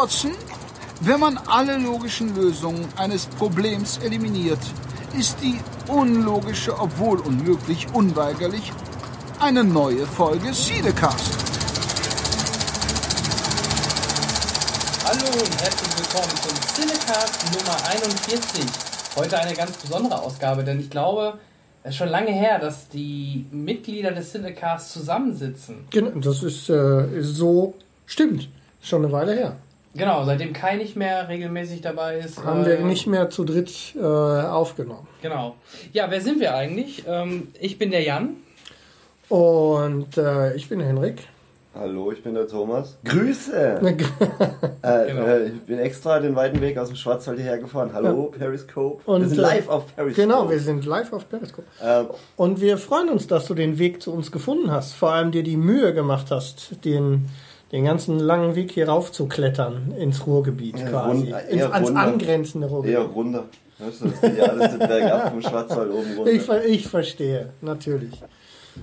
Watson, wenn man alle logischen Lösungen eines Problems eliminiert, ist die unlogische, obwohl unmöglich, unweigerlich eine neue Folge Siedecast. Hallo und herzlich willkommen zum Cinecast Nummer 41. Heute eine ganz besondere Ausgabe, denn ich glaube, es ist schon lange her, dass die Mitglieder des Cinecasts zusammensitzen. Genau, das ist, äh, ist so, stimmt, schon eine Weile her. Genau, seitdem Kai nicht mehr regelmäßig dabei ist. Haben äh, wir nicht mehr zu dritt äh, aufgenommen. Genau. Ja, wer sind wir eigentlich? Ähm, ich bin der Jan. Und äh, ich bin Henrik. Hallo, ich bin der Thomas. Grüße! Äh, Genau. äh, ich bin extra den weiten Weg aus dem Schwarzwald hierher gefahren. Hallo, Periscope. Und, wir sind äh, live auf Periscope. Genau, wir sind live auf Periscope. Ähm, Und wir freuen uns, dass du den Weg zu uns gefunden hast. Vor allem dir die Mühe gemacht hast, den, den ganzen langen Weg hier rauf zu klettern ins Ruhrgebiet Ja, quasi. rund- ins, eher ans runter. angrenzende eher Ruhrgebiet. runter. Weißt du, das ja alles den Berg ab vom Schwarzwald oben runter. Ich, ver- ich verstehe, natürlich.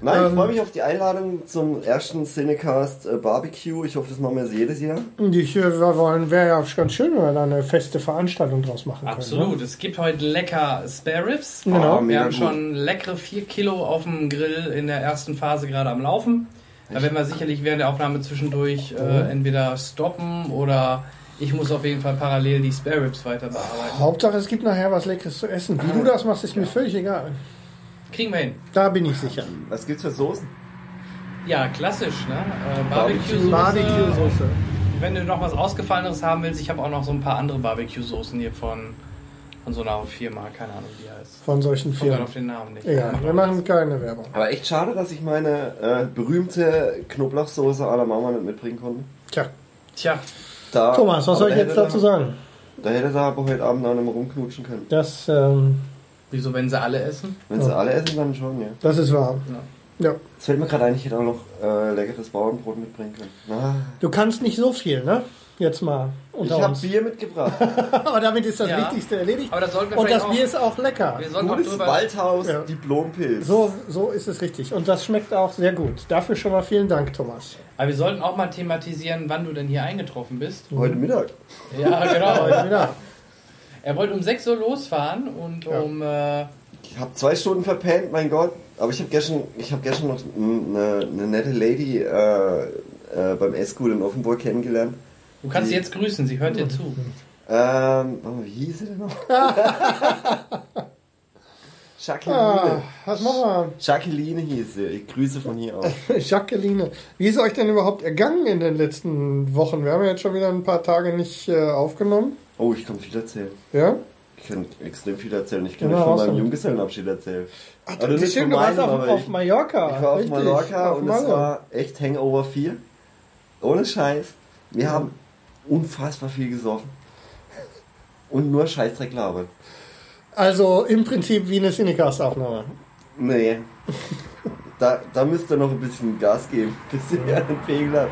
Nein, ich ähm, freue mich auf die Einladung zum ersten Cinecast äh, Barbecue. Ich hoffe, das machen wir jedes Jahr. Ich äh, wir wollen, wäre ja ganz schön, wenn wir da eine feste Veranstaltung draus machen können. Ne? Absolut. Es gibt heute lecker Spare Ribs. Genau. Ah, Wir haben gut. schon leckere 4 Kilo auf dem Grill in der ersten Phase gerade am Laufen. Da werden wir sicherlich während der Aufnahme zwischendurch Mhm. äh, entweder stoppen oder ich muss auf jeden Fall parallel die Spare Ribs weiter bearbeiten. Hauptsache, es gibt nachher was Leckeres zu essen. Wie du das machst, ist mir völlig egal. Kriegen wir hin. Da bin ich sicher. Was gibt's für Soßen? Ja, klassisch, ne? Äh, Barbecue-Soße. Barbecue-Soße. Wenn du noch was Ausgefalleneres haben willst, ich habe auch noch so ein paar andere Barbecue-Soßen hier von, von so einer Firma, keine Ahnung, wie die heißt. Von solchen Firmen. auf den Namen nicht. Ja, wir machen keine Werbung. Aber echt schade, dass ich meine äh, berühmte Knoblauchsoße à la Mama nicht mitbringen konnte. Tja, Tja, Da, Thomas, was soll ich jetzt dazu sagen? Da hätte er aber heute Abend auch nicht mehr rumknutschen können. Das, ähm, wieso, wenn sie alle essen? Wenn sie alle essen, dann schon, ja. das ist wahr. Ja. Ja. Jetzt fällt mir gerade ein, ich hätte auch noch äh, leckeres Bauernbrot mitbringen können. Ah, Du kannst nicht so viel, ne? Jetzt mal ich unter habe uns. Bier mitgebracht. Aber damit ist das Ja. Wichtigste erledigt. Aber das sollten wir Und das auch, Bier ist auch lecker. wir sollten Gutes drüber, Waldhaus Ja. Diplompilz. So, so ist es richtig. Und das schmeckt auch sehr gut. Dafür schon mal vielen Dank, Thomas. aber wir sollten auch mal thematisieren, wann du denn hier eingetroffen bist. Heute Mittag. Ja, genau. Heute wieder. er wollte um 6 Uhr losfahren und Ja. um, äh, Ich habe zwei Stunden verpennt, mein Gott. Aber ich habe gestern, ich hab gestern noch eine, eine nette Lady äh, äh, beim S-School in Offenburg kennengelernt. Du kannst sie jetzt grüßen, sie hört dir zu. Ähm, mal, wie hieß sie denn noch? Jacqueline. Ah, was machen wir? Jacqueline hieß sie. Ich grüße von hier aus. Jacqueline, wie ist euch denn überhaupt ergangen in den letzten Wochen? Wir haben ja jetzt schon wieder ein paar Tage nicht äh, aufgenommen. Oh, ich kann viel erzählen. Ja? Ich kann extrem viel erzählen. Ich kann Ja, euch von meinem. Junggesellenabschied erzählen. Ach, Also nicht stimmt, von du meinem, auf, aber auf ich- Mallorca. Ich war auf richtig, Mallorca auf und Malle. es war echt Hangover 4. Ohne Scheiß. Wir haben unfassbar viel gesoffen. Und nur Scheißdreck labert. Also im Prinzip wie eine Cinecast-Aufnahme. Nee. Da, da müsst ihr noch ein bisschen Gas geben, bis ihr einen Pegel habt.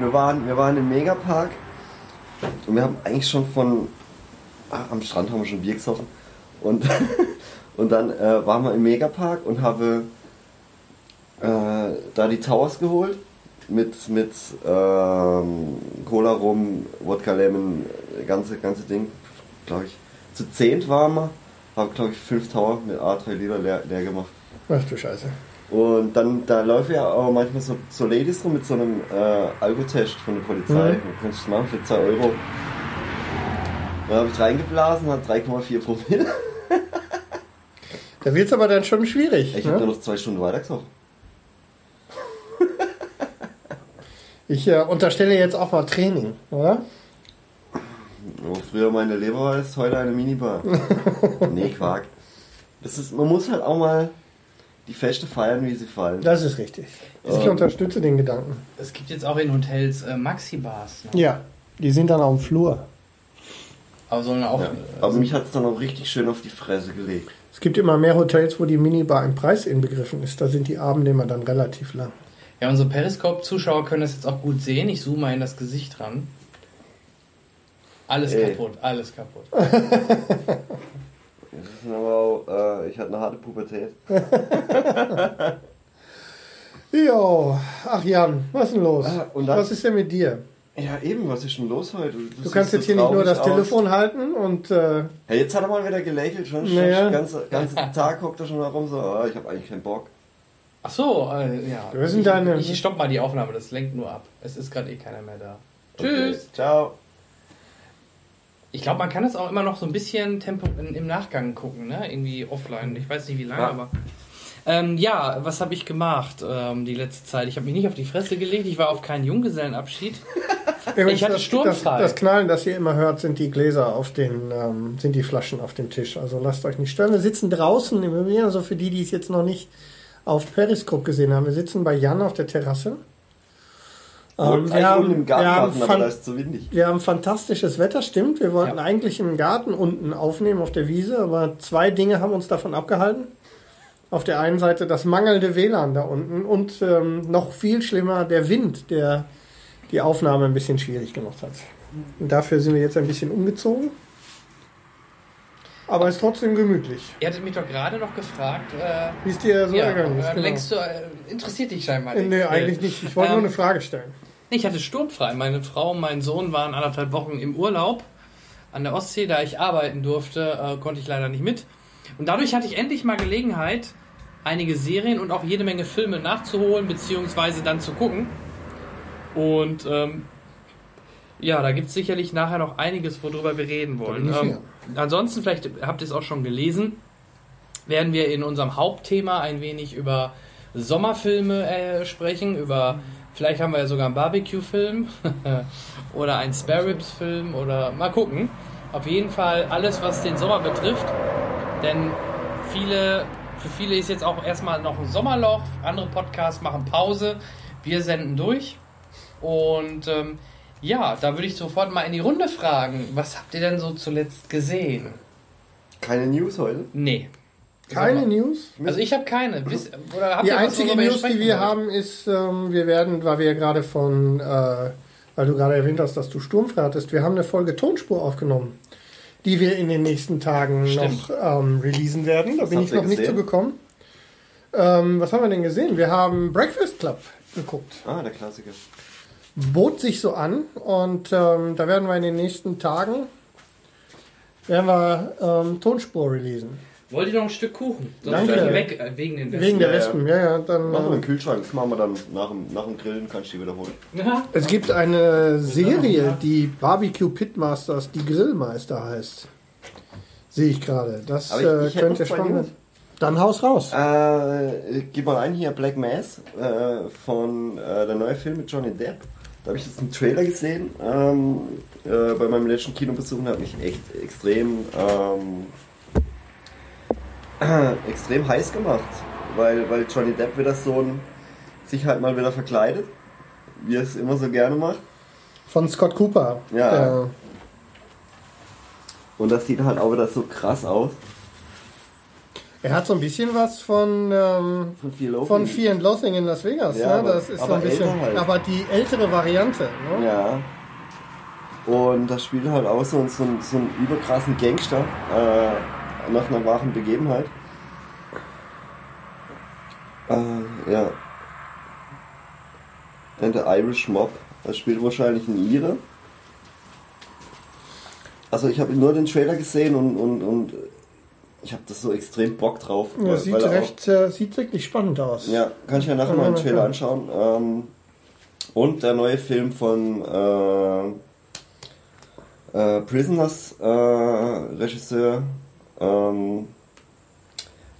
Wir waren, wir waren im Megapark und wir haben eigentlich schon von. Ah, am Strand haben wir schon Bier gesoffen. Und, und dann äh, waren wir im Megapark und habe äh, da die Towers geholt. Mit, mit ähm, Cola rum, Wodka Lemon, ganze, ganze Ding. Glaube ich. Zu zehnt waren wir. Habe, glaube ich, fünf Tower mit A3 Liter leer, leer gemacht. Ach du Scheiße. Und dann, da laufen ja auch manchmal so, so Ladies rum mit so einem äh, Alkotest von der Polizei. Mhm. Du kannst es machen für 2 Euro. Dann habe ich reingeblasen, hat 3,4 Promille. Da wird es aber dann schon schwierig. Ich habe Ne? da noch zwei Stunden weitergesoffen. Ich äh, unterstelle jetzt auch mal Training, oder? Wo früher meine Leber war, ist heute eine Minibar. nee, Quark. Das ist, man muss halt auch mal die Feste feiern, wie sie fallen. Das ist richtig. Ich Ähm. unterstütze den Gedanken. Es gibt jetzt auch in Hotels äh, Maxi-Bars. Ne? Ja, die sind dann auf dem Flur. Aber sollen auch. Ja. äh, Aber mich hat es dann auch richtig schön auf die Fresse gelegt. Es gibt immer mehr Hotels, wo die Minibar im Preis inbegriffen ist. Da sind die Abende immer dann relativ lang. Ja, unsere Periscope-Zuschauer können das jetzt auch gut sehen. Ich zoome mal in das Gesicht ran. Alles Ey. kaputt, alles kaputt. Das ist aber auch, äh, ich hatte eine harte Pubertät. Jo, ach Jan, was ist denn los? Ah, und dann- was ist denn mit dir? Ja, eben, was ist denn los heute? Du kannst jetzt hier nicht nur das Telefon halten und äh, Ja, jetzt hat er mal wieder gelächelt, schon. Naja. Den ganzen, ganzen Tag hockt er schon herum, so, ah, ich habe eigentlich keinen Bock. Ach so, äh, ja. Wir sind ich, deine- ich stopp mal die Aufnahme, das lenkt nur ab. Es ist gerade eh keiner mehr da. Okay, Tschüss. Ciao. Ich glaube, man kann es auch immer noch so ein bisschen Tempo in, im Nachgang gucken, ne? Irgendwie offline. Ich weiß nicht wie lange, Ja. aber. Ähm, ja, was habe ich gemacht ähm, die letzte Zeit? Ich habe mich nicht auf die Fresse gelegt. Ich war auf keinen Junggesellenabschied. übrigens hatte das, sturmfrei. Das, das Knallen, das ihr immer hört, sind die Gläser auf den, ähm, sind die Flaschen auf dem Tisch. Also lasst euch nicht stören. Wir sitzen draußen im Übrigen, also für die, die es jetzt noch nicht auf Periscope gesehen haben. Wir sitzen bei Jan auf der Terrasse. Ähm, wir, haben, im Garten wir, haben da ist zu windig. wir haben fantastisches Wetter, stimmt. Wir wollten Ja. eigentlich im Garten unten aufnehmen auf der Wiese, aber zwei Dinge haben uns davon abgehalten. Auf der einen Seite das mangelnde WLAN da unten und ähm, noch viel schlimmer der Wind, der die Aufnahme ein bisschen schwierig gemacht hat. Und dafür sind wir jetzt ein bisschen umgezogen. Aber ist trotzdem gemütlich. Ihr hattet mich doch gerade noch gefragt. Äh, Wie es dir so ja, ergangen ist. äh, Genau. längst du, äh, interessiert dich scheinbar nicht. nee, eigentlich nicht. Ich wollte Ähm, nur eine Frage stellen. Ich hatte sturmfrei. Meine Frau und mein Sohn waren anderthalb Wochen im Urlaub an der Ostsee. Da ich arbeiten durfte, äh, konnte ich leider nicht mit. Und dadurch hatte ich endlich mal Gelegenheit, einige Serien und auch jede Menge Filme nachzuholen, beziehungsweise dann zu gucken. Und ähm, ja, da gibt es sicherlich nachher noch einiges, worüber wir reden wollen. Ähm, ansonsten, vielleicht habt ihr es auch schon gelesen, werden wir in unserem Hauptthema ein wenig über Sommerfilme äh, sprechen, über vielleicht haben wir ja sogar einen Barbecue-Film oder einen Spare Ribs-Film oder mal gucken. Auf jeden Fall alles, was den Sommer betrifft, denn viele, für viele ist jetzt auch erstmal noch ein Sommerloch, andere Podcasts machen Pause, wir senden durch und ähm, ja, da würde ich sofort mal in die Runde fragen, was habt ihr denn so zuletzt gesehen? Keine News heute? Nee. Keine. News? Also ich habe keine. Oder habt Die einzige News, die wir wollt? haben, ist, ähm, wir werden, weil wir ja gerade von, äh, weil du gerade erwähnt hast, dass du sturmfrei hattest, wir haben eine Folge Tonspur aufgenommen, die wir in den nächsten Tagen Stimmt. noch ähm, releasen werden. Da bin ich noch nicht gesehen? zugekommen. Ähm, was haben wir denn gesehen? Wir haben Breakfast Club geguckt. Ah, der Klassiker. Bot sich so an und ähm, da werden wir in den nächsten Tagen werden wir ähm, Tonspur releasen. Wollt ihr noch ein Stück Kuchen? Sonst Danke. weg äh, wegen den Wegen der Ja, ja. Wespen, ja, ja. Dann, Machen wir äh, einen Kühlschrank, das machen wir dann nach dem, nach dem Grillen, kannst du die wiederholen. Ja. Es gibt eine Serie, die Barbecue Pitmasters, die Grillmeister heißt. Sehe ich gerade. Das ich- äh, ich hätte könnte spannend werden. Dann Haus raus. Äh, gib mal ein hier, Black Mass, äh, von äh, der neue Film mit Johnny Depp. Da habe ich jetzt einen Trailer gesehen ähm, äh, bei meinem letzten Kinobesuch und hat mich echt extrem ähm, extrem heiß gemacht, weil, weil Johnny Depp wieder so ein sich halt mal wieder verkleidet, wie er es immer so gerne macht. Von Scott Cooper. Ja. Der, Und das sieht halt auch wieder so krass aus. Er hat so ein bisschen was von, ähm, Von Fear Loathing. von Fear and Loathing in Las Vegas. Ja, ne? aber- Das ist so ein bisschen. halt. Aber die ältere Variante. Ne? Ja. Und da spielt halt auch so, so, so einen überkrassen Gangster äh, nach einer wahren Begebenheit. Äh, ja. And the Irish Mob. Das spielt wahrscheinlich ein Ire. Also ich habe nur den Trailer gesehen und, und, und ich habe das so extrem Bock drauf. Ja, weil- sieht, weil er auch- recht, äh, sieht wirklich spannend aus. ja, kann ich ja nachher mal einen Trailer anschauen. Ähm, und der neue Film von äh, äh, Prisoners äh, Regisseur. Ähm,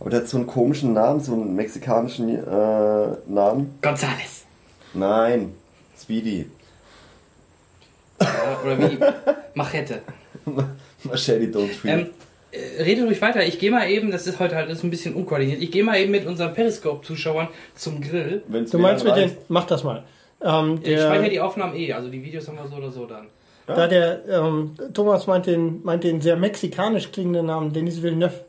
aber der hat so einen komischen Namen, so einen mexikanischen äh, Namen. Gonzales. Nein, Speedy. Oder wie? Machete. Machete Don't Treat. Äh, rede ruhig weiter. Ich gehe mal eben, das ist heute halt ist ein bisschen unkoordiniert. Ich gehe mal eben mit unseren Periscope-Zuschauern zum Grill. Wenn's Du meinst mit den. Mach das mal. Ähm, Ich speichere die Aufnahmen eh, also die Videos haben wir so oder so dann. da der ähm, Thomas meint den, meint den sehr mexikanisch klingenden Namen, Denis Villeneuve.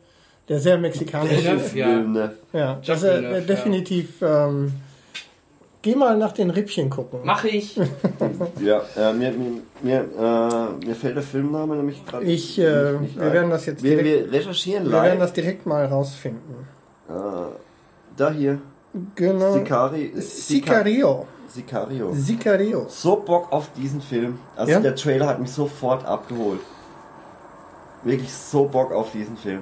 Der sehr mexikanisch Villeneuve. ist. Ja. Villeneuve. Ja, das, äh, Villeneuve, ja. definitiv. Ähm, geh mal nach den Rippchen gucken. Mache ich. Ja, äh, mir, mir, mir, äh, mir fällt der Filmname nämlich gerade. Ich, äh, nicht wir ein. werden das jetzt wir, direkt, wir recherchieren wir live. werden das direkt mal rausfinden. Äh, da hier. Genau. Sicari. Sicario. Sicario. Sicario. So Bock auf diesen Film. Also Ja? der Trailer hat mich sofort abgeholt. Wirklich so Bock auf diesen Film.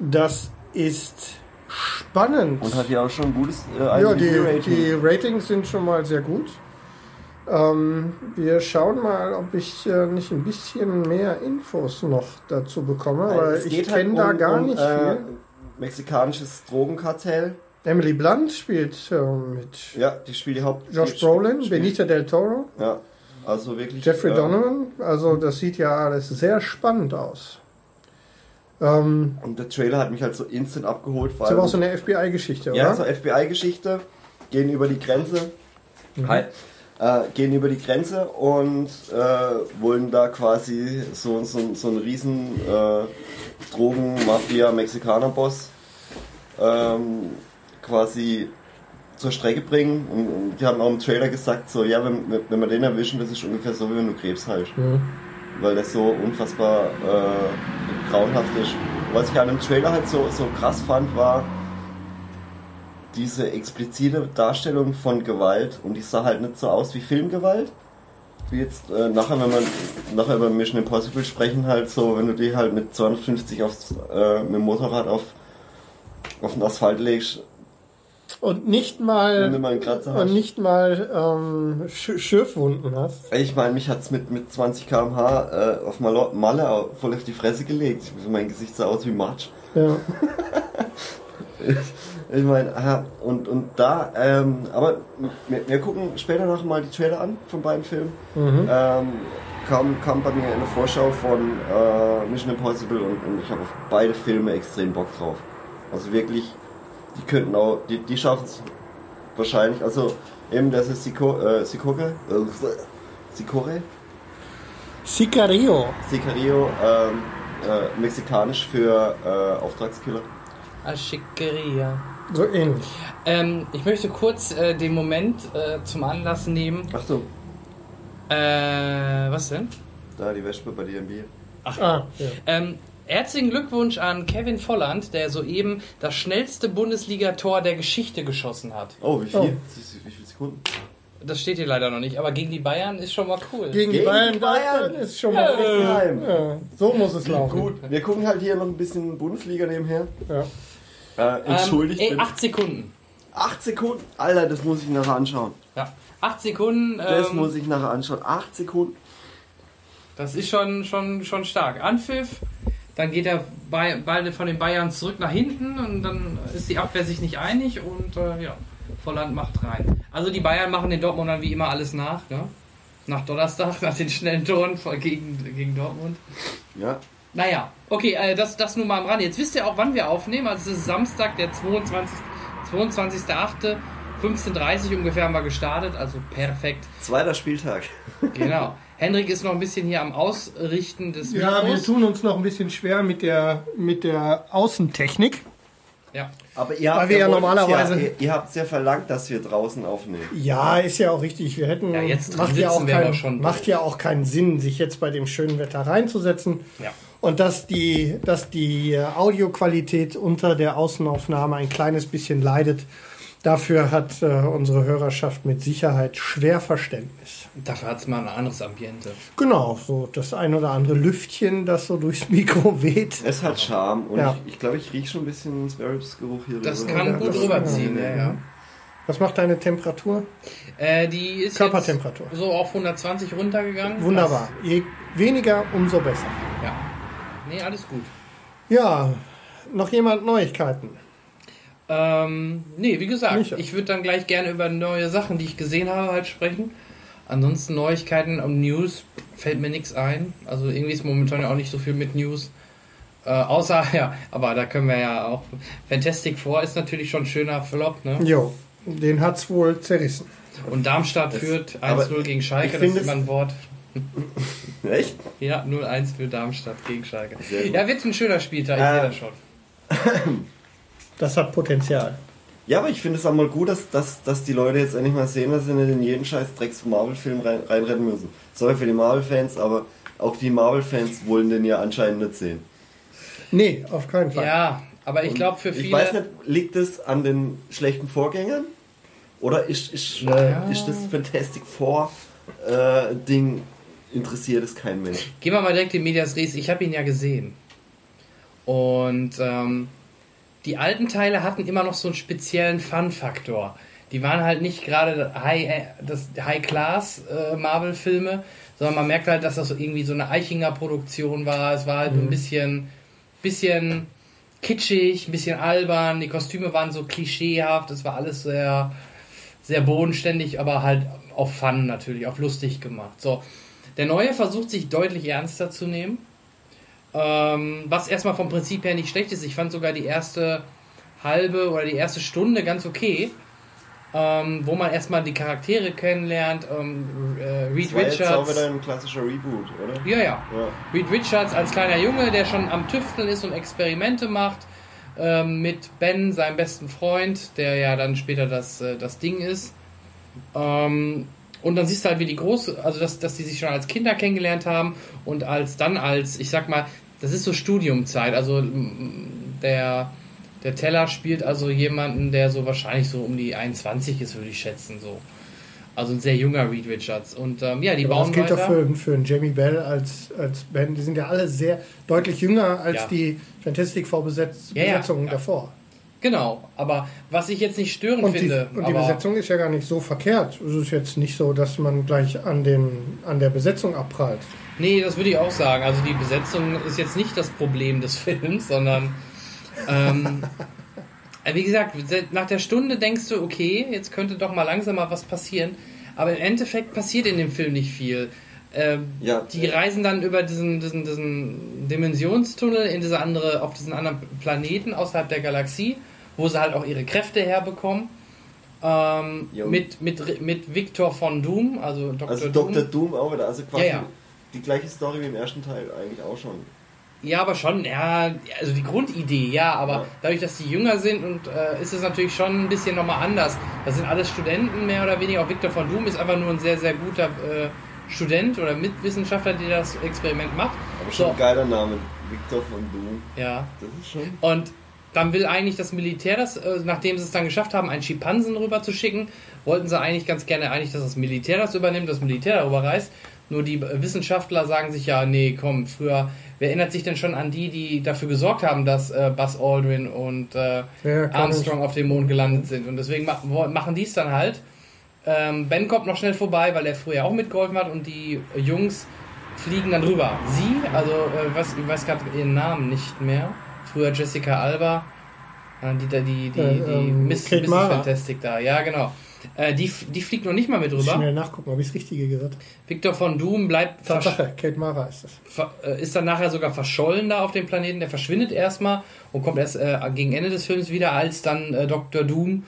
Das ist spannend. Und hat ja auch schon ein gutes äh, Ja, die, IMDb-Rating. die Ratings sind schon mal sehr gut. Ähm, wir schauen mal, ob ich äh, nicht ein bisschen mehr Infos noch dazu bekomme, weil Es ich halt kenne da um- gar um, nicht äh, viel. Mexikanisches Drogenkartell. Emily Blunt spielt äh, mit Ja, die spielt die Haupt. Josh Brolin, spielt- Benita del Toro, Ja, also wirklich. Jeffrey äh, Donovan. Also das sieht ja alles sehr spannend aus. Ähm, Und der Trailer hat mich halt so instant abgeholt, vor ist aber auch allem. so eine FBI-Geschichte, oder? Ja, so FBI-Geschichte, gehen über die Grenze. Hi. Äh, gehen über die Grenze und äh, wollen da quasi so, so, so einen riesen äh, Drogen-Mafia-Mexikaner-Boss ähm, quasi zur Strecke bringen. Und, und die haben auch im Trailer gesagt, so, ja, wenn, wenn wir den erwischen, das ist ungefähr so, wie wenn du Krebs hast. Mhm. Weil das so unfassbar äh, grauenhaft ist. Was ich an dem Trailer halt so, so krass fand, war, diese explizite Darstellung von Gewalt und die sah halt nicht so aus wie Filmgewalt. Wie jetzt äh, nachher, wenn man nachher über Mission Impossible sprechen, halt so, wenn du die halt mit 250 aufs, äh, mit dem Motorrad auf, auf den Asphalt legst, Und nicht mal mal und nicht mal ähm, Sch Schürfwunden hast. Ich meine, mich hat's mit, mit 20 km/h äh, auf Malo Malle voll auf die Fresse gelegt. Mein Gesicht sah aus wie Matsch. Ja. Ich meine, aha, und, und da, ähm, aber wir, wir gucken später noch mal die Trailer an von beiden Filmen. Mhm. Ähm, kam, kam bei mir eine Vorschau von äh, Mission Impossible und, und ich habe auf beide Filme extrem Bock drauf. Also wirklich, die könnten auch, die, die schaffen es wahrscheinlich, also eben das ist Siko, äh, Sikoke, äh, Sicore, Sicario. Sicario, ähm, äh, mexikanisch für äh, Auftragskiller. Aschickeria. So ähnlich. Ähm, ich möchte kurz äh, den Moment äh, zum Anlass nehmen. Achtung, Äh, was denn? da die Wespe bei dir im Bier. Ah, ja. Ähm, herzlichen Glückwunsch an Kevin Volland, der soeben das schnellste Bundesligator der Geschichte geschossen hat. Oh, wie viel? Oh. Wie viele Sekunden? Das steht hier leider noch nicht, aber gegen die Bayern ist schon mal cool. Gegen, die Gegen Bayern, die Bayern. ist schon mal. Hoffenheim. Ja, so muss es laufen. Gut, wir gucken halt hier noch ein bisschen Bundesliga nebenher. Ja. Äh, entschuldigt ähm, ey, acht Sekunden. Acht Sekunden? Alter, das muss ich nachher anschauen. Ja, acht Sekunden. Das ähm, muss ich nachher anschauen. Acht Sekunden? Das ist schon, schon, schon stark. Anpfiff, dann geht der Ball von den Bayern zurück nach hinten und dann ist die Abwehr sich nicht einig und äh, ja, Volland macht rein. Also die Bayern machen den Dortmundern wie immer alles nach, ne? Nach Donnerstag, nach den schnellen Toren gegen, gegen Dortmund. Ja. Naja, okay, äh, das, das nur mal am Rand. Jetzt wisst ihr auch, wann wir aufnehmen. Also es ist Samstag, der 22. 22.08. 15.30 Uhr ungefähr haben wir gestartet, also perfekt. Zweiter Spieltag. Genau. Hendrik ist noch ein bisschen hier am Ausrichten des Ja, wir tun uns noch ein bisschen schwer mit der, mit der Außentechnik. Ja. Aber ihr Weil habt wir ja normalerweise- Ja, ihr, ihr habt ja verlangt, dass wir draußen aufnehmen. Ja, ist ja auch richtig. Wir hätten Ja, jetzt macht ja auch keinen, schon macht ja auch keinen Sinn, sich jetzt bei dem schönen Wetter reinzusetzen. Ja. Und dass die, dass die äh, Audioqualität unter der Außenaufnahme ein kleines bisschen leidet, dafür hat äh, unsere Hörerschaft mit Sicherheit schwer Verständnis. Dafür hat es mal ein anderes Ambiente. Genau, so das ein oder andere Lüftchen, das so durchs Mikro weht. Es hat Charme und Ja. ich, ich glaube, ich rieche schon ein bisschen Sparrows-Geruch hier. Das rüber. kann Ja, gut das- rüberziehen, ja, ja. Was macht deine Temperatur? Äh, die ist Körpertemperatur. jetzt so auf 120 runtergegangen. Wunderbar. Je weniger, umso besser. Ja. Nee, alles gut. Ja, noch jemand Neuigkeiten? Ähm, nee, wie gesagt, Nicht. ich würde dann gleich gerne über neue Sachen, die ich gesehen habe, halt sprechen. Ansonsten Neuigkeiten und News fällt mir nichts ein. Also irgendwie ist momentan ja auch nicht so viel mit News. Äh, außer, ja, aber da können wir ja auch. Fantastic Four ist natürlich schon ein schöner Flop, ne? Jo, den hat's wohl zerrissen. Und Darmstadt Das- führt aber 1-0 gegen Schalke, das ist immer es- ein Wort. Echt? Ja, 0-1 für Darmstadt gegen Schalke. Ja, wird ein schöner Spieltag, ich Äh, sehe das schon. Das hat Potenzial. Ja, aber ich finde es auch mal gut, dass, dass, dass die Leute jetzt endlich mal sehen, dass sie nicht in jeden scheiß Drecks Marvel-Film rein, reinrennen müssen. Sorry für die Marvel-Fans, aber auch die Marvel-Fans wollen den ja anscheinend nicht sehen. Nee, auf keinen Fall. Ja, aber ich glaube für viele. Ich weiß nicht, liegt es an den schlechten Vorgängern? Oder ist, ist, äh, ist das Fantastic Four äh, Ding interessiert es kein Mensch? Gehen wir mal direkt in Medias Res. Ich habe ihn ja gesehen. Und ähm, die alten Teile hatten immer noch so einen speziellen Fun-Faktor. Die waren halt nicht gerade High, äh, das High-Class äh, Marvel-Filme, sondern man merkt halt, dass das so irgendwie so eine Eichinger-Produktion war. Es war halt ein bisschen, bisschen kitschig, ein bisschen albern. Die Kostüme waren so klischeehaft. Es war alles sehr, sehr bodenständig, aber halt auf Fun natürlich, auf lustig gemacht. So, der neue versucht sich deutlich ernster zu nehmen. Ähm, was erstmal vom Prinzip her nicht schlecht ist. Ich fand sogar die erste halbe oder die erste Stunde ganz okay. Ähm, wo man erstmal die Charaktere kennenlernt. Ähm, äh, Reed Das war jetzt auch Richards. wieder ein klassischer Reboot, oder? Ja, ja. Ja. Reed Richards als kleiner Junge, der schon am Tüfteln ist und Experimente macht. Ähm, mit Ben, seinem besten Freund, der ja dann später das, äh, das Ding ist. Ähm, und dann siehst du halt, wie die große, also dass, dass die sich schon als Kinder kennengelernt haben und als dann als, ich sag mal, das ist so Studiumzeit. Also der, der Teller spielt also jemanden, der so wahrscheinlich so um die 21 ist, würde ich schätzen. so. Also ein sehr junger Reed Richards. Und ähm, ja, die Aber bauen das gilt weiter. doch für, für einen Jamie Bell als, als Ben. Die sind ja alle sehr deutlich jünger als Ja. die Fantastic Four Besetz Ja, Ja. davor. Genau, aber was ich jetzt nicht störend Und die, finde, und die aber Besetzung ist ja gar nicht so verkehrt. Es ist jetzt nicht so, dass man gleich an, den, an der Besetzung abprallt. nee, das würde ich auch sagen. Also die Besetzung ist jetzt nicht das Problem des Films, sondern ähm, äh, wie gesagt, nach der Stunde denkst du, okay, jetzt könnte doch mal langsam mal was passieren, aber im Endeffekt passiert in dem Film nicht viel. Ähm, Ja. die reisen dann über diesen, diesen, diesen Dimensionstunnel in diese andere, auf diesen anderen Planeten außerhalb der Galaxie, wo sie halt auch ihre Kräfte herbekommen. Ähm, mit, mit, mit Victor von Doom, also Dr. Also Doom. Dr. Doom auch wieder, also quasi Ja, ja. die gleiche Story wie im ersten Teil eigentlich auch schon. Ja, aber schon, ja, also die Grundidee, ja, aber Ja. dadurch, dass die jünger sind und äh, ist es natürlich schon ein bisschen nochmal anders. Das sind alles Studenten mehr oder weniger. Auch Victor von Doom ist einfach nur ein sehr, sehr guter äh, Student oder Mitwissenschaftler, der das Experiment macht. Aber schon So. ein geiler Name. Victor von Doom. Ja. Das ist schon. Und dann will eigentlich das Militär das, äh, nachdem sie es dann geschafft haben, einen Schimpansen rüber zu schicken, wollten sie eigentlich ganz gerne eigentlich, dass das Militär das übernimmt, das Militär darüber reist. Nur die Wissenschaftler sagen sich ja, nee, komm, früher, wer erinnert sich denn schon an die, die dafür gesorgt haben, dass äh, Buzz Aldrin und äh, Ja, Armstrong auf dem Mond gelandet sind. Und deswegen ma machen die es dann halt. Ähm, ben kommt noch schnell vorbei, weil er früher auch mitgeholfen hat und die Jungs fliegen dann rüber. Sie, also äh, weiß, ich weiß gerade ihren Namen nicht mehr. Früher Jessica Alba, äh, die, die, die, Äh, die ähm, Miss, Mrs. Fantastic da, ja genau. Äh, die, die fliegt noch nicht mal mit rüber. Schnell nachgucken, ob ich das Richtige gesagt habe. Victor von Doom bleibt Tatsache, Kate Mara ist das. äh, ist dann nachher sogar verschollen da auf dem Planeten. Der verschwindet erstmal und kommt erst äh, gegen Ende des Films wieder als dann äh, Dr. Doom.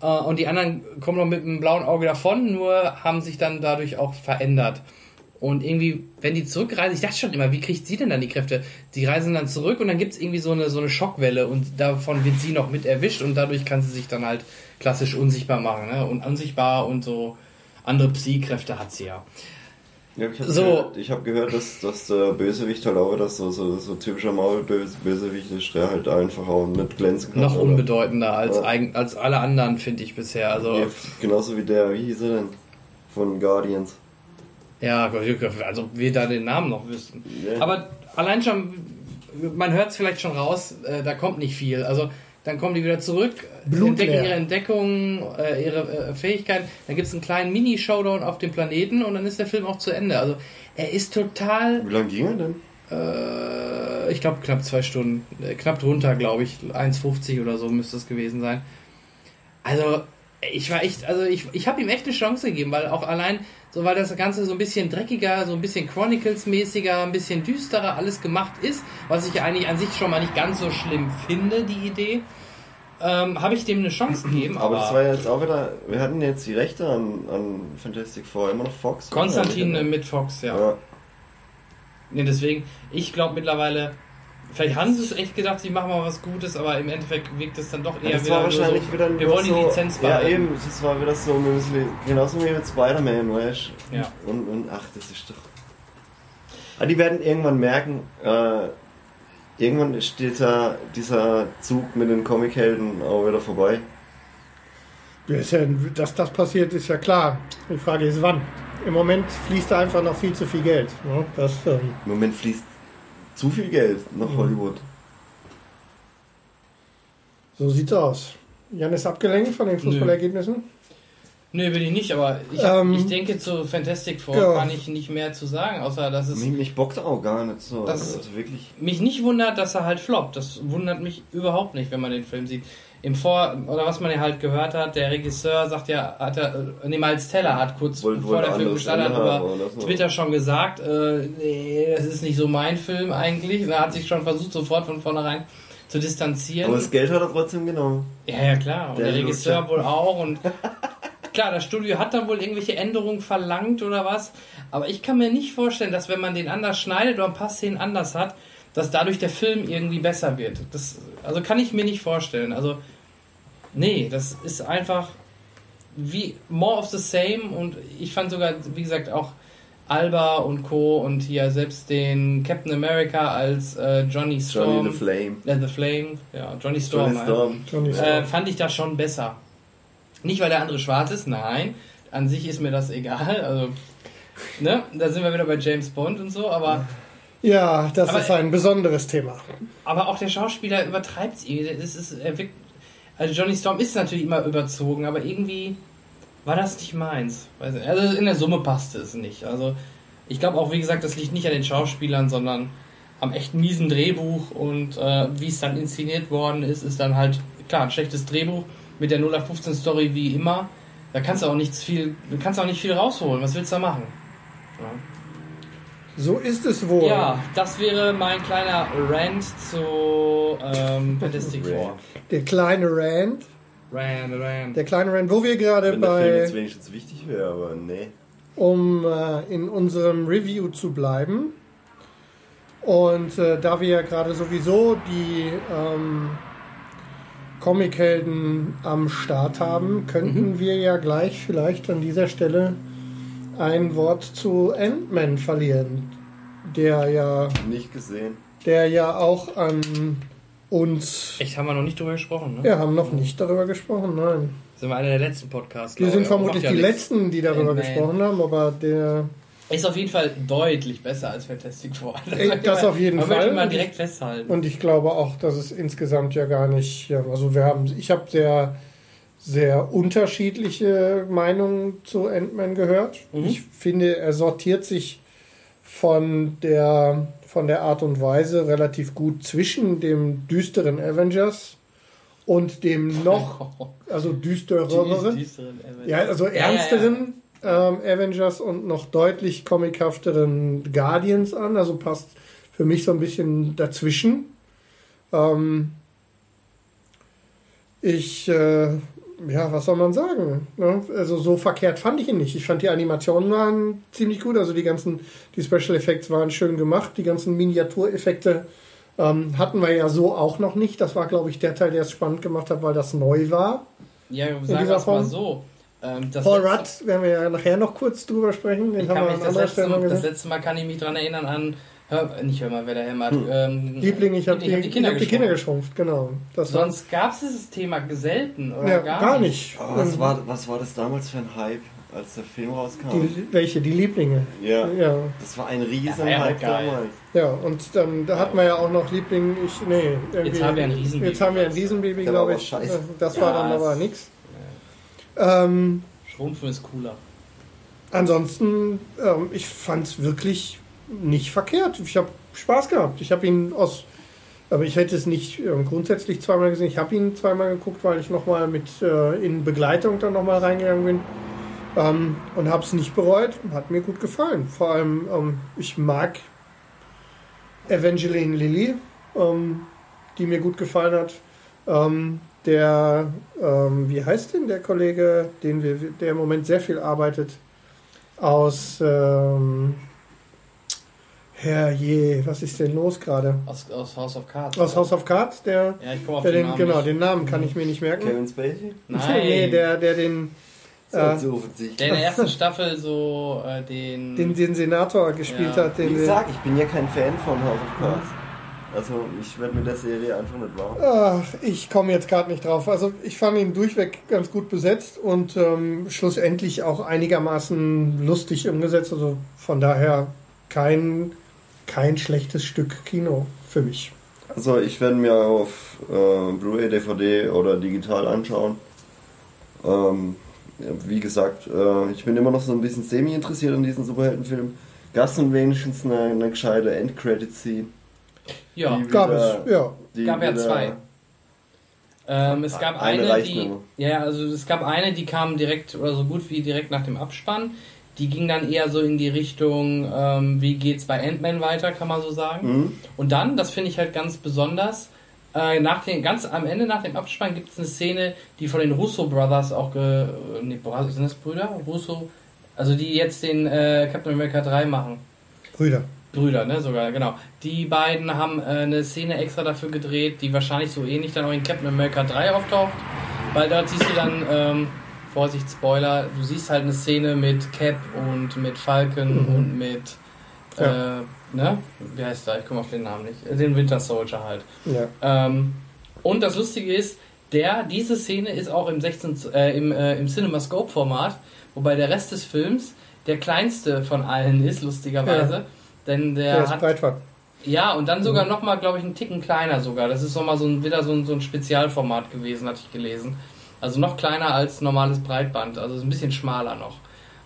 Und die anderen kommen noch mit einem blauen Auge davon, nur haben sich dann dadurch auch verändert. Und irgendwie, wenn die zurückreisen, ich dachte schon immer, wie kriegt sie denn dann die Kräfte? Die reisen dann zurück und dann gibt es irgendwie so eine, so eine Schockwelle und davon wird sie noch mit erwischt und dadurch kann sie sich dann halt klassisch unsichtbar machen. Ne? Und unsichtbar und so andere Psy-Kräfte hat sie ja. Ja, ich habe So. gehört, ich hab gehört dass, dass der Bösewicht halt auch das so, so, so typischer Marvel-Bösewicht ist, der halt einfach auch nicht glänzen kann. Noch oder? unbedeutender als, Ja. eigen, als alle anderen, finde ich bisher. Also, Ja, genauso wie der, wie hieß er denn? Von Guardians. Ja, also wir da den Namen noch wüssten. Ja. Aber allein schon, man hört es vielleicht schon raus, äh, da kommt nicht viel. Also, dann kommen die wieder zurück, Blutleer. entdecken ihre Entdeckungen, äh, ihre äh, Fähigkeiten. Dann gibt es einen kleinen Mini-Showdown auf dem Planeten und dann ist der Film auch zu Ende. Also, er ist total Wie lange ging er denn? Äh, ich glaube knapp zwei Stunden. Äh, knapp drunter, glaube ich. 1,50 oder so müsste es gewesen sein. Also, ich war echt, also ich, ich habe ihm echt eine Chance gegeben, weil auch allein, so weil das Ganze so ein bisschen dreckiger, so ein bisschen Chronicles-mäßiger, ein bisschen düsterer alles gemacht ist, was ich eigentlich an sich schon mal nicht ganz so schlimm finde, die Idee, ähm, habe ich dem eine Chance gegeben. Aber Aber, das war ja jetzt auch wieder, wir hatten jetzt die Rechte an, an Fantastic Four, immer noch Fox. Konstantin mit Fox, ja. ja. Nee, deswegen, ich glaube mittlerweile, vielleicht haben sie es echt gedacht, sie machen mal was Gutes, aber im Endeffekt wirkt es dann doch eher das wieder war nur wahrscheinlich so, wieder wir wollen die so, Lizenz Ja, behalten. eben, das war wieder so, ein bisschen, genauso wie mit Spider-Man, weißt du? Ja. Und, und ach, das ist doch. Ah, die werden irgendwann merken, äh, irgendwann ist dieser, dieser Zug mit den Comichelden auch wieder vorbei. Ja, ja, dass das passiert, ist ja klar. Die Frage ist, wann. Im Moment fließt da einfach noch viel zu viel Geld. Ne? Das, ähm, Im Moment fließt zu viel Geld nach Hollywood. so sieht's aus. Jan ist abgelenkt von den Fußballergebnissen. Nö, bin ich nicht, aber ich, Ähm, ich denke zu Fantastic Four ja. kann ich nicht mehr zu sagen, außer dass es Mich, mich bockt auch gar nicht so. Das- also wirklich. mich nicht wundert, dass er halt floppt. Das wundert mich überhaupt nicht, wenn man den Film sieht. Im Vor oder was man ja halt gehört hat, der Regisseur sagt ja, hat er, äh, nee, Miles Teller hat kurz Wollte- bevor wollte der Film gestartet hat, über so. Twitter schon gesagt, äh, nee, das ist nicht so mein Film eigentlich. Und er hat sich schon versucht, sofort von vornherein zu distanzieren. Aber das Geld hat er trotzdem genommen. Ja, ja, klar. Und Der der, Regisseur wohl auch. Und klar, das Studio hat dann wohl irgendwelche Änderungen verlangt oder was. Aber ich kann mir nicht vorstellen, dass wenn man den anders schneidet oder ein paar Szenen anders hat, dass dadurch der Film irgendwie besser wird. Das, also kann ich mir nicht vorstellen. Also, nee, das ist einfach wie more of the same. Und ich fand sogar, wie gesagt, auch Alba und Co. und hier selbst den Captain America als äh, Johnny Storm. Johnny the Flame. Äh, the Flame, ja, Johnny Storm. Johnny. Storm. Johnny Äh, Storm. fand ich das schon besser. Nicht, weil der andere schwarz ist, nein. An sich ist mir das egal. Also, ne? Da sind wir wieder bei James Bond und so, aber, ja, das aber- ist ein besonderes Thema. aber auch der Schauspieler übertreibt es irgendwie. Das ist, er wirkt, also Johnny Storm ist natürlich immer überzogen, aber irgendwie war das nicht meins. Also in der Summe passte es nicht. Also ich glaube auch, wie gesagt, das liegt nicht an den Schauspielern, sondern am echt miesen Drehbuch und äh, wie es dann inszeniert worden ist, ist dann halt, klar, ein schlechtes Drehbuch mit der 0815 Story wie immer. Da kannst du auch nichts viel, du kannst auch nicht viel rausholen. Was willst du da machen? So ist es wohl. Ja, das wäre mein kleiner Rant zu ähm, Fantastic Four. Der kleine Rand. Rant, Rant. Der kleine Rand, wo wir gerade Wenn der Film jetzt bei, wenigstens wichtig wäre, aber nee. um äh, in unserem Review zu bleiben. Und äh, da wir ja gerade sowieso die ähm, Comichelden am Start haben, könnten wir ja gleich vielleicht an dieser Stelle ein Wort zu Ant-Man verlieren, der ja, Nicht gesehen. der ja auch an uns. Echt, haben wir noch nicht drüber gesprochen, ne? Wir haben noch nicht darüber gesprochen, nein. Sind wir einer der letzten Podcasts. Wir sind ich. vermutlich die nichts. letzten, die darüber gesprochen haben, aber der. Ist auf jeden Fall deutlich besser als Fantastic Four. Ey, das auf jeden man Fall. möchte ich- direkt festhalten. Und ich glaube auch, dass es insgesamt ja gar nicht. Ja, also wir haben, ich habe sehr, sehr unterschiedliche Meinungen zu Ant-Man gehört. Mhm. Ich finde, er sortiert sich von der, von der Art und Weise relativ gut zwischen dem düsteren Avengers und dem noch, also düstereren, ja, also Ja, ja, ja. Ähm, Avengers und noch deutlich comichafteren Guardians an. Also passt für mich so ein bisschen dazwischen. Ähm, ich, äh, ja, was soll man sagen? Ne? Also so verkehrt fand ich ihn nicht. Ich fand die Animationen waren ziemlich gut. Also die ganzen, die Special Effects waren schön gemacht. Die ganzen Miniatureffekte ähm, hatten wir ja so auch noch nicht. Das war, glaube ich, der Teil, der es spannend gemacht hat, weil das neu war. Ja, sagen wir es mal so. Ähm, das Paul Rudd werden wir ja nachher noch kurz drüber sprechen. Den Ich haben kann wir mich an das letzte, noch das letzte Mal kann ich mich daran erinnern an hör, nicht hör mal, wer da hämmert. Ähm, Liebling, ich habe die, hab ich hab die Kinder geschrumpft, genau. Das war, Sonst gab es dieses Thema selten oder ja, gar, gar nicht. nicht. Was Ähm, war, was war das damals für ein Hype, als der Film rauskam? die, welche? Die Lieblinge. ja, Ja, das war ein riesen war ja Hype damals. ja. Und dann da hatten wir ja auch noch Liebling. Ich, nee, irgendwie, Jetzt haben wir ein Riesenbaby. Jetzt haben wir ein Riesenbaby, Der war glaube ich. scheiße. Das war Ja, dann es- aber nichts. Ähm, Schrumpfen ist cooler. ansonsten, ähm, ich fand es wirklich nicht verkehrt. Ich habe Spaß gehabt. Ich habe ihn aus, aber ich hätte es nicht ähm, grundsätzlich zweimal gesehen. Ich habe ihn zweimal geguckt, weil ich nochmal mit äh, in Begleitung dann nochmal reingegangen bin. Ähm, und habe es nicht bereut. Hat mir gut gefallen. Vor allem, ähm, ich mag Evangeline Lilly, ähm, die mir gut gefallen hat. Ähm, der, ähm, wie heißt denn der Kollege, den wir, der im Moment sehr viel arbeitet, aus, ähm, Herrje, was ist denn los gerade? Aus, aus House of Cards. Aus House of Cards, der, Ja, ich komme auf der den den, Namen genau, nicht. den Namen kann ich mir nicht merken. Kevin Spacey? Nein. Nee, der, der den, Das Äh, ist so. Der in der ersten Staffel so äh, den. den, den Senator gespielt Ja. hat. Wie Den, gesagt, ich bin ja kein Fan von House of Cards. Also ich werde mit der Serie einfach nicht warm. Ach, ich komme jetzt gerade nicht drauf. Also ich fand ihn durchweg ganz gut besetzt und ähm, schlussendlich auch einigermaßen lustig umgesetzt. Also von daher kein, kein schlechtes Stück Kino für mich. Also ich werde mir auf äh, Blu-ray, DVD oder digital anschauen. Ähm, ja, wie gesagt, äh, ich bin immer noch so ein bisschen semi interessiert an diesen Superheldenfilm. Gab es wenigstens eine, eine gescheite Endcredit-Scene? Ja, Die Gab wieder- es, ja. die Gab ja zwei. Ähm, es gab Eine eine, die, ja, also es gab eine, die kam direkt oder so gut wie direkt nach dem Abspann. Die ging dann eher so in die Richtung, ähm, wie geht's bei Ant-Man weiter, kann man so sagen. Mhm. Und dann, das finde ich halt ganz besonders, äh, nach den, ganz am Ende nach dem Abspann gibt es eine Szene, die von den Russo Brothers auch ge, äh, nee, sind das Brüder? Russo, also die jetzt den äh, Captain America 3 machen. Brüder. Brüder, ne, sogar, genau. Die beiden haben äh, eine Szene extra dafür gedreht, die wahrscheinlich so ähnlich dann auch in Captain America 3 auftaucht. Weil dort siehst du dann, ähm, Vorsicht, Spoiler, du siehst halt eine Szene mit Cap und mit Falcon Mhm. und mit, Ja. äh, ne, wie heißt der? Ich komme auf den Namen nicht. Äh, Den Winter Soldier halt. Ja. Ähm, und das Lustige ist, der, diese Szene ist auch im 16, äh, im, äh, im CinemaScope-Format, wobei der Rest des Films der kleinste von allen ist, lustigerweise. Ja. Denn der, Der ist hat. Breitbart. Ja, und dann sogar nochmal, glaube ich, einen Ticken kleiner sogar. Das ist nochmal so ein, wieder so ein, so ein Spezialformat gewesen, hatte ich gelesen. Also noch kleiner als normales Breitband, also ein bisschen schmaler noch.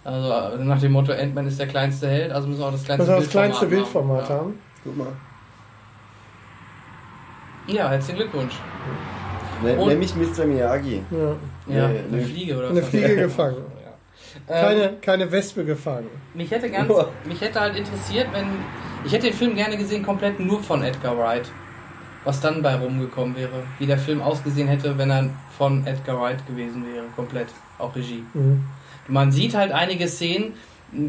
Also äh, nach dem Motto, Ant-Man ist der kleinste Held, also müssen wir auch das kleinste wir das kleinste Bildformat Bildformat haben. Guck mal. Ja, herzlichen Glückwunsch. Ne, Und- nämlich Mr. Miyagi. Ja. Ja, Nee, eine nee. Fliege oder Eine was? Fliege gefangen. Ja. Ähm, Keine, keine Wespe gefangen. Mich hätte ganz, mich hätte halt interessiert, wenn ich hätte den Film gerne gesehen komplett nur von Edgar Wright. Was dann bei rumgekommen wäre, wie der Film ausgesehen hätte, wenn er von Edgar Wright gewesen wäre, komplett, auch Regie. Mhm. Man sieht halt einige Szenen,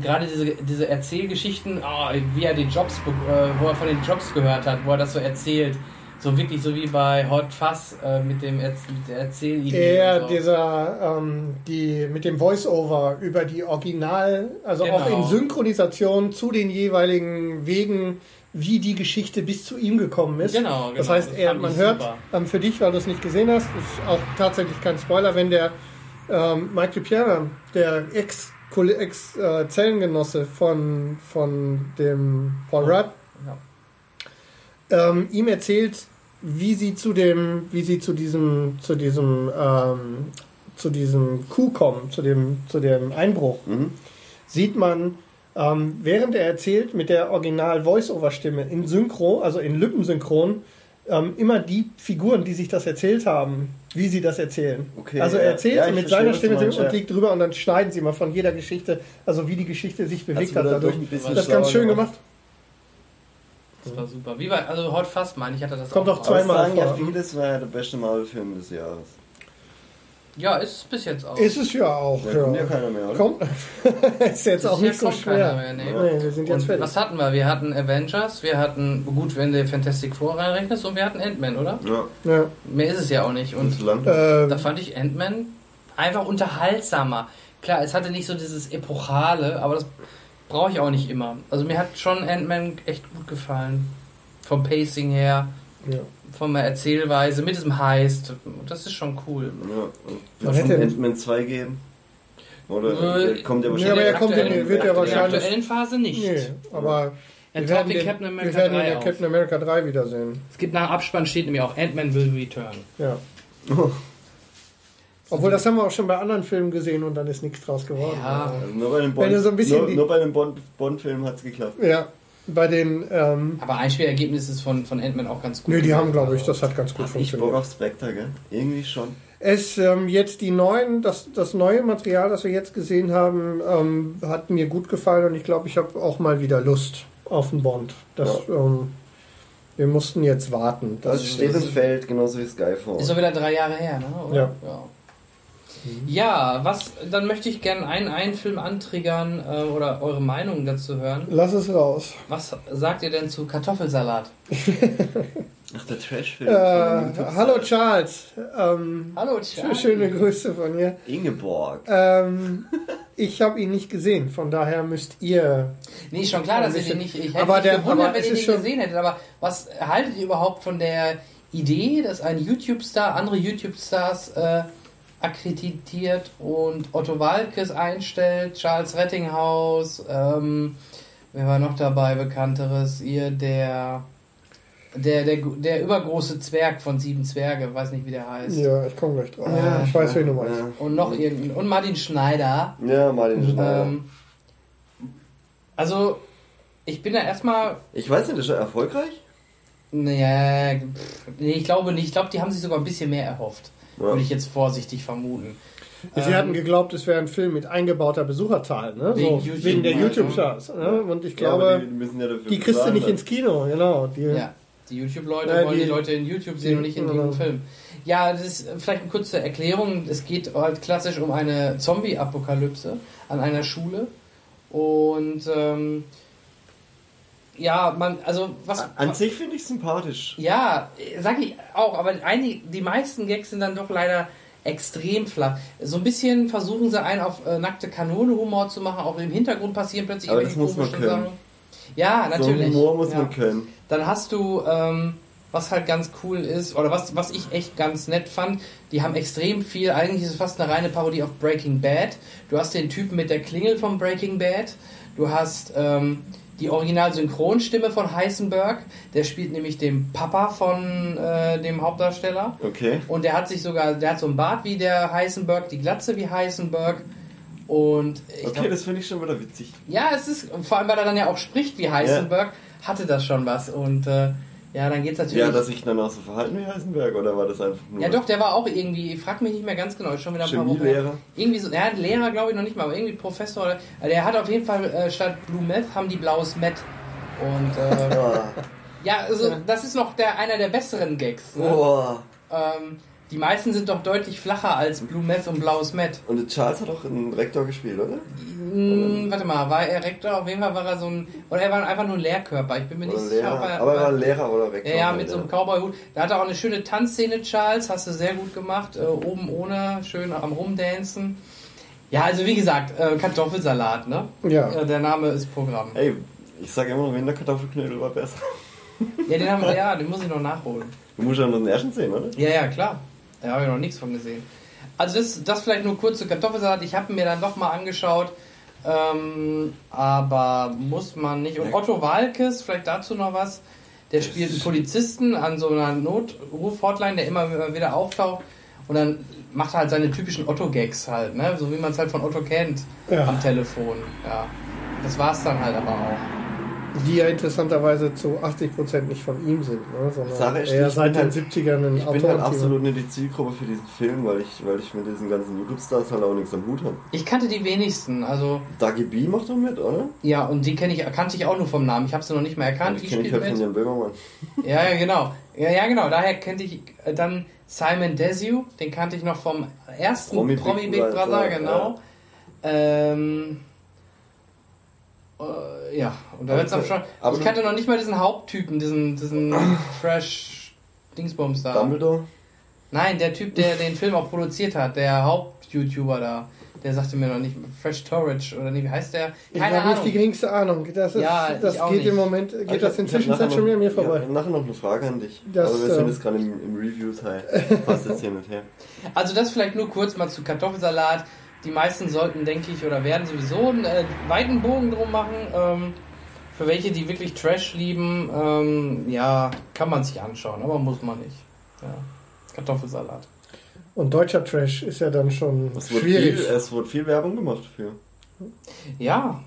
gerade diese, diese Erzählgeschichten, ah, wie er die Jobs, äh, wo er von den Jobs gehört hat, wo er das so erzählt, so wirklich so wie bei Hot Fuzz äh, mit dem Erz mit der Erzählidee. Und so. dieser, ähm, die mit dem Voice-Over über die Original, also auch Genau. in Synchronisation zu den jeweiligen Wegen, wie die Geschichte bis zu ihm gekommen ist. Genau, genau. Das heißt, Das er, man hört ähm, für dich, weil du es nicht gesehen hast, ist auch tatsächlich kein Spoiler, wenn der ähm, Mike DiPiera, der Ex-Zellengenosse von, von dem Paul Rudd, Ja. ähm, ihm erzählt, wie sie zu dem, wie sie zu diesem, zu diesem, ähm, zu diesem Coup kommen, zu dem, zu dem Einbruch, Mhm. sieht man, ähm, während er erzählt mit der Original Voice-Over-Stimme in Synchro, also in Lippensynchron, ähm, immer die Figuren, die sich das erzählt haben, wie sie das erzählen. Okay, also er erzählt Ja, ich mit seiner Stimme meinst, und ja. liegt drüber und dann schneiden sie mal von jeder Geschichte, also wie die Geschichte sich bewegt hat da dadurch. Das ist ganz schön gemacht. Das war super. Wie bei, also Hot Fast meine ich, hatte das Kommt auch zweimal sagen ja vor. viele, es war ja der beste Marvel-Film des Jahres. Ja, ist es bis jetzt auch. Ist es ja auch. Da ja. kommt ja keiner mehr, oder? Kommt. ist jetzt auch Bisher nicht so schwer. mehr, nee. Nee, wir sind jetzt fertig. was hatten wir? Wir hatten Avengers, wir hatten, gut, wenn du Fantastic Four reinrechnest, und wir hatten Ant-Man, oder? Ja, Ja. Mehr ist es ja auch nicht. und. Ähm, da fand ich Ant-Man einfach unterhaltsamer. Klar, es hatte nicht so dieses Epochale, aber das brauche ich auch nicht immer. Also mir hat schon Ant-Man echt gut gefallen. Vom Pacing her, ja. von der Erzählweise, mit diesem Heist. Das ist schon cool. Ja, wird es hätte- Ant-Man 2 geben? Oder Äh, der kommt ja Ja, wahrscheinlich. aber In er der kommt in- aktuellen- wird ja in der wahrscheinlich- aktuellen Phase nicht. Nee, aber Er wir werden, in den, Captain America wir werden 3 in der auf. Captain America 3 wiedersehen. Es gibt nach Abspann steht nämlich auch Ant-Man will return. Ja. Obwohl, das haben wir auch schon bei anderen Filmen gesehen und dann ist nichts draus geworden. Ja. Also nur bei einem Wenn du Bond, so ein Bond- Bond-Film hat es geklappt. Ja, bei den, ähm, Aber Einspielergebnis ist von, von Ant-Man auch ganz gut. nö, die haben, glaube ich, das hat ganz gut Hab ich Bock funktioniert. auf Spectre, gell? Irgendwie schon. Es, ähm, jetzt die neuen, das, das neue Material, das wir jetzt gesehen haben, ähm, hat mir gut gefallen und ich glaube, ich habe auch mal wieder Lust auf einen Bond. Das, ähm, wir mussten jetzt warten. Das Das, steht und fällt, genauso wie Skyfall. Ist doch wieder drei Jahre her, ne? Oder? Ja. ja. Ja, was, dann möchte ich gerne einen, einen Film antriggern äh, oder eure Meinung dazu hören. lass es raus. Was sagt ihr denn zu Kartoffelsalat? Ach, der Trash-Film. Äh, hallo. Charles. Ähm, Hallo, sch- schöne Grüße von hier. Ingeborg. Ähm, ich habe ihn nicht gesehen, von daher müsst ihr. Nee, schon klar, dass ihr den nicht. Ich hätte Aber mich der- gewundert, aber wenn ihr den schon- gesehen hättet. Aber was haltet ihr überhaupt von der Idee, dass ein YouTube-Star andere YouTube-Stars äh, akkreditiert und Otto Walkes einstellt, Charles Rettinghaus, ähm, wer war noch dabei, bekannteres? Ihr, der. Der, der, der übergroße Zwerg von Sieben Zwerge, weiß nicht, wie der heißt. Ja, ich komme gleich drauf. Ja, ich weiß, wen du meinst. Ja, Und noch irgendein. Und Martin Schneider. ja Martin Schneider. Ähm, also, ich bin da erstmal. Ich weiß nicht, ist er erfolgreich? Naja, pff, nee, ich glaube nicht. Ich glaube, die haben sich sogar ein bisschen mehr erhofft. Ja. Würde ich jetzt vorsichtig vermuten. Sie Ähm, hatten geglaubt, es wäre ein Film mit eingebauter Besucherzahl, ne? Wegen so, YouTube, wegen der also. YouTube-Stars. Ne? Und ich glaube, die, die müssen ja dafür die, kriegst du nicht dann. ins Kino, genau. Die, Ja, die YouTube-Leute Ja, wollen die, die- Leute in YouTube sehen und nicht in diesem Film. Ja, das ist vielleicht eine kurze Erklärung. Es geht halt klassisch um eine Zombie-Apokalypse an einer Schule. Und ähm, ja, man, also was. An sich finde ich sympathisch. Ja, sag ich auch, aber einige, die meisten Gags sind dann doch leider extrem flach. So ein bisschen versuchen sie einen auf äh, nackte Kanone Humor zu machen, auch im Hintergrund passieren plötzlich Aber das muss man komischen können. Ja, natürlich. So Humor muss ja. man können. Dann hast du, ähm, was halt ganz cool ist, oder was, was ich echt ganz nett fand, die haben extrem viel, eigentlich ist es fast eine reine Parodie auf Breaking Bad. Du hast den Typen mit der Klingel von Breaking Bad, du hast ähm, die Original-Synchronstimme von Heisenberg, der spielt nämlich den Papa von äh, dem Hauptdarsteller. Okay. Und der hat sich sogar, der hat so einen Bart wie der Heisenberg, die Glatze wie Heisenberg. Und ich Okay, glaub, das finde ich schon wieder witzig. ja, es ist, vor allem weil er dann ja auch spricht wie Heisenberg, hatte das schon was. Und äh, ja, dann geht's natürlich. Ja, dass ich dann auch so verhalten wie Heisenberg oder war das einfach nur Ja, doch, der war auch irgendwie, ich frag mich nicht mehr ganz genau, schon wieder ein paar Wochen. Chemielehrer? Irgendwie so, ja, Lehrer glaube ich noch nicht mal, aber irgendwie Professor. Oder, also der hat auf jeden Fall äh, statt Blue Meth haben die blaues Meth. Und äh, ja, also das ist noch der einer der besseren Gags. Ne? Boah. Ähm, die meisten sind doch deutlich flacher als Blue Meth und blaues Meth. Und Charles hat auch einen Rektor gespielt, oder? Hm, warte mal, war er Rektor? Auf jeden Fall war er so ein. Oder er war einfach nur ein Lehrkörper. Ich bin mir nicht sicher, er. Aber er war Lehrer oder Rektor. Ja, ja, mit so einem Cowboy-Hut. Da hat er auch eine schöne Tanzszene, Charles. Hast du sehr gut gemacht. Äh, oben ohne, schön am Rumdancen. Ja, also wie gesagt, äh, Kartoffelsalat, ne? Ja. Äh, der Name ist Programm. Ey, ich sag immer noch, wenn der Kartoffelknödel war besser. Ja, den, haben, ja, den muss ich noch nachholen. Du musst ja noch den ersten sehen, oder? Ja, ja, klar. Da habe ich noch nichts von gesehen. Also das, das vielleicht nur kurz zu Kartoffelsalat. Ich habe mir dann doch mal angeschaut. Ähm, aber muss man nicht. Und Otto Walkes, vielleicht dazu noch was. Der spielt einen Polizisten an so einer Notruf-Hotline, der immer wieder auftaucht. Und dann macht er halt seine typischen Otto-Gags halt, ne? So wie man es halt von Otto kennt Ja. am Telefon. Ja. Das war's dann halt aber auch. Die ja interessanterweise zu 80% nicht von ihm sind, ne? sondern Sache ist, eher ich seit bin den halt- 70ern ein Ich bin halt absolut nicht die Zielgruppe für diesen Film, weil ich, weil ich mit diesen ganzen YouTube-Stars halt auch nichts am Hut habe. Ich kannte die wenigsten, also Dagi B macht doch mit, oder? ja, und die kenne ich, kannte ich auch nur vom Namen. Ich habe sie noch nicht mehr erkannt. die Die kenne ich halt von mit. Jan Böhmermann. Ja, ja, genau. Ja, ja, genau. Daher kannte ich äh, dann Simon Desue, den kannte ich noch vom ersten Promi Promi, Big Big Brother, Brother, ja. genau. Ähm, äh, ja, und da wird's auch du- schon. aber ich kannte noch nicht mal diesen Haupttypen, diesen, diesen Fresh Dingsbums da. Dumbledore? Nein, der Typ, der den Film auch produziert hat, der Haupt-YouTuber da. Der sagte mir noch nicht, Fresh Storage oder nee, wie heißt der? Ich Keine habe nicht Ahnung. die geringste Ahnung. Das, ist, Ja, das ich geht nicht. im Moment, Ich geht das inzwischen ich hab nachher schon wieder an mir vorbei. Ja, nachher noch eine Frage an dich. Das, Aber wir sind ähm, jetzt gerade im, im Review-Teil. Passt jetzt hier nicht her. Also das vielleicht nur kurz mal zu Kartoffelsalat. Die meisten sollten, denke ich, oder werden sowieso einen äh, weiten Bogen drum machen. Ähm, für welche, die wirklich Trash lieben, ähm, ja, kann man sich anschauen, aber muss man nicht. Ja. Kartoffelsalat. Und deutscher Trash ist ja dann schon Es schwierig. viel, es wurde viel Werbung gemacht für. Ja,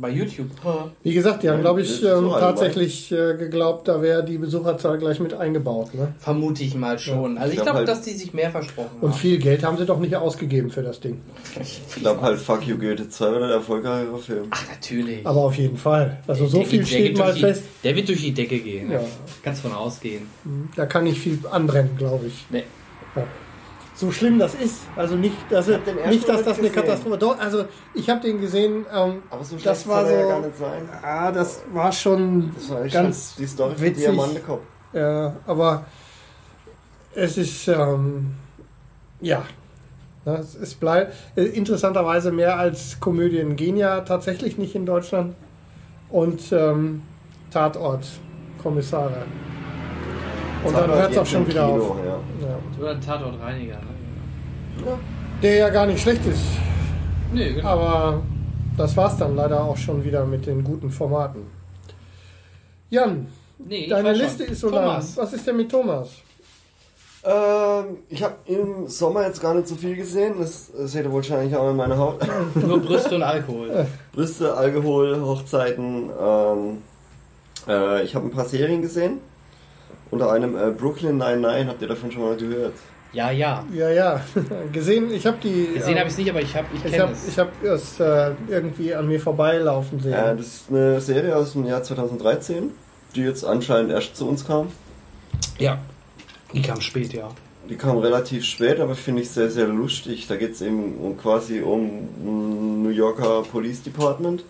bei YouTube. Wie gesagt, die haben, Ja, glaube ich, ähm, tatsächlich äh, geglaubt, da wäre die Besucherzahl gleich mit eingebaut. Ne? Vermute ich mal schon. Also ich glaub glaube, halt- dass die sich mehr versprochen Und haben. viel Geld haben sie doch nicht ausgegeben für das Ding. Ich glaube halt, Fuck You Goethe 2 war der erfolgreiche Film. Ach, natürlich. Aber auf jeden Fall. Also so Der viel geht- der steht mal die, fest. Der wird durch die Decke gehen. Ja. Kannst von ausgehen. Da kann nicht viel anbrennen, glaube ich. Nee. Ja. So schlimm das ist. Also nicht, dass, nicht, dass das eine. Katastrophe Doch, also ich habe den gesehen. Ähm, Aber so das war so. ja gar nicht sein. Ah, das war schon Das war ganz schon die Story witzig. Diamantekopf. Ja, aber es ist, ähm, ja, Ne, Es ist bleib, äh, interessanterweise mehr als Komödien gehen ja tatsächlich nicht in Deutschland. Und ähm, Tatort, Kommissare. Und dann hört es auch schon wieder Kino, auf. Ja. Ja. Oder Tatortreiniger. Ne? Der ja gar nicht schlecht ist. Nee, genau. Aber das war's dann leider auch schon wieder mit den guten Formaten. Jan, nee, deine weiß schon. Liste ist so Thomas. lang. Was ist denn mit Thomas? Ähm, ich habe im Sommer jetzt gar nicht so viel gesehen. Das seht ihr wahrscheinlich auch in meiner Haut. Nur Brüste und Alkohol. Brüste, Alkohol, Hochzeiten. Ähm, äh, ich habe ein paar Serien gesehen. Unter einem äh, Brooklyn 99. Habt ihr davon schon mal gehört? Ja, ja. Ja, ja. Gesehen, ich habe die. Gesehen äh, habe ich es nicht, aber ich, hab, ich Ich kenne habe es. ich hab es äh, irgendwie an mir vorbeilaufen sehen. Äh, das ist eine Serie aus dem Jahr 2013, die jetzt anscheinend erst zu uns kam. ja. Die kam spät, ja. Die kam relativ spät, aber finde ich sehr, sehr lustig. Da geht es eben um, quasi um ein New Yorker Police Department.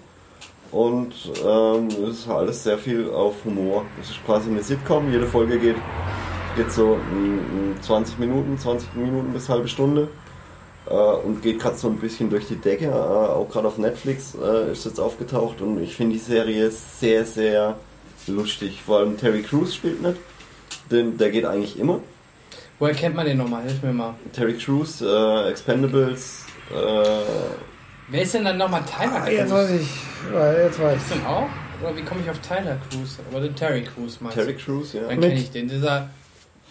Und ähm, es ist alles sehr viel auf Humor. Es ist quasi eine Sitcom. Jede Folge geht, geht so mm, mm, 20 Minuten, 20 Minuten bis halbe Stunde. Äh, und geht gerade so ein bisschen durch die Decke. Äh, auch gerade auf Netflix äh, ist jetzt aufgetaucht. Und ich finde die Serie sehr, sehr lustig. Vor allem Terry Crews spielt mit. Den, der geht eigentlich immer. Woher kennt man den nochmal? Hilf mir mal. Terry Crews, äh, Expendables, äh, Wer ist denn dann nochmal Tyler Ah, jetzt Cruz? weiß ich. Ja, Jetzt weiß Ist denn auch? Oder wie komme ich auf Tyler Cruz? Oder den Terry Cruz meinst Terry du? Crews, ja. Dann kenne ich den. Dieser.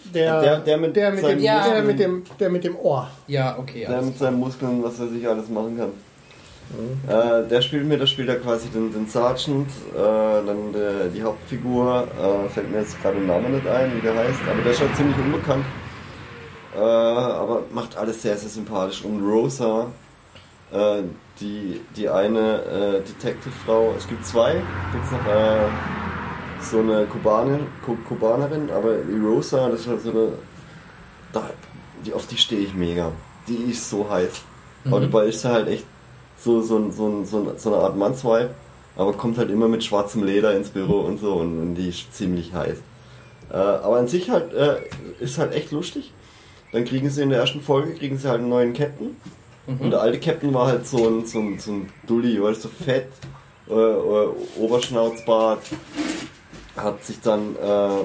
ich. Der, Der- der mit der mit, dem, seinen der, mit dem, der mit dem Ohr. Ja, okay. Der mit seinen Muskeln, was er sich alles machen kann. Äh, der spielt mir, der spielt ja quasi den, den Sergeant, äh, dann der, die Hauptfigur, äh, fällt mir jetzt gerade der Name nicht ein, wie der heißt, aber der ist schon ziemlich unbekannt. Äh, aber macht alles sehr, sehr sympathisch. Und Rosa, äh, die, die eine äh, Detective-Frau, es gibt zwei, gibt's noch äh, so eine Kubanerin, Ku Kubanerin, aber die Rosa, das ist halt so eine, da, die, auf die stehe ich mega. Die ist so heiß. Aber dabei ist sie halt echt so, so, so, so, so eine Art Mannsweib, aber kommt halt immer mit schwarzem Leder ins Büro und so und, und die ist ziemlich heiß. Äh, aber an sich halt äh, ist halt echt lustig. Dann kriegen sie in der ersten Folge kriegen sie halt einen neuen Captain. Und der alte Captain war halt so ein, so ein, so ein Dulli, weißt du, so fett, äh, äh, Oberschnauzbart, hat sich dann, äh,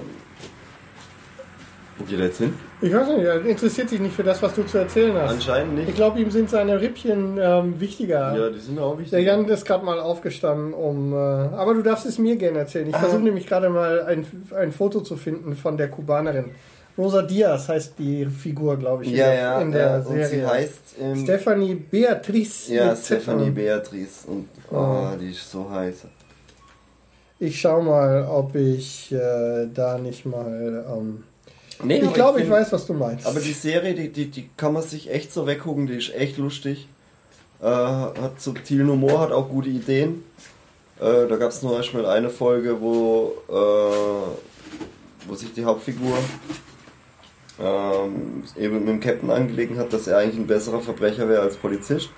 wo geht er jetzt hin? Ich weiß nicht, er interessiert sich nicht für das, was du zu erzählen hast. Anscheinend Ich nicht. glaube, ihm sind seine Rippchen ähm, wichtiger. Ja, die sind auch wichtig. Der Jan ist gerade mal aufgestanden, um. Äh, aber du darfst es mir gerne erzählen. Ah. Ich versuche nämlich gerade mal ein, ein Foto zu finden von der Kubanerin. Rosa Diaz heißt die Figur, glaube ich, in ja, der, ja, in der äh, und Serie. sie heißt ähm, Stephanie Beatrice. Ja. Stephanie Beatrice und oh, Oh. die ist so heiß. Ich schau mal, ob ich äh, da nicht mal. Ähm, Nee, ich glaube, ich find- weiß, was du meinst. Aber die Serie, die, die, die kann man sich echt so weggucken, die ist echt lustig. Äh, hat subtilen Humor, hat auch gute Ideen. Äh, da gab es zum Beispiel eine Folge, wo, äh, wo sich die Hauptfigur ähm, eben mit dem Captain angelegen hat, dass er eigentlich ein besserer Verbrecher wäre als Polizist.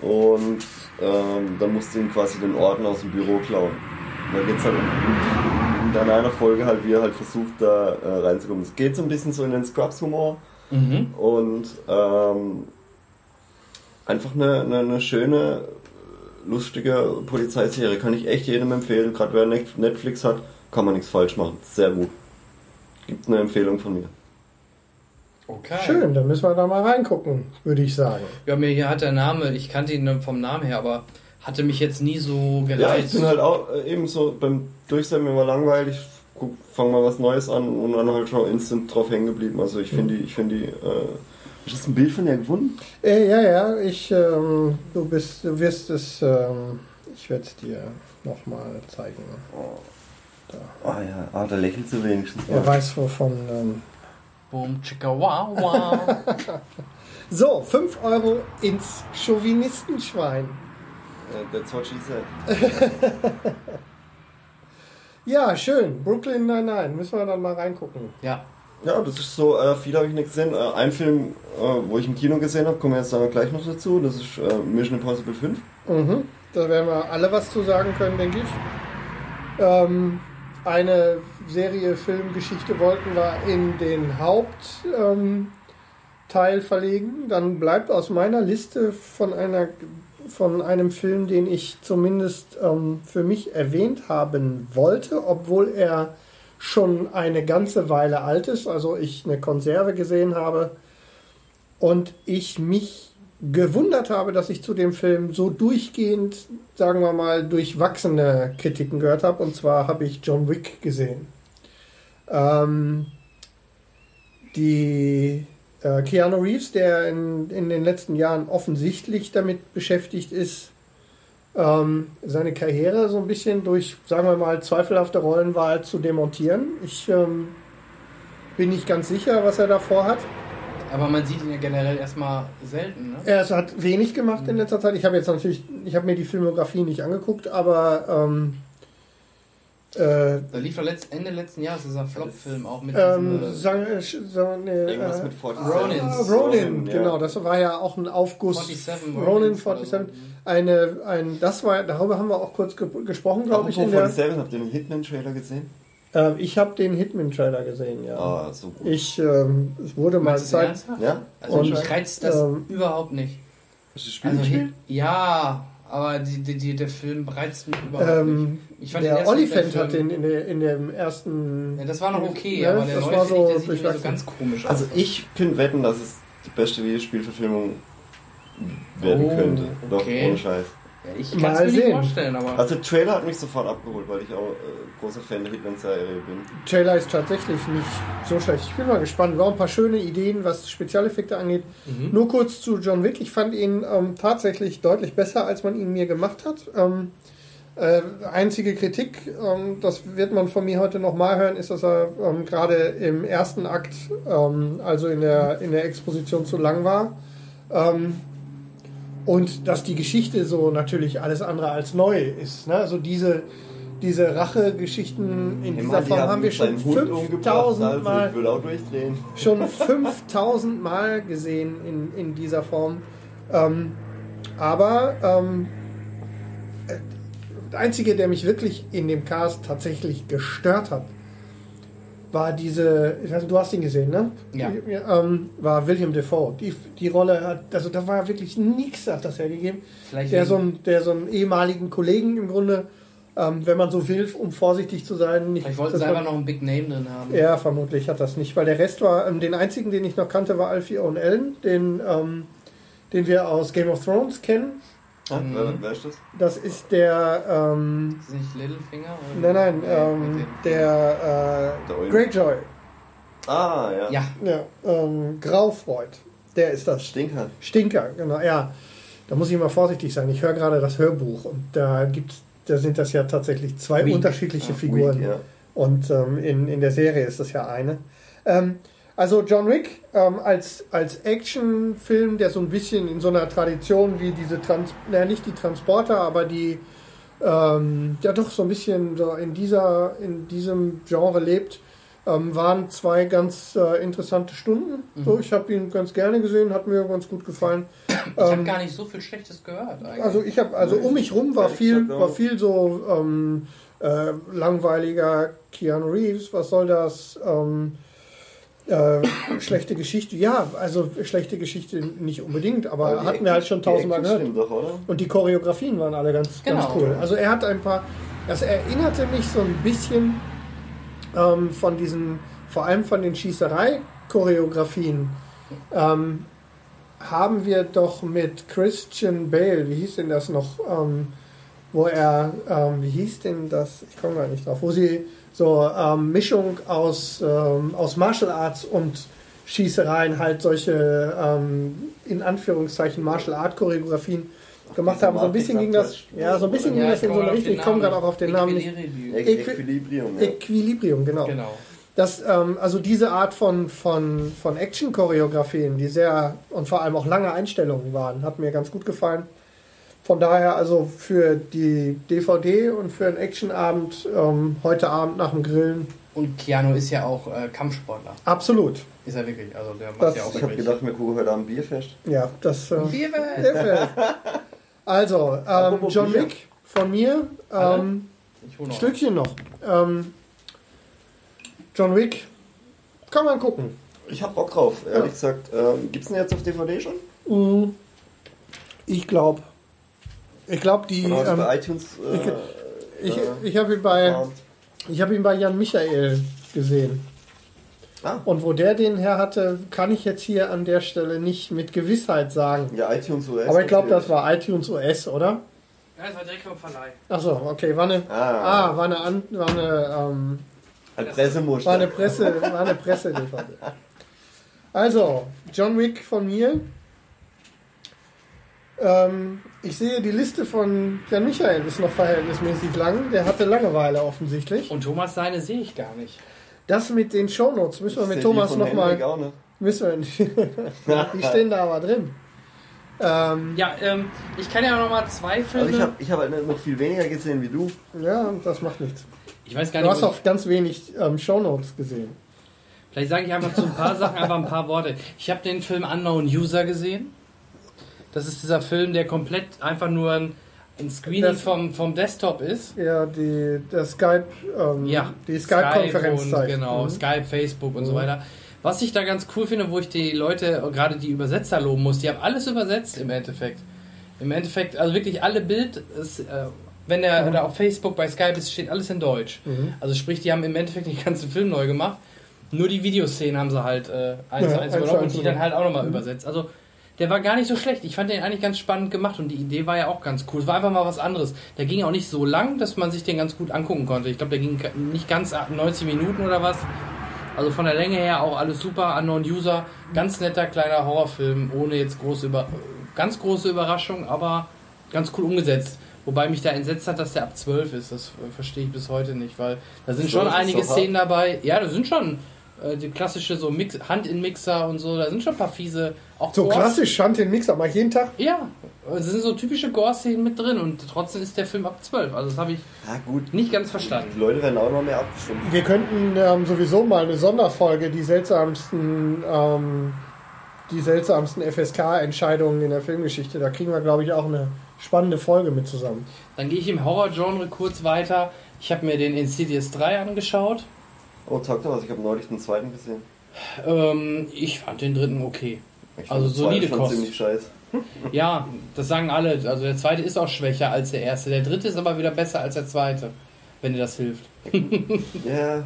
Und ähm, dann musste ihm quasi den Orden aus dem Büro klauen. Und da geht's halt um, um, in einer Folge halt, wie er halt versucht, da äh, reinzukommen. Es geht so ein bisschen so in den Scrubs-Humor Mhm. und ähm, einfach eine, eine, eine schöne, lustige Polizeiserie. Kann ich echt jedem empfehlen. Gerade wer Net- Netflix hat, kann man nichts falsch machen. Sehr gut. Gibt eine Empfehlung von mir. Okay. Schön, dann müssen wir da mal reingucken, würde ich sagen. Ja, mir hier hat der Name, ich kannte ihn vom Namen her, aber hatte mich jetzt nie so Ja, ich gereizt. bin halt auch äh, eben so beim Durchsehen mir mal langweilig. Guck, fang mal was Neues an und dann halt schon instant drauf hängen geblieben. Also ich finde die, ich finde die, äh, ist das ein Bild von der gefunden? Äh, ja, ja, ich, ähm, du bist, du wirst es, ähm, ich werde es dir nochmal zeigen. Ah ja, ah, da lächelt sie wenigstens. Er weiß wovon. Ähm. Boom, chicka, wow, wow. So, 5 Euro ins Chauvinistenschwein. Äh, That's what she said. Ja, schön. Brooklyn, nein, nein, müssen wir dann mal reingucken. ja. Ja, das ist so, äh, viel habe ich nicht gesehen. Äh, ein Film, äh, wo ich im Kino gesehen habe, kommen wir jetzt dann gleich noch dazu. Das ist äh, Mission Impossible 5. Mhm. Da werden wir alle was zu sagen können, denke ich. Ähm, eine Serie, Filmgeschichte wollten wir in den Hauptteilen ähm, verlegen. Dann bleibt aus meiner Liste von einer von einem Film, den ich zumindest ähm, für mich erwähnt haben wollte, obwohl er schon eine ganze Weile alt ist, also ich eine Konserve gesehen habe und ich mich gewundert habe, dass ich zu dem Film so durchgehend, sagen wir mal, durchwachsene Kritiken gehört habe. Und zwar habe ich John Wick gesehen. Ähm, die äh, Keanu Reeves, der in, in den letzten Jahren offensichtlich damit beschäftigt ist, ähm, seine Karriere so ein bisschen durch, sagen wir mal, zweifelhafte Rollenwahl zu demontieren. Ich ähm, bin nicht ganz sicher, was er davor hat. Aber man sieht ihn ja generell erstmal selten, ne? Er hat wenig gemacht in letzter Zeit. Ich habe jetzt natürlich, ich habe mir die Filmografie nicht angeguckt, aber ähm, äh, Da lief doch letzt, Ende letzten Jahres dieser Flop-Film auch mit ähm, diesem, äh, sagen, sagen, äh, Irgendwas äh, mit 47. Ronin. Ronin, ja. genau, das war ja auch ein Aufguss. 47 Ronin Ronins 47. oder so. Eine, ein, das war, darüber haben wir auch kurz ge gesprochen, glaube ich. In der, 47, habt ihr den Hitman-Trailer gesehen? äh, ich habe den Hitman-Trailer gesehen, ja. Ah, so gut. Ich, ähm, es wurde mal Zeit. Ja? Also Und, mich reizt das ähm, überhaupt nicht. Das Spiel Also? Hit- ja, aber die, die, die, der Film reizt mich überhaupt Ähm, nicht. Ich fand den der Oliphant hat den in, der, in dem ersten. Ja, das war noch okay, Ja, aber der das neue war finde ich, so so ganz komisch aus. Also ich könnte wetten, dass es die beste Videospielverfilmung werden Oh, könnte. Doch, okay. ohne Scheiß. Ja, ich Mal kann es mir sehen. nicht vorstellen, aber Also Trailer hat mich sofort abgeholt, weil ich auch äh, großer Fan der Hitman-Serie bin. Trailer ist tatsächlich nicht so schlecht. Ich bin mal gespannt. War ein paar schöne Ideen, was Spezialeffekte angeht. Mhm. Nur kurz zu John Wick. Ich fand ihn ähm, tatsächlich deutlich besser, als man ihn mir gemacht hat. Ähm, äh, einzige Kritik, ähm, das wird man von mir heute nochmal hören, ist, dass er ähm, gerade im ersten Akt, ähm, also in der, in der Exposition zu lang war. Und dass die Geschichte so natürlich alles andere als neu ist. Ne? Also diese, diese Rache-Geschichten in dieser Form haben wir schon 5000 also Mal schon 5000 Mal gesehen in, in dieser Form. Ähm, aber ähm, äh, der einzige, der mich wirklich in dem Cast tatsächlich gestört hat, war diese, ich weiß nicht, du hast ihn gesehen, ne? Ja. Ähm, war William Defoe. Die, die Rolle hat, also da war wirklich nichts, hat das hergegeben. vielleicht Der so, einen, der so einen ehemaligen Kollegen im Grunde, ähm, wenn man so will, um vorsichtig zu sein, nicht. sie war- einfach noch einen Big Name drin haben. ja, vermutlich hat das nicht, weil der Rest war, ähm, den einzigen, den ich noch kannte, war Alfie Owen Allen, den, ähm, den wir aus Game of Thrones kennen. Ah, Mhm. wer, wer ist das? Das ist der, ähm, Ist nicht Littlefinger? oder- nein, nein, ähm, der Der äh, Olm. Greyjoy, Ah, ja. Ja, ja, ähm, Graufreud, der ist das. Stinker. Stinker, genau, ja. Da muss ich mal vorsichtig sein. Ich höre gerade das Hörbuch und da gibt's, da sind das ja tatsächlich zwei Weak. unterschiedliche Ja, Figuren. Weak, ja. Und ähm, in, in der Serie ist das ja eine. Ähm, also John Wick ähm, als, als Actionfilm, der so ein bisschen in so einer Tradition wie diese Trans naja, nicht die Transporter, aber die ähm, ja doch so ein bisschen so in dieser in diesem Genre lebt, ähm, waren zwei ganz äh, interessante Stunden. So, ich habe ihn ganz gerne gesehen, hat mir ganz gut gefallen. ich habe Ähm, gar nicht so viel Schlechtes gehört eigentlich. also ich habe, also um mich rum war viel, war viel so ähm, äh, langweiliger Keanu Reeves, was soll das? Äh, schlechte Geschichte, ja, also schlechte Geschichte nicht unbedingt, aber Aber hatten wir halt schon tausendmal gehört. doch, oder? Und die Choreografien waren alle ganz, ganz Genau. cool. Also er hat ein paar, das erinnerte mich so ein bisschen ähm, von diesen, vor allem von den Schießerei-Choreografien, ähm, haben wir doch mit Christian Bale, wie hieß denn das noch, ähm, wo er, ähm, wie hieß denn das, ich komme gar nicht drauf, wo sie so ähm, Mischung aus, ähm, aus Martial Arts und Schießereien halt solche ähm, in Anführungszeichen Martial Art Choreografien gemacht haben. So ein bisschen ging das, ja, so ein bisschen ging das in so eine Richtung. Ich komme gerade auch auf den Namen. Equilibrium. Equilibrium, genau. Genau. Das, ähm, also diese Art von, von, von Action-Choreografien, die sehr und vor allem auch lange Einstellungen waren, hat mir ganz gut gefallen. Von daher also für die DVD und für einen Actionabend ähm, heute Abend nach dem Grillen Und Keanu ist ja auch äh, Kampfsportler. absolut. Ist er wirklich. Also der macht Das- ja auch Ich habe gedacht, wir gucken heute Abend Bierfest. Ja, das. Äh, Bierwelt. Hilfe. also, ähm, John Bier. Wick von mir. Ähm, noch. Stückchen noch. Ähm, John Wick kann man gucken. Ich hab Bock drauf, ehrlich gesagt. Ähm, gibt's denn jetzt auf DVD schon? Mm, Ich glaube. Ich glaube, die. Oder Ähm, bei iTunes? Äh, ich äh, ich habe ihn bei ich habe ihn bei Jan Michael gesehen. Ah. Und wo der den her hatte, kann ich jetzt hier an der Stelle nicht mit Gewissheit sagen. Ja, iTunes US. Aber ich glaube, das war iTunes US, oder? Ja, das war direkt vom Verleih. Achso, okay, war eine, Ah. ah, war eine, An- war eine, ähm, Ein Pressemuster. war eine Presse, war eine Presse Also, John Wick von mir. Ähm, ich sehe, die Liste von Jan Michael ist noch verhältnismäßig lang. Der hatte Langeweile offensichtlich. Und Thomas seine sehe ich gar nicht. Das mit den Shownotes müssen wir mit Thomas nochmal. auch nicht. Müssen wir, die stehen da aber drin. Ähm, Ja, ähm, ich kann ja noch mal zwei Filme. Also ich habe ich hab halt noch viel weniger gesehen wie du. ja, das macht nichts. ich weiß gar Du nicht. hast wo- auch ganz wenig ähm, Shownotes gesehen. Vielleicht sage ich einfach zu ein paar Sachen einfach ein paar Worte. Ich habe den Film Unknown User gesehen. Das ist dieser Film, der komplett einfach nur ein, ein Screening Das- vom, vom Desktop ist. Ja, die, der Skype, ähm, Ja, die Skype Skype-Konferenz und, zeigt. Genau, Mhm. Skype, Facebook und so Mhm. weiter. Was ich da ganz cool finde, wo ich die Leute, gerade die Übersetzer loben muss, die haben alles übersetzt im Endeffekt. Im Endeffekt, also wirklich alle Bild, ist, äh, wenn der Mhm. auf Facebook bei Skype ist, steht alles in Deutsch. Mhm. Also sprich, die haben im Endeffekt den ganzen Film neu gemacht. Nur die Videoszenen haben sie halt äh, eins Ja, zu eins eins übernommen und die dann halt auch nochmal Mhm. übersetzt. Also der war gar nicht so schlecht. Ich fand den eigentlich ganz spannend gemacht und die Idee war ja auch ganz cool. Es war einfach mal was anderes. Der ging auch nicht so lang, dass man sich den ganz gut angucken konnte. Ich glaube, der ging nicht ganz 90 Minuten oder was. Also von der Länge her auch alles super. Unknown User, ganz netter kleiner Horrorfilm, ohne jetzt große über ganz große Überraschung, aber ganz cool umgesetzt. Wobei mich da entsetzt hat, dass der ab 12 ist. Das äh, verstehe ich bis heute nicht, weil da sind schon einige so. Szenen dabei. Ja, da sind schon äh, die klassische so Mix, Hand in Mixer und so. Da sind schon ein paar fiese. Auch So Gores. klassisch, Schand den Mixer, mach ich jeden Tag. Ja, es sind so typische Gore-Szenen mit drin und trotzdem ist der Film ab 12. Also das habe ich Ja gut, nicht ganz die verstanden. Leute werden auch noch mehr abgestimmt. Wir könnten ähm, sowieso mal eine Sonderfolge, die seltsamsten, ähm, die seltsamsten FSK-Entscheidungen in der Filmgeschichte. Da kriegen wir, glaube ich, auch eine spannende Folge mit zusammen. Dann gehe ich im Horror-Genre kurz weiter. Ich habe mir den Insidious 3 angeschaut. Oh, taugt doch was, ich habe neulich den zweiten gesehen. Ähm, ich fand den dritten okay. Ich Also solide schon Kost. ziemlich scheiße. Ja, das sagen alle. Also der zweite ist auch schwächer als der erste. Der dritte ist aber wieder besser als der zweite, wenn dir das hilft. Ja,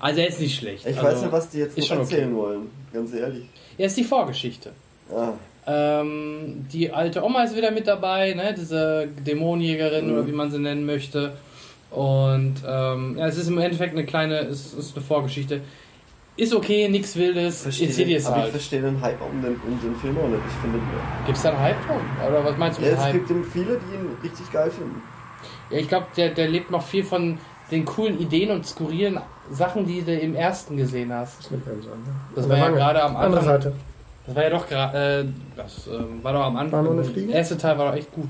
Also er ist nicht schlecht. ich also, weiß nicht, was die jetzt noch erzählen okay. wollen. Ganz ehrlich. Er ist die Vorgeschichte. Ah, Ähm, die alte Oma ist wieder mit dabei, ne? diese Dämonenjägerin Mhm. oder wie man sie nennen möchte. Und ähm, ja, es ist im Endeffekt eine kleine, es ist eine Vorgeschichte. Ist okay, nichts Wildes, verstehe Insidious aber ich halt. verstehe den Hype um den, um den Film auch nicht. Ich finde, Gibt es da einen Hype drum? Oder was meinst du ja, mit es Hype? gibt eben viele, die ihn richtig geil finden. Ja, ich glaube, der, der lebt noch viel von den coolen Ideen und skurrilen Sachen, die du im ersten gesehen hast. Das ganz an. ne? Das war ja Wange. gerade am Andere Anfang. Seite. Das war ja doch gerade, äh, das ähm, war doch am Anfang. War nur eine Fliege? Der erste Teil war doch echt gut.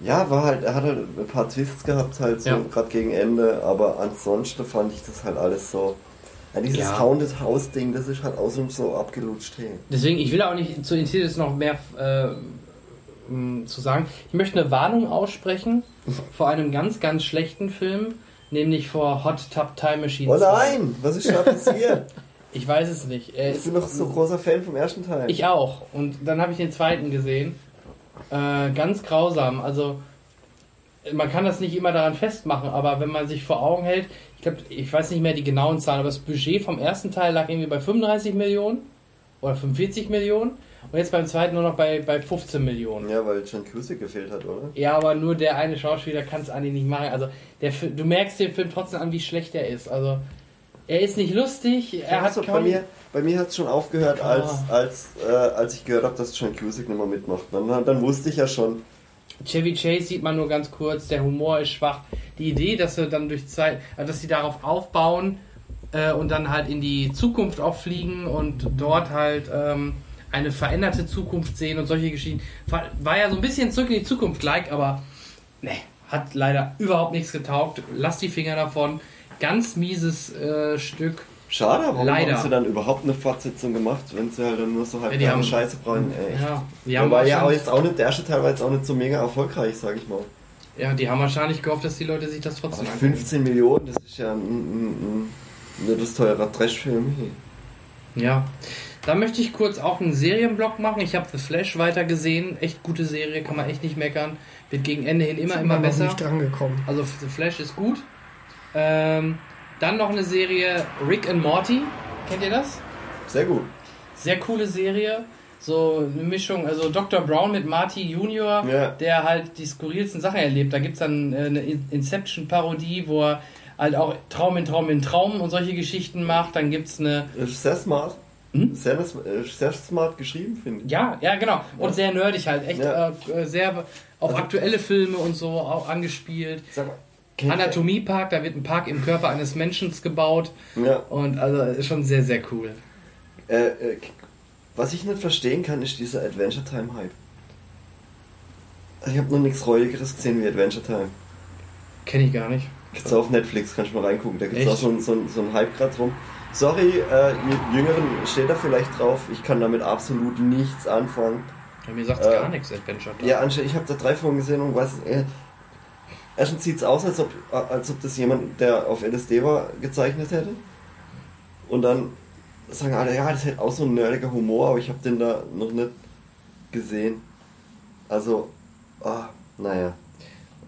Ja, war halt, er hat halt ein paar Twists gehabt, halt so Ja. gerade gegen Ende, aber ansonsten fand ich das halt alles so. Ja, dieses Ja. Haunted House Ding, das ist halt außen so abgelutscht, hey. Deswegen, ich will auch nicht zu Insidious noch mehr äh, zu sagen. Ich möchte eine Warnung aussprechen vor einem ganz, ganz schlechten Film, nämlich vor Hot Tub Time Machine. Oh 2. nein, was ist da passiert? Ich weiß es nicht. Er ich ist, bin doch so großer Fan vom ersten Teil. ich auch. Und dann habe ich den zweiten gesehen. Äh, ganz grausam. Also man kann das nicht immer daran festmachen, aber wenn man sich vor Augen hält, ich glaube, ich weiß nicht mehr die genauen Zahlen, aber das Budget vom ersten Teil lag irgendwie bei 35 Millionen oder 45 Millionen und jetzt beim zweiten nur noch bei, bei 15 Millionen. ja, weil John Cusick gefehlt hat, oder? Ja, aber nur der eine Schauspieler kann es eigentlich nicht machen. Also der, du merkst dem Film trotzdem an, wie schlecht er ist. Also er ist nicht lustig, er hat bei kaum... mir, bei mir hat es schon aufgehört, Ah. als, als, äh, als ich gehört habe, dass John Cusick nicht mehr mitmacht. Dann, dann wusste ich ja schon. Chevy Chase sieht man nur ganz kurz, der Humor ist schwach. Die Idee, dass sie dann durch Zeit, also dass sie darauf aufbauen äh, und dann halt in die Zukunft auch fliegen und dort halt ähm, eine veränderte Zukunft sehen und solche Geschichten, war, war ja so ein bisschen zurück in die Zukunft like, aber ne, hat leider überhaupt nichts getaugt. Lass die Finger davon. Ganz mieses äh, Stück. Schade, warum Leider. haben sie dann überhaupt eine Fortsetzung gemacht, wenn sie halt dann nur so halt Ja, die ja, haben- Scheiße brauchen? Echt. Ja, die Ja, haben, war ja auch jetzt auch nicht, der erste Teil war jetzt auch nicht so mega erfolgreich, sag ich mal. ja, die haben wahrscheinlich gehofft, dass die Leute sich das Aber trotzdem angucken. 15 Millionen, das ist ja ein, ein, ein, ein das teurer Trashfilm. Hey. Ja. Da möchte ich kurz auch einen Serienblock machen. Ich habe The Flash weiter gesehen. Echt gute Serie, kann man echt nicht meckern. Wird gegen Ende hin immer, Sind immer wir noch besser. nicht drangekommen. Also The Flash ist gut. Ähm, dann noch eine Serie Rick and Morty. Kennt ihr das? Sehr gut. Sehr coole Serie. So eine Mischung, also Dr. Brown mit Marty Junior, Ja. der halt die skurrilsten Sachen erlebt. Da gibt es dann äh, eine In- Inception-Parodie, wo er halt auch Traum in Traum in Traum und solche Geschichten macht. Dann gibt es eine Ist Sehr smart. Hm? Sehr, äh, sehr smart geschrieben, finde ich. Ja, ja, genau. Und sehr nerdig halt. Echt Ja. äh, sehr auf Also- aktuelle Filme und so auch angespielt. Sag mal, Anatomiepark, da wird ein Park im Körper eines Menschen gebaut. Ja. Und also ist schon sehr, sehr cool. Äh, äh, was ich nicht verstehen kann, ist dieser Adventure Time Hype. Ich habe noch nichts Reuigeres gesehen wie Adventure Time. Kenne ich gar nicht. Gibt's auch auf Netflix, kannst du mal reingucken. Da gibt's Echt? auch so, ein- so, so einen Hype gerade drum. Sorry, äh, ihr Jüngeren steht da vielleicht drauf. Ich kann damit absolut nichts anfangen. Ja, mir sagt Äh, gar nichts, Adventure Time. Ja, Anche, ich habe da drei Folgen gesehen und weiß, äh, erstens sieht's aus, als ob, als ob das jemand, der auf LSD war, gezeichnet hätte. Und dann sagen alle, ja, das hätte auch so ein nerdiger Humor, aber ich habe den da noch nicht gesehen. Also, ah, naja.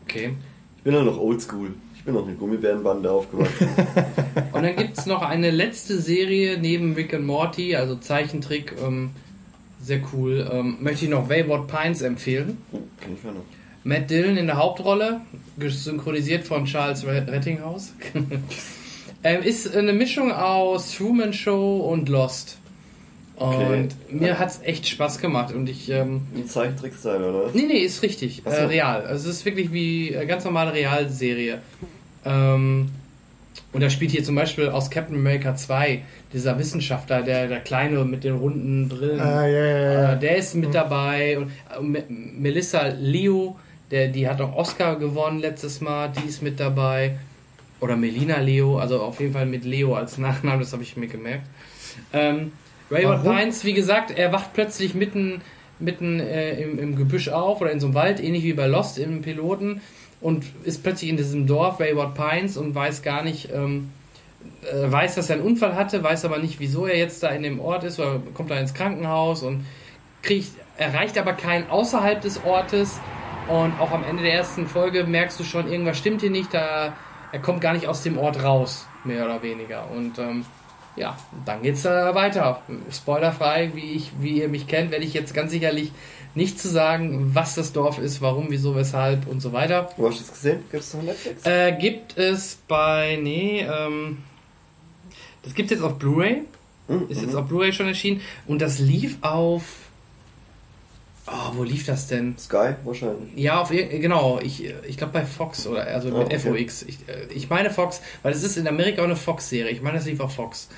Okay. Ich bin ja noch oldschool. Ich bin noch eine Gummibärenbande aufgewachsen. Und dann gibt es noch eine letzte Serie neben Rick and Morty, also Zeichentrick. Ähm, sehr cool. Ähm, möchte ich noch Wayward Pines empfehlen. oh, kenn ich ja noch. Matt Dillon in der Hauptrolle, synchronisiert von Charles Rettinghaus. ähm, ist eine Mischung aus Truman Show und Lost. Und Okay. mir hat es echt Spaß gemacht. Und ich. Ähm, Ein Zeichentrickstyle, oder? nee, nee, ist richtig. So. Äh, real. Also es ist wirklich wie äh, ganz normale Realserie. Ähm, und da spielt hier zum Beispiel aus Captain America 2 dieser Wissenschaftler, der, der kleine mit den runden Brillen. Ah, ja, ja, ja. Äh, der ist mit dabei. Und äh, Me- Melissa Leo, der, die hat auch Oscar gewonnen letztes Mal, die ist mit dabei. Oder Melina Leo, also auf jeden Fall mit Leo als Nachname, das habe ich mir gemerkt. Ähm, Wayward Warum? Pines, wie gesagt, er wacht plötzlich mitten, mitten äh, im, im Gebüsch auf oder in so einem Wald, ähnlich wie bei Lost im Piloten, und ist plötzlich in diesem Dorf Wayward Pines und weiß gar nicht, ähm, äh, weiß, dass er einen Unfall hatte, weiß aber nicht, wieso er jetzt da in dem Ort ist oder kommt da ins Krankenhaus und kriegt, erreicht aber keinen außerhalb des Ortes und auch am Ende der ersten Folge merkst du schon, irgendwas stimmt hier nicht, da er kommt gar nicht aus dem Ort raus, mehr oder weniger und ähm, ja, dann geht's da weiter. Spoilerfrei, wie ich, wie ihr mich kennt, werde ich jetzt ganz sicherlich nicht zu sagen, was das Dorf ist, warum, wieso, weshalb und so weiter. Wo hast du das gesehen? Gibt's das auf Netflix? Äh, gibt es bei, nee, ähm, das gibt es jetzt auf Blu-ray. Mhm, Ist jetzt mhm. auf Blu-ray schon erschienen. Und das lief auf. Oh, wo lief das denn? Sky wahrscheinlich. Ja, auf genau, ich, ich glaube bei Fox oder also mit okay. FOX. Ich, äh, ich meine Fox, weil es ist in Amerika auch eine Fox-Serie. Ich meine, es lief auf Fox.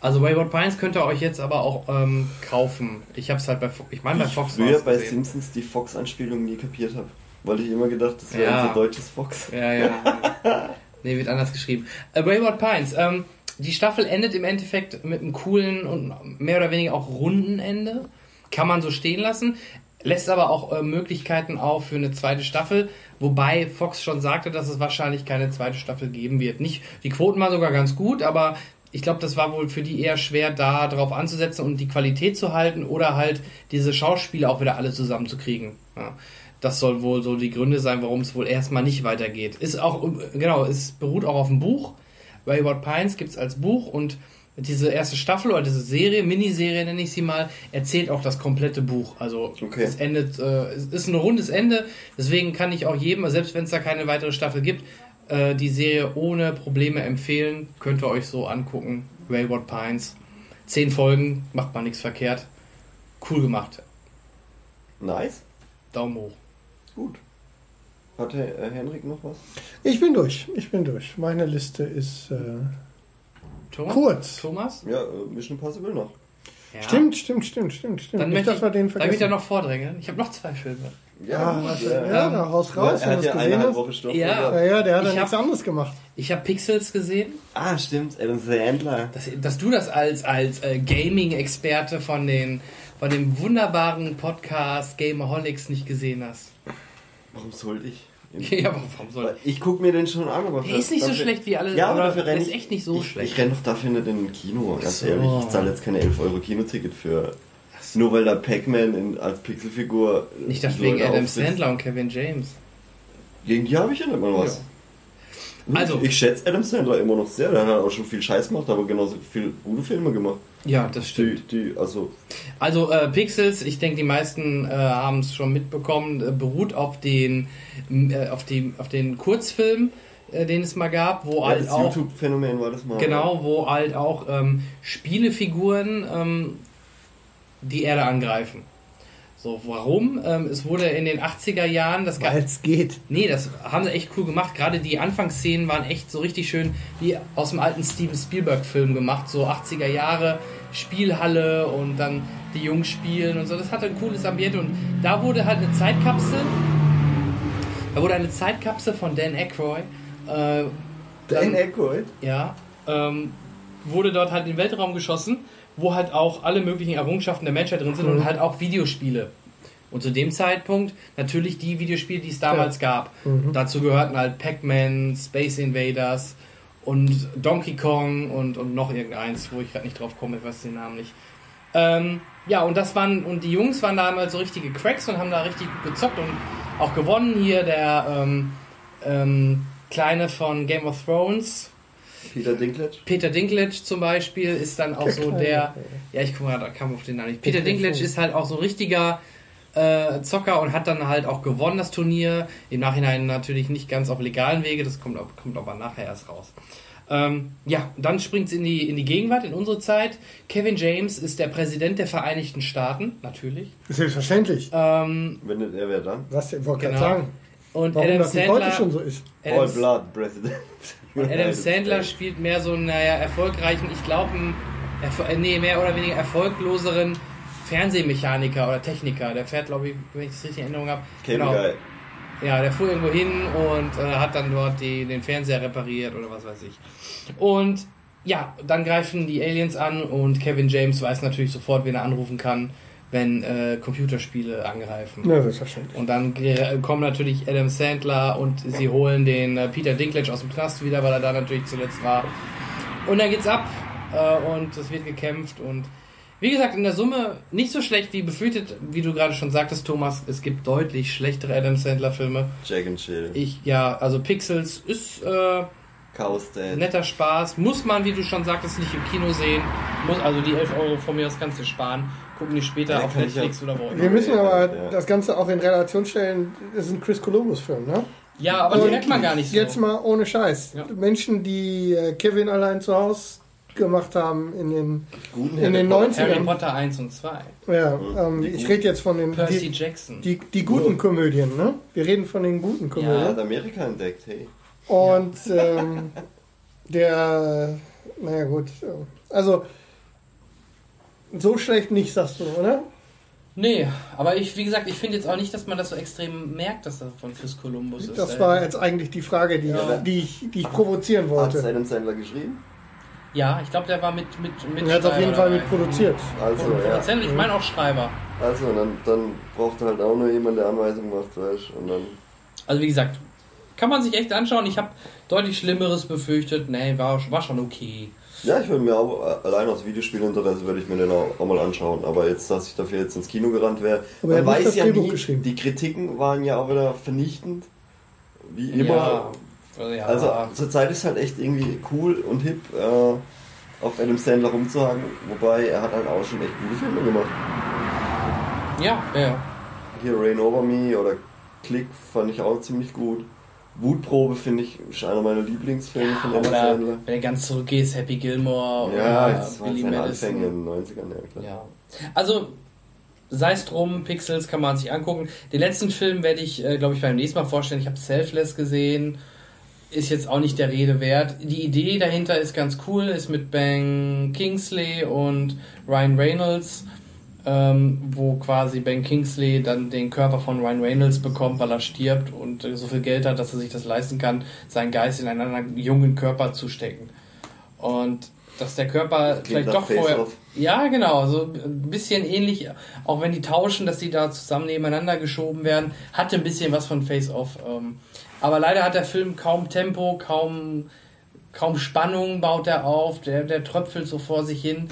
Also Wayward Pines könnt ihr euch jetzt aber auch ähm, kaufen. Ich habe es halt bei Fo- ich meine bei ich Fox früher war's bei. Simpsons die Fox-Anspielung nie kapiert habe. Weil ich immer gedacht, das wäre Ja. unser deutsches Fox. Ja, ja. nee, wird anders geschrieben. Äh, Wayward Pines. Ähm, die Staffel endet im Endeffekt mit einem coolen und mehr oder weniger auch runden Ende. Kann man so stehen lassen. Lässt aber auch äh, Möglichkeiten auf für eine zweite Staffel. Wobei Fox schon sagte, dass es wahrscheinlich keine zweite Staffel geben wird. Nicht, die Quoten waren sogar ganz gut, aber ich glaube, das war wohl für die eher schwer, da drauf anzusetzen und die Qualität zu halten oder halt diese Schauspieler auch wieder alle zusammenzukriegen. Ja. Das soll wohl so die Gründe sein, warum es wohl erstmal nicht weitergeht. Ist auch, genau, es beruht auch auf dem Buch. Wayward Pines gibt es als Buch und diese erste Staffel oder diese Serie, Miniserie nenne ich sie mal, erzählt auch das komplette Buch. Also Okay. es endet, äh, es ist ein rundes Ende, deswegen kann ich auch jedem, selbst wenn es da keine weitere Staffel gibt, äh, die Serie ohne Probleme empfehlen. Könnt ihr euch so angucken. Wayward Pines. Zehn Folgen, macht man nichts verkehrt. Cool gemacht. Nice. Daumen hoch. Gut. Hatte äh, Henrik noch was? Ich bin durch. Ich bin durch. Meine Liste ist äh, Thomas? kurz. Thomas? Ja, äh, Mission Impossible noch. Ja. Stimmt, stimmt, stimmt, stimmt, stimmt. Dann Nicht, möchte dass ich, wir den darf ich da vergessen. noch vordrängeln? Ich habe noch zwei Filme. Ah, gut, was- äh, ja, da raus raus, er wenn hat du ja es gesehen hast. Wochen Stoff. Ja. Ja, ja, der hat Ich ja nichts hab- anderes gemacht. Ich habe Pixels gesehen. Ah, stimmt. Adam Sandler. Dass, dass du das als, als äh, Gaming-Experte von, den, von dem wunderbaren Podcast Gameaholics nicht gesehen hast. Warum sollte ich? Ja, aber warum soll Ich guck mir den schon an, aber Der ist nicht so dafür- schlecht wie alle. Ja, aber dafür renn ist ich. echt nicht so ich, schlecht. Ich renn doch dafür nicht in ein Kino, ganz So. ehrlich. Ich zahle jetzt keine 11 Euro Kinoticket für. Nur weil da Pac-Man als Pixelfigur. Nicht das wegen Adam aufsitzt. Sandler und Kevin James. Gegen die habe ich ja nicht mal was. Also- ich schätze Adam Sandler immer noch sehr. Der hat auch schon viel Scheiß gemacht, aber genauso viel gute Filme gemacht. Ja, das Die, die, also, Also äh, Pixels, ich denke, die meisten äh, haben es schon mitbekommen, äh, beruht auf den, äh, auf, dem, auf den Kurzfilm, äh, den es mal gab, wo ja, halt auch YouTube-Phänomen war das mal. genau, wo halt auch ähm, Spielefiguren ähm, die Erde angreifen. So, warum? Ähm, es wurde in den 80er Jahren, das Weil es geht. Nee, das haben sie echt cool gemacht. Gerade die Anfangsszenen waren echt so richtig schön wie aus dem alten Steven Spielberg-Film gemacht. So 80er Jahre, Spielhalle und dann die Jungs spielen und so. Das hatte ein cooles Ambiente und da wurde halt eine Zeitkapsel. Da wurde eine Zeitkapsel von Dan Aykroyd. Äh, Dan Aykroyd? ja, ähm, wurde dort halt in den Weltraum geschossen, wo halt auch alle möglichen Errungenschaften der Menschheit drin sind und halt auch Videospiele. Und zu dem Zeitpunkt natürlich die Videospiele, die es damals gab. Dazu gehörten halt Pac-Man, Space Invaders und Donkey Kong und, und noch irgendeins, wo ich gerade nicht drauf komme, ich weiß den Namen nicht. Ähm, ja, und das waren, und die Jungs waren damals so richtige Cracks und haben da richtig gut gezockt und auch gewonnen. Hier der ähm, ähm, Kleine von Game of Thrones, Peter Dinklage? Peter Dinklage zum Beispiel ist dann auch so der. Ja, ich guck mal, da kam auf den Namen nicht. Peter Dinklage ist halt auch so ein richtiger äh, Zocker und hat dann halt auch gewonnen das Turnier. Im Nachhinein natürlich nicht ganz auf legalen Wege, das kommt, aber- kommt aber nachher erst raus. Ähm, ja, dann springt es in die, in die Gegenwart, in unsere Zeit. Kevin James ist der Präsident der Vereinigten Staaten, natürlich. Selbstverständlich. Ähm, Wenn nicht er wäre dann. Was ich wollte Genau. gerade sagen. Und Warum Adam das nicht heute Sandler, schon so ist. All Adam, Blood President. Adam Sandler spielt mehr so einen, naja, erfolgreichen, ich glaube, äh, nee, mehr oder weniger erfolgloseren Fernsehmechaniker oder Techniker. Der fährt, glaube ich, wenn ich das richtig in Erinnerung habe. Cable Guy. Ja, der fuhr irgendwo hin und äh, hat dann dort die, den Fernseher repariert oder was weiß ich. Und ja, dann greifen die Aliens an und Kevin James weiß natürlich sofort, wen er anrufen kann, wenn äh, Computerspiele angreifen. Ja, selbstverständlich. Und dann kommen natürlich Adam Sandler und sie holen den äh, Peter Dinklage aus dem Knast wieder, weil er da natürlich zuletzt war. Und dann geht's ab äh, und es wird gekämpft und wie gesagt, in der Summe nicht so schlecht wie befürchtet, wie du gerade schon sagtest, Thomas. Es gibt deutlich schlechtere Adam Sandler Filme. Jack and Chill. Ich, ja, also Pixels ist äh, Chaos Dad. netter Spaß. Muss man, wie du schon sagtest, nicht im Kino sehen. Muss, also die 11 Euro von mir aus kannst du sparen. Gucken die später Ja, auf Netflix ja. oder wo Wir müssen aber Ja. das Ganze auch in Relation stellen. Das ist ein Chris Columbus-Film, ne? Ja, aber die Und merkt man gar nicht so. Jetzt mal ohne Scheiß. Ja. Menschen, die äh, Kevin allein zu Hause gemacht haben in den, Guten in den Harry Potter. Harry 90ern. Potter 1 und 2. Ja, Mhm. ähm, ich rede jetzt von den Percy die, Jackson. die, die guten Komödien, ne? Wir reden von den guten Er Komödien. hat Amerika entdeckt, hey. Und ähm, der, naja gut, also so schlecht nicht, sagst du, oder? Nee, aber ich, wie gesagt, ich finde jetzt auch nicht, dass man das so extrem merkt, dass das von Chris Columbus ist. Das war jetzt eigentlich die Frage, die, Ja. die, ich, die ich provozieren Hat wollte. Adam Sandler geschrieben? Ja, ich glaube, der war mit mit mit Er hat auf jeden Fall mit produziert. Also, Und ja. Produzent, ich meine auch Schreiber. Also, dann, dann braucht er halt auch nur jemand, der Anweisungen macht, weißt du, Und dann. Also wie gesagt, kann man sich echt anschauen. Ich habe deutlich Schlimmeres befürchtet. Nee, war, war schon okay. Ja, ich würde mir auch, äh, allein aus Videospielinteresse würde ich mir den auch, auch mal anschauen. Aber jetzt, dass ich dafür jetzt ins Kino gerannt wäre, Aber er man weiß ja nie, geschrieben. die Kritiken waren ja auch wieder vernichtend. Wie immer. Ja, ja. Also zurzeit ist halt echt irgendwie cool und hip, äh, auf Adam Sandler rumzuhaken. Wobei er hat halt auch schon echt gute Filme gemacht. ja, ja. Hier Rain Over Me oder Click fand ich auch ziemlich gut. Wutprobe finde ich ist einer meiner Lieblingsfilme von Adam Sandler. wenn du ganz zurückgehst, Happy Gilmore Ja, oder waren Billy Madison. Anfänge in den 90ern, ja klar. Ja. Also, sei es drum, Pixels kann man sich angucken. Den letzten Film werde ich, äh, glaube ich, beim nächsten Mal vorstellen. Ich habe Selfless gesehen. Ist jetzt auch nicht der Rede wert. Die Idee dahinter ist ganz cool, ist mit Ben Kingsley und Ryan Reynolds, ähm, wo quasi Ben Kingsley dann den Körper von Ryan Reynolds bekommt, weil er stirbt und so viel Geld hat, dass er sich das leisten kann, seinen Geist in einen anderen jungen Körper zu stecken. Und dass der Körper vielleicht nach doch vorher. Face-Off. Ja, genau, so ein bisschen ähnlich, auch wenn die tauschen, dass die da zusammen nebeneinander geschoben werden, hatte ein bisschen was von Face-Off. Ähm, aber leider hat der Film kaum Tempo, kaum, kaum Spannung baut er auf, der, der tröpfelt so vor sich hin.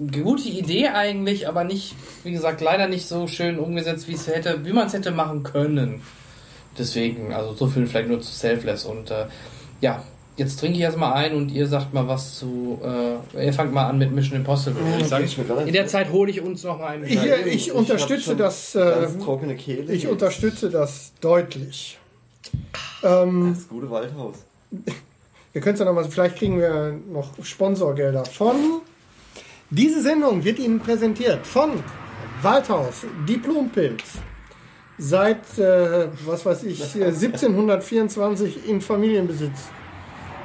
Gute Idee eigentlich, aber nicht, wie gesagt, leider nicht so schön umgesetzt, wie es hätte, wie man es hätte machen können. Deswegen, also so viel vielleicht nur zu Selfless und äh, ja, jetzt trinke ich erstmal ein und ihr sagt mal was zu. Äh, ihr fangt mal an mit Mission Impossible. ich sagen. ich In der Zeit hole ich uns noch mal einen. Ich, ich, ich unterstütze das. Äh, Ganz trockene Kehle. ich jetzt. unterstütze das deutlich. Ähm, Das gute Waldhaus. wir können es ja nochmal, vielleicht kriegen wir noch Sponsorgelder von. Diese Sendung wird Ihnen präsentiert von Waldhaus, Diplompilz. Seit, äh, was weiß ich, äh, 1724 in Familienbesitz.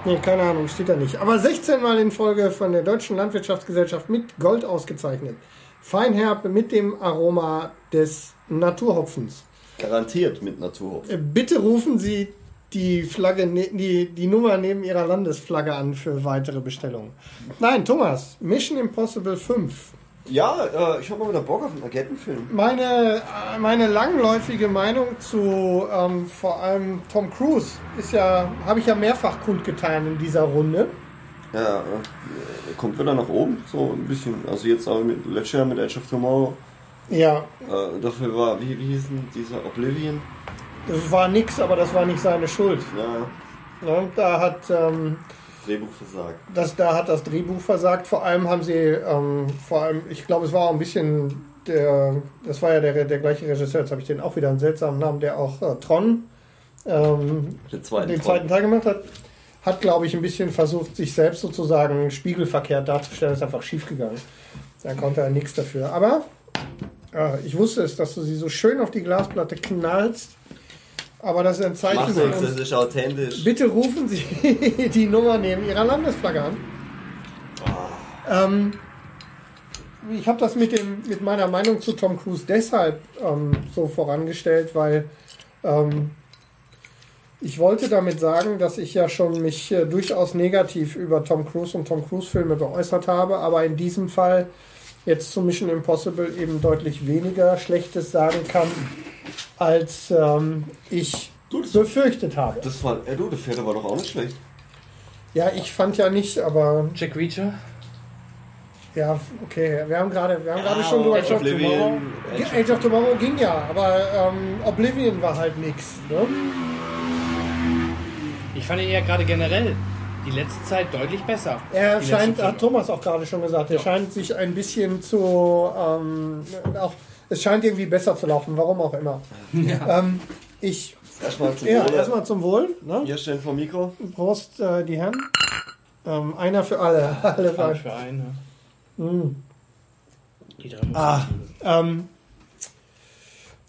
Nee, keine Ahnung, steht da nicht. Aber 16 Mal in Folge von der Deutschen Landwirtschaftsgesellschaft mit Gold ausgezeichnet. Feinherb mit dem Aroma des Naturhopfens. Garantiert mit Naturhopf. Äh, Bitte rufen Sie die Flagge, ne- die, die Nummer neben Ihrer Landesflagge an für weitere Bestellungen. Nein, Thomas, Mission Impossible 5. Ja, äh, ich habe mal wieder Bock auf einen Agentenfilm. Meine, äh, meine langläufige Meinung zu ähm, vor allem Tom Cruise ist ja, habe ich ja mehrfach kundgetan in dieser Runde. Ja, äh, kommt wieder nach oben, so ein bisschen. Also jetzt auch mit letztes Jahr mit Edge of Tomorrow. Ja, Äh, dafür war, wie, wie hieß denn dieser Oblivion? Das war nix, aber das war nicht seine Schuld. Ja, Ne? Da hat ähm, Drehbuch versagt. das, da hat das Drehbuch versagt. Vor allem haben sie, ähm, vor allem, ich glaube, es war auch ein bisschen der, das war ja der, der gleiche Regisseur, jetzt habe ich den auch wieder einen seltsamen Namen, der auch äh, Tron, ähm, Den zweiten, den Teil. zweiten Teil gemacht hat, hat, glaube ich, ein bisschen versucht, sich selbst sozusagen spiegelverkehrt darzustellen. ist einfach schief gegangen. Da konnte er nichts dafür. Aber äh, ich wusste es, dass du sie so schön auf die Glasplatte knallst. Aber das ist ein Zeichen Macht nichts, das ist authentisch. Bitte rufen Sie die Nummer neben Ihrer Landesflagge an. Ähm, ich habe das mit, dem, mit meiner Meinung zu Tom Cruise deshalb ähm, so vorangestellt, weil ähm, ich wollte damit sagen, dass ich ja schon mich äh, durchaus negativ über Tom Cruise und Tom Cruise Filme geäußert habe, aber in diesem Fall jetzt zu Mission Impossible eben deutlich weniger Schlechtes sagen kann, als ähm, ich Du, das- befürchtet habe. Das war, äh, du, der vierte war doch auch nicht schlecht. Ja, ich fand ja nicht, aber Jack Reacher. ja, okay. Wir haben gerade, wir haben gerade Ja, schon über Age of Tomorrow. Age of- Tomorrow ging ja, aber ähm, Oblivion war halt nix. Ne? Ich fand ihn ja gerade generell die letzte Zeit deutlich besser. Er Die scheint, hat. Thomas auch gerade schon gesagt, er Ja. scheint sich ein bisschen zu, ähm, auch, es scheint irgendwie besser zu laufen, warum auch immer. Ähm, ich, Erstmal zum ja, Wohle. erstmal zum Wohl. Ne? Hier stehen vor dem Mikro. Prost, äh, die Herren. Ähm, einer für alle. alle für für einen. Mm. Die drei muss Ah, ähm,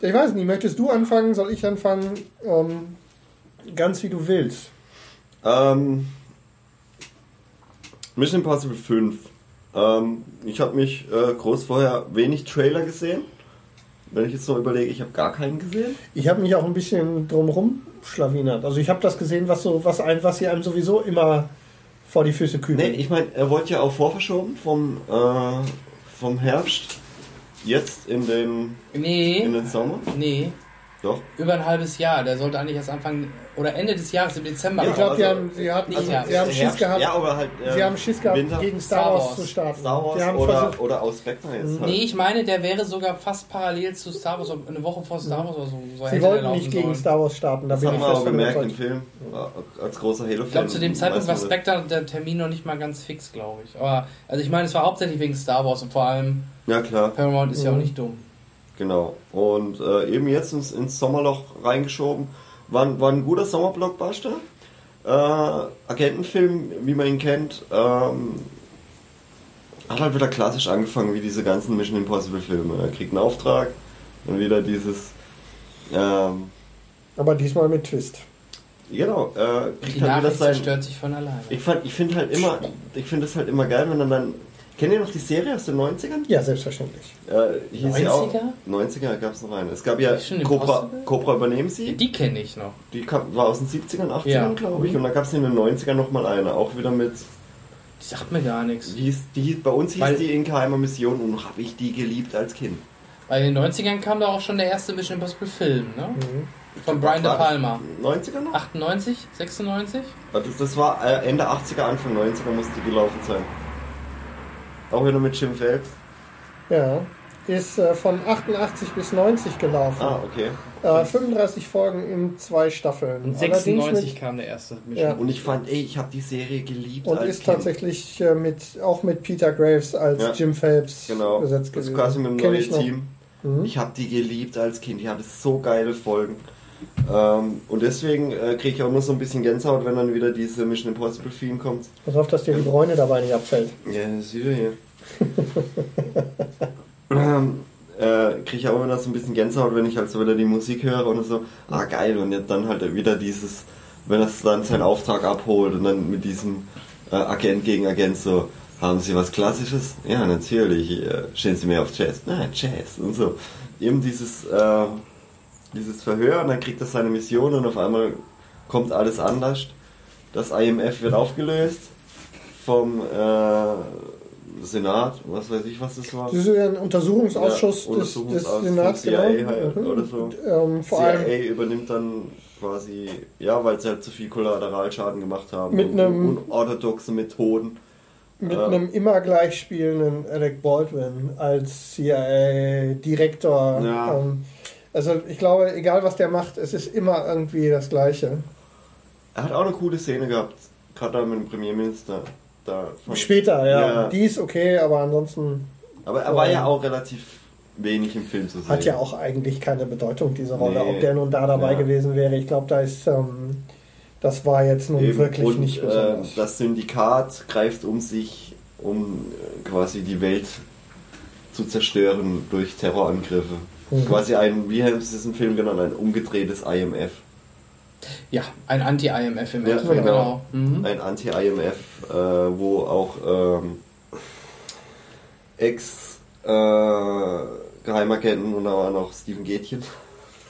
ich weiß nicht, möchtest du anfangen? Soll ich anfangen? Ähm, ganz wie du willst. Ähm, Mission Impossible 5. Ähm, ich habe mich äh, groß vorher wenig Trailer gesehen. Wenn ich jetzt noch überlege, ich habe gar keinen gesehen. Ich habe mich auch ein bisschen drumrum schlawinert. Also ich habe das gesehen, was so, was ein, was sie einem sowieso immer vor die Füße kübeln. Nee, ich meine, er wurde ja auch vorverschoben vom, äh, vom Herbst jetzt in den, Nee, in den Sommer. nee. Doch. Über ein halbes Jahr. Der sollte eigentlich erst Anfang oder Ende des Jahres, im Dezember. ich glaube, also- haben, sie, hatten, Nicht sie haben Schiss Herbst, gehabt. Ja, aber halt. äh, sie haben Schiss gehabt, Winter, gegen Star, Star Wars, Wars. zu starten. Star Wars oder, versucht, oder aus Spectre jetzt halt. Nee, ich meine, der wäre sogar fast parallel zu Star Wars, eine Woche vor Star Wars oder so. so sie wollten nicht gegen sollen. Star Wars starten. Da Das bin haben ich wir auch gemerkt im. Film. Als großer Halo-Fan. Ich glaube, zu dem Zeitpunkt war. Spectre der Termin noch nicht mal ganz fix, glaube ich. Aber, also ich meine, es war hauptsächlich wegen Star Wars und vor allem Ja, klar. Paramount ist ja Mhm. auch nicht dumm. Genau. Und äh, eben jetzt ins, ins Sommerloch reingeschoben. War, ein- war ein guter Sommerblockbuster. Äh, Agentenfilm, wie man ihn kennt. Ähm, hat halt wieder klassisch angefangen, wie diese ganzen Mission Impossible Filme. Er kriegt einen Auftrag und wieder dieses. Ähm, Aber diesmal mit Twist. genau, äh, Die kriegt halt wieder sein. zerstört sich von alleine. Ich, fand- ich finde halt immer, ich finde es halt immer geil, wenn dann dann. Kennt ihr noch die Serie aus den 90ern? Ja, selbstverständlich. Äh, hieß sie auch, 90er? 90er gab es noch eine. Es gab ja Cobra? Cobra übernehmen sie. Die kenne ich noch. Die kam, war aus den 70ern, 80ern, Ja. glaube ich. Und dann gab es in den 90ern nochmal eine. Auch wieder mit Die sagt mir gar nichts. Die hieß, die, hieß- bei uns hieß Weil- die in geheimer Mission und habe ich die geliebt als Kind. Weil in den 90ern kam da auch schon der erste Mission Impossible Film, ne? Von Brian De das Palma. 90er noch? 98? 96? Also das war äh, Ende 80er, Anfang 90er musste die gelaufen sein. Auch wieder mit Jim Phelps. Ja. Ist äh, von 88 bis 90 gelaufen. Ah, okay. Äh, 35 Folgen in zwei Staffeln. Und Allerdings 96 mit- kam der erste Ja. Mission. Und ich fand, ey, ich habe die Serie geliebt Und als ist Kind. tatsächlich äh, mit, auch mit Peter Graves als Ja. Jim Phelps Genau, besetzt das ist gewesen. quasi mit dem Kenn neuen ich noch. Team. Mhm. Ich habe die geliebt als Kind. Die hatte so geile Folgen. Ähm, und deswegen äh, kriege ich auch nur so ein bisschen Gänsehaut, wenn dann wieder diese Mission Impossible Film kommt. Pass auf, dass dir die Bräune dabei nicht abfällt. Ja, das ist wieder hier. ähm, äh, kriege ich auch immer so ein bisschen Gänsehaut, wenn ich halt so wieder die Musik höre und so, ah geil, und jetzt dann halt wieder dieses, wenn er dann seinen Auftrag abholt und dann mit diesem äh, Agent gegen Agent so, haben Sie was Klassisches? Ja, natürlich, äh, stehen Sie mehr auf Jazz? Na, Jazz und so. Eben dieses, äh, dieses Verhör und dann kriegt er seine Mission und auf einmal kommt alles anders. Das IMF wird aufgelöst vom äh, Senat, was weiß ich, was das war. Das ist ja ein Untersuchungsausschuss Ja, des, des Untersuchungsausschuss Senats, CIA genau. halt, Mhm. oder so. Und, ähm, CIA übernimmt dann quasi, ja, weil sie halt zu viel Kollateralschaden gemacht haben. Mit einem- unorthodoxe Methoden. mit Ja. einem immer gleich spielenden Alec Baldwin als CIA-Direktor. Ja. Ähm, also ich glaube, egal was der macht, es ist immer irgendwie das Gleiche. Er hat auch eine coole Szene gehabt, gerade mit dem Premierminister. Da Später, ja. Ja. Die ist okay, aber ansonsten Aber er war Ähm, ja auch relativ wenig im Film zu sehen. hat ja auch eigentlich keine Bedeutung, diese Rolle, Nee. ob der nun da dabei Ja. gewesen wäre. Ich glaube, da ist, ähm, das war jetzt nun Eben. wirklich und, nicht äh, besonders. das Syndikat greift um sich, um äh, quasi die Welt zu zerstören durch Terrorangriffe. Mhm. Quasi ein, wie haben sie es im Film genannt, ein umgedrehtes IMF. Ja, ein Anti-IMF im Ja, Endeffekt, genau. genau. Mhm. Ein Anti-IMF, äh, wo auch ähm, Ex äh, Geheimagenten und auch noch Steven Gätchen.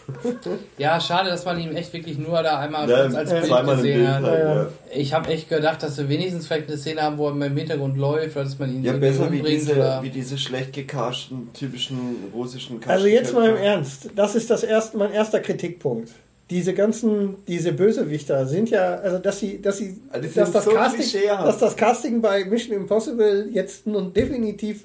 Ja, schade, dass man ihn echt wirklich nur da einmal Ja, als Bild gesehen Bild hat. halt, Ja. Ich habe echt gedacht, dass wir wenigstens vielleicht eine Szene haben, wo er im Hintergrund läuft, oder dass man ihn Ja, besser wie umbringt. diese, oder wie diese schlecht gecaschten, typischen russischen Also jetzt mal im. Ernst, das ist das erste, mein erster Kritikpunkt. Diese ganzen, diese Bösewichter sind ja, also dass sie, dass sie, sind dass das, so Casting, dass das Casting bei Mission Impossible jetzt nun definitiv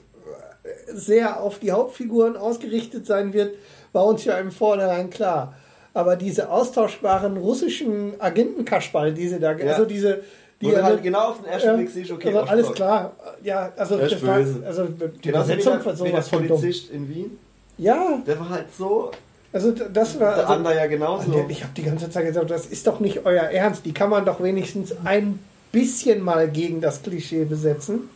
äh, sehr auf die Hauptfiguren ausgerichtet sein wird, war uns ja im Vornherein klar. Aber diese austauschbaren russischen Agentenkaschball, die sie da, Ja. also diese, die Wo du halt, halt genau auf den ersten ja, Blick siehst, okay, also alles klar. Ja, also das war, also die Genauso wie Übersetzung der, von wie der sowas von dumm. Polizist in Wien. Ja, Der war halt so. also das war. Der Also, andere ja genauso. ich habe die ganze Zeit gesagt, das ist doch nicht euer Ernst. Die kann man doch wenigstens ein bisschen mal gegen das Klischee besetzen.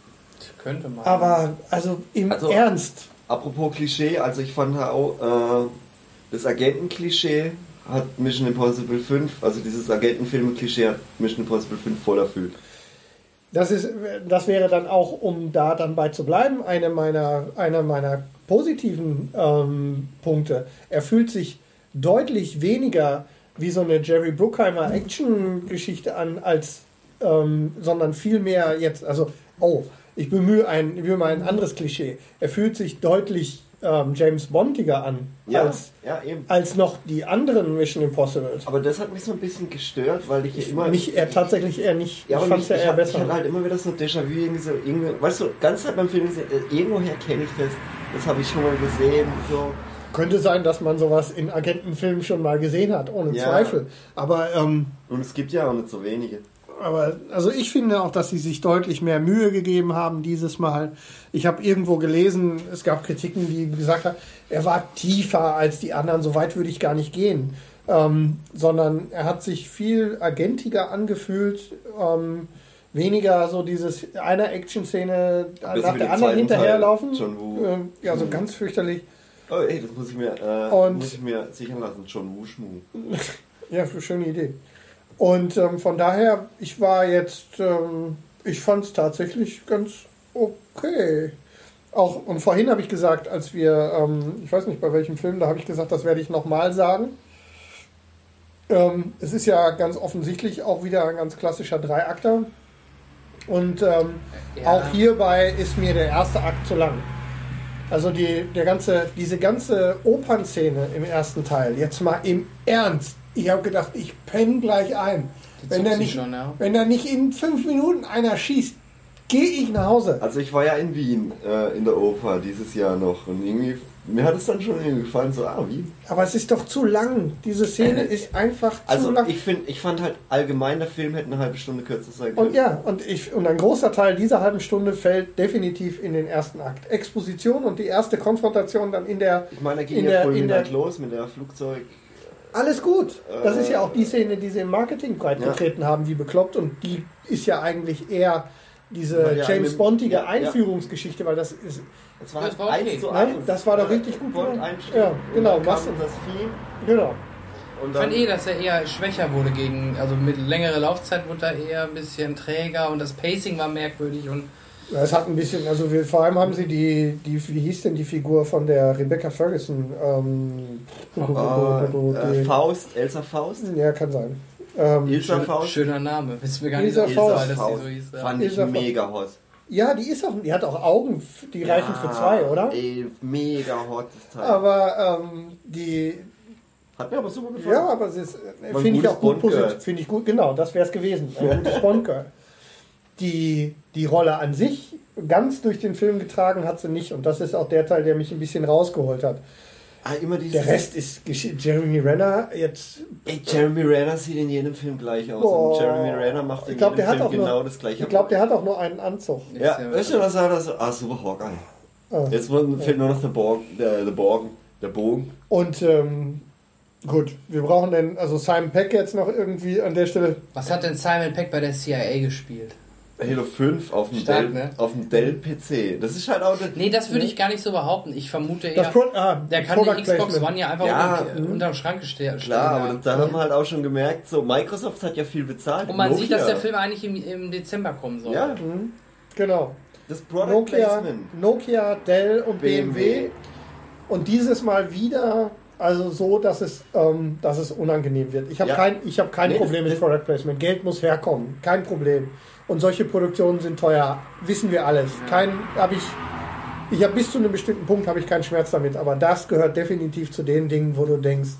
könnte man. Aber also im Also- Ernst. Apropos Klischee, also ich fand auch äh, das Agentenklischee hat Mission Impossible 5, also dieses Agentenfilm-Klischee hat Mission Impossible 5 voll erfüllt. Das, ist, das wäre dann auch, um da dann bei zu bleiben, eine meiner, einer meiner positiven ähm, Punkte. Er fühlt sich deutlich weniger wie so eine Jerry Bruckheimer Action-Geschichte an, als ähm, sondern viel mehr jetzt, also, oh, ich bemühe ein, ich bemühe mal ein anderes Klischee. Er fühlt sich deutlich ähm, James Bondiger an, Ja, als, ja, als noch die anderen Mission Impossibles. Aber das hat mich so ein bisschen gestört, weil ich, immer. Mich er tatsächlich eher nicht, ja, ich aber fand ich, es ja ich, eher hab- ich besser. hatte halt immer wieder so ein Déjà-vu, irgendwie so, irgendwie, weißt du, ganz Zeit beim Film gesehen, äh, irgendwoher kenne ich das, das habe ich schon mal gesehen, so. Könnte sein, dass man sowas in Agentenfilmen schon mal gesehen hat, ohne Ja. Zweifel. Aber, ähm, Und es gibt ja auch nicht so wenige. Aber also ich finde auch, dass sie sich deutlich mehr Mühe gegeben haben dieses Mal. Ich habe irgendwo gelesen, es gab Kritiken, die gesagt haben, er war tiefer als die anderen, so weit würde ich gar nicht gehen. Ähm, sondern er hat sich viel agentiger angefühlt, ähm, weniger so dieses einer Action-Szene nach der anderen hinterherlaufen. Ähm, ja, so ganz fürchterlich. Oh, ey, das muss ich mir, äh, muss ich mir sichern lassen, John Woo Schmu. Ja, für schöne Idee. Und ähm, von daher, ich war jetzt, ähm, ich fand es tatsächlich ganz okay. Auch, und vorhin habe ich gesagt, als wir, ähm, ich weiß nicht bei welchem Film, da habe ich gesagt, das werde ich nochmal sagen. Ähm, es ist ja ganz offensichtlich auch wieder ein ganz klassischer Dreiakter. Und ähm, Ja. auch hierbei ist mir der erste Akt zu lang. Also die, der ganze, diese ganze Opernszene im ersten Teil, jetzt mal im Ernst. Ich habe gedacht, ich penne gleich ein. Wenn da, nicht, schon, ja. wenn da nicht in fünf Minuten einer schießt, gehe ich nach Hause. Also ich war ja in Wien äh, in der Oper dieses Jahr noch und irgendwie, mir hat es dann schon irgendwie gefallen, so, ah, Wien. Aber es ist doch zu lang. Diese Szene ist einfach zu Also lang. ich finde, ich fand halt allgemein, der Film hätte eine halbe Stunde kürzer sein können. Und ja, und, ich, und ein großer Teil dieser halben Stunde fällt definitiv in den ersten Akt. Exposition und die erste Konfrontation dann in der. Ich meine, da ging in ja der- voll in der- los mit der Flugzeug. Alles gut. Das Äh, ist ja auch die Szene, die sie im Marketing breit ja. getreten haben, wie bekloppt. Und die ist ja eigentlich eher diese ja James Bondige ja, ja. Einführungsgeschichte, weil das ist. War Das halt war okay. eins zu Nein, eins. das war doch richtig gut Bond Ja, und genau, kam das Vieh Genau. und Ich fand eh, dass er eher schwächer wurde gegen, also mit längerer Laufzeit wurde er eher ein bisschen träger und das Pacing war merkwürdig und Es hat ein bisschen, also wir, vor allem haben sie die, die, wie hieß denn die Figur von der Rebecca Ferguson? Ähm, äh, äh, Faust, Elsa Faust. ja, kann sein. Ähm, Ilsa schön, Faust. schöner Name. Wissen wir gar nicht, Ilsa ob es Faust. war, dass die so hieß. Ja. Fand ich Ilsa Faust. mega hot. ja, die ist auch, die hat auch Augen, die reichen für zwei, oder? Ey, mega hot das Teil. Aber ähm, die, Hat mir aber super gefallen. ja, aber sie ist, äh, finde ich auch gut positiv, finde ich gut, genau, das wäre es gewesen, ein gutes Bond-Girl. Die, die Rolle an sich ganz durch den Film getragen hat sie nicht und das ist auch der Teil, der mich ein bisschen rausgeholt hat. Ah, immer dieses, Der Rest ist gesch- Jeremy Renner jetzt Ey, Jeremy Renner sieht in jedem Film gleich aus. Boah. Und Jeremy Renner macht in glaub, jedem Film auch nur- genau das gleiche. Ich glaube, der hat auch nur einen Anzug. Ja, Ist weißt du, was er da so? Ah, super Hawkeye. Ah. Jetzt fehlt nur noch der Borg, der, der Borgen, der Bogen. Und ähm, gut, wir brauchen denn, also Simon Peck jetzt noch irgendwie an der Stelle. Was hat denn Simon Peck bei der CIA gespielt? Halo 5 auf dem Stark, Dell, ne? auf dem Dell PC. Das ist halt auch Nee, das würde ich gar nicht so behaupten. Ich vermute eher, Das Pro ah, der kann Product die Xbox. One ja einfach Ja, unter, mhm. unterm Schrank stehen. klar, aber haben. da haben wir halt auch schon gemerkt, so Microsoft hat ja viel bezahlt. Und man sieht, dass Nokia. der Film eigentlich im, im Dezember kommen soll. Ja, Mhm, Genau. das Product Nokia, Placement. Nokia, Dell und BMW. BMW. Und dieses Mal wieder, also so, dass es, ähm, dass es unangenehm wird. Ich habe Ja. kein, ich hab kein Nee, Problem das- mit Product Placement. Geld muss herkommen. Kein Problem. Und solche Produktionen sind teuer. Wissen wir alles. Kein, habe ich, ich habe bis zu einem bestimmten Punkt habe ich keinen Schmerz damit. Aber das gehört definitiv zu den Dingen, wo du denkst,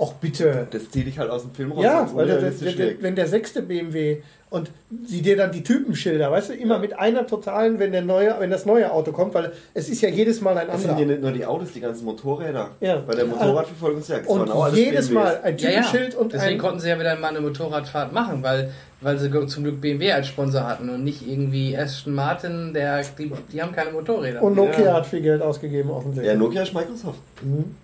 ach bitte, Das ziehe ich halt aus dem Film raus. ja, weil der, der, der, wenn der sechste BMW und sie dir dann die Typenschilder, weißt du, immer Ja. mit einer totalen, wenn der neue, wenn das neue Auto kommt, weil es ist ja jedes Mal ein Das sind anderer. hier nicht nur die Autos, die ganzen Motorräder. Ja. Bei der Motorradverfolgungsjagd. waren auch Und alles jedes BMWs. Mal ein Ja, ja. Typenschild und Deswegen ein konnten sie ja wieder mal eine Motorradfahrt machen, weil, weil sie zum Glück BMW als Sponsor hatten und nicht irgendwie Aston Martin, der, die, die haben keine Motorräder. und Nokia ja. hat viel Geld ausgegeben offensichtlich. Ja, Nokia ist Microsoft. Mhm.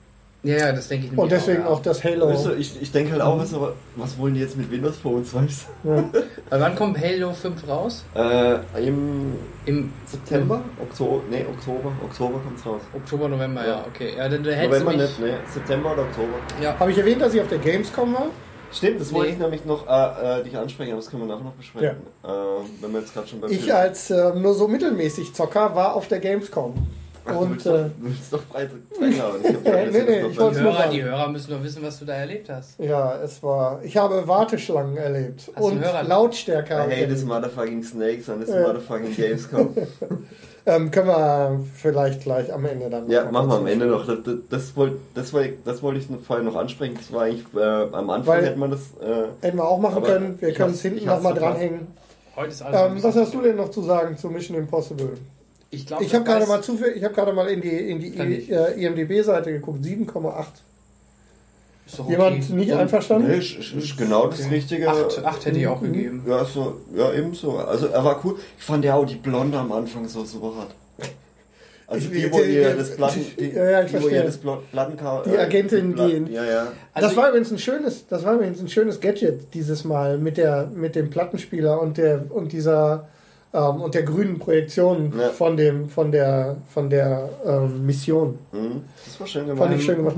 Ja, ja, das denke ich Und deswegen ja. auch das Halo. Weißt du, ich, ich denke halt auch, was, aber, was wollen die jetzt mit Windows Phones, weißt Ja. Aber wann kommt Halo 5 raus? Äh, im Im September? Oktober? Nee, Oktober. Oktober kommt's raus. Oktober, November, ja, okay. Ja, dann, dann November nicht, ne? September oder Oktober. Ja, Habe ich erwähnt, dass ich auf der Gamescom war? Stimmt, das wollte Nee. ich nämlich noch äh, äh, dich ansprechen, aber das können wir nachher noch besprechen. Äh, wenn wir jetzt gerade schon beim Ich Film- als äh, nur so mittelmäßig Zocker war auf der Gamescom. Ach, du Und willst, äh, doch, du willst doch frei reinhauen. Ich hab gedacht, Nee, das nee, nee, noch ich nur sagen. die Hörer müssen doch wissen, was du da erlebt hast. ja, es war. Ich habe Warteschlangen erlebt Hast du und Hörer? Lautstärke. I hate this erlebt. motherfucking snakes and this Ja. motherfucking Gamescom. Ähm, können wir vielleicht gleich am Ende dann. ja, machen wir am. Ende noch. Das, das, das wollte das wollte- das wollte ich vorher noch ansprechen. Das war eigentlich äh, am Anfang Weil- hätte man das. Äh, Hätten wir auch machen können. Wir können es hinten nochmal dranhängen. Heute ist alles Ähm, was hast du denn noch zu sagen zu Mission Impossible? Ich glaube, Ich habe gerade mal zufällig, ich habe gerade mal in die, in die ich. äh, IMDB-Seite geguckt. 7,8. Ist doch Jemand okay. nicht und- einverstanden? Nee, ist, ist, genau das Richtige. Acht, acht hätte ich auch gegeben. Ja, so, ja, ebenso. Also er war cool. Ich fand ja auch die Blonde am Anfang so super hart. Also Ich- die, wo die- ihr die- das Platten, die, Ja, ja, ich die, wo ihr das Pla- Plattenkau... Die Agentin, Pla- die- Ja, ja. Also das war übrigens ein schönes, das war übrigens ein schönes Gadget dieses Mal mit der mit dem Plattenspieler und der und dieser ähm, und der grünen Projektion Ja. von dem von der von der ähm, Mission. Mhm. Das war schön Fand gemacht. ich schön gemacht.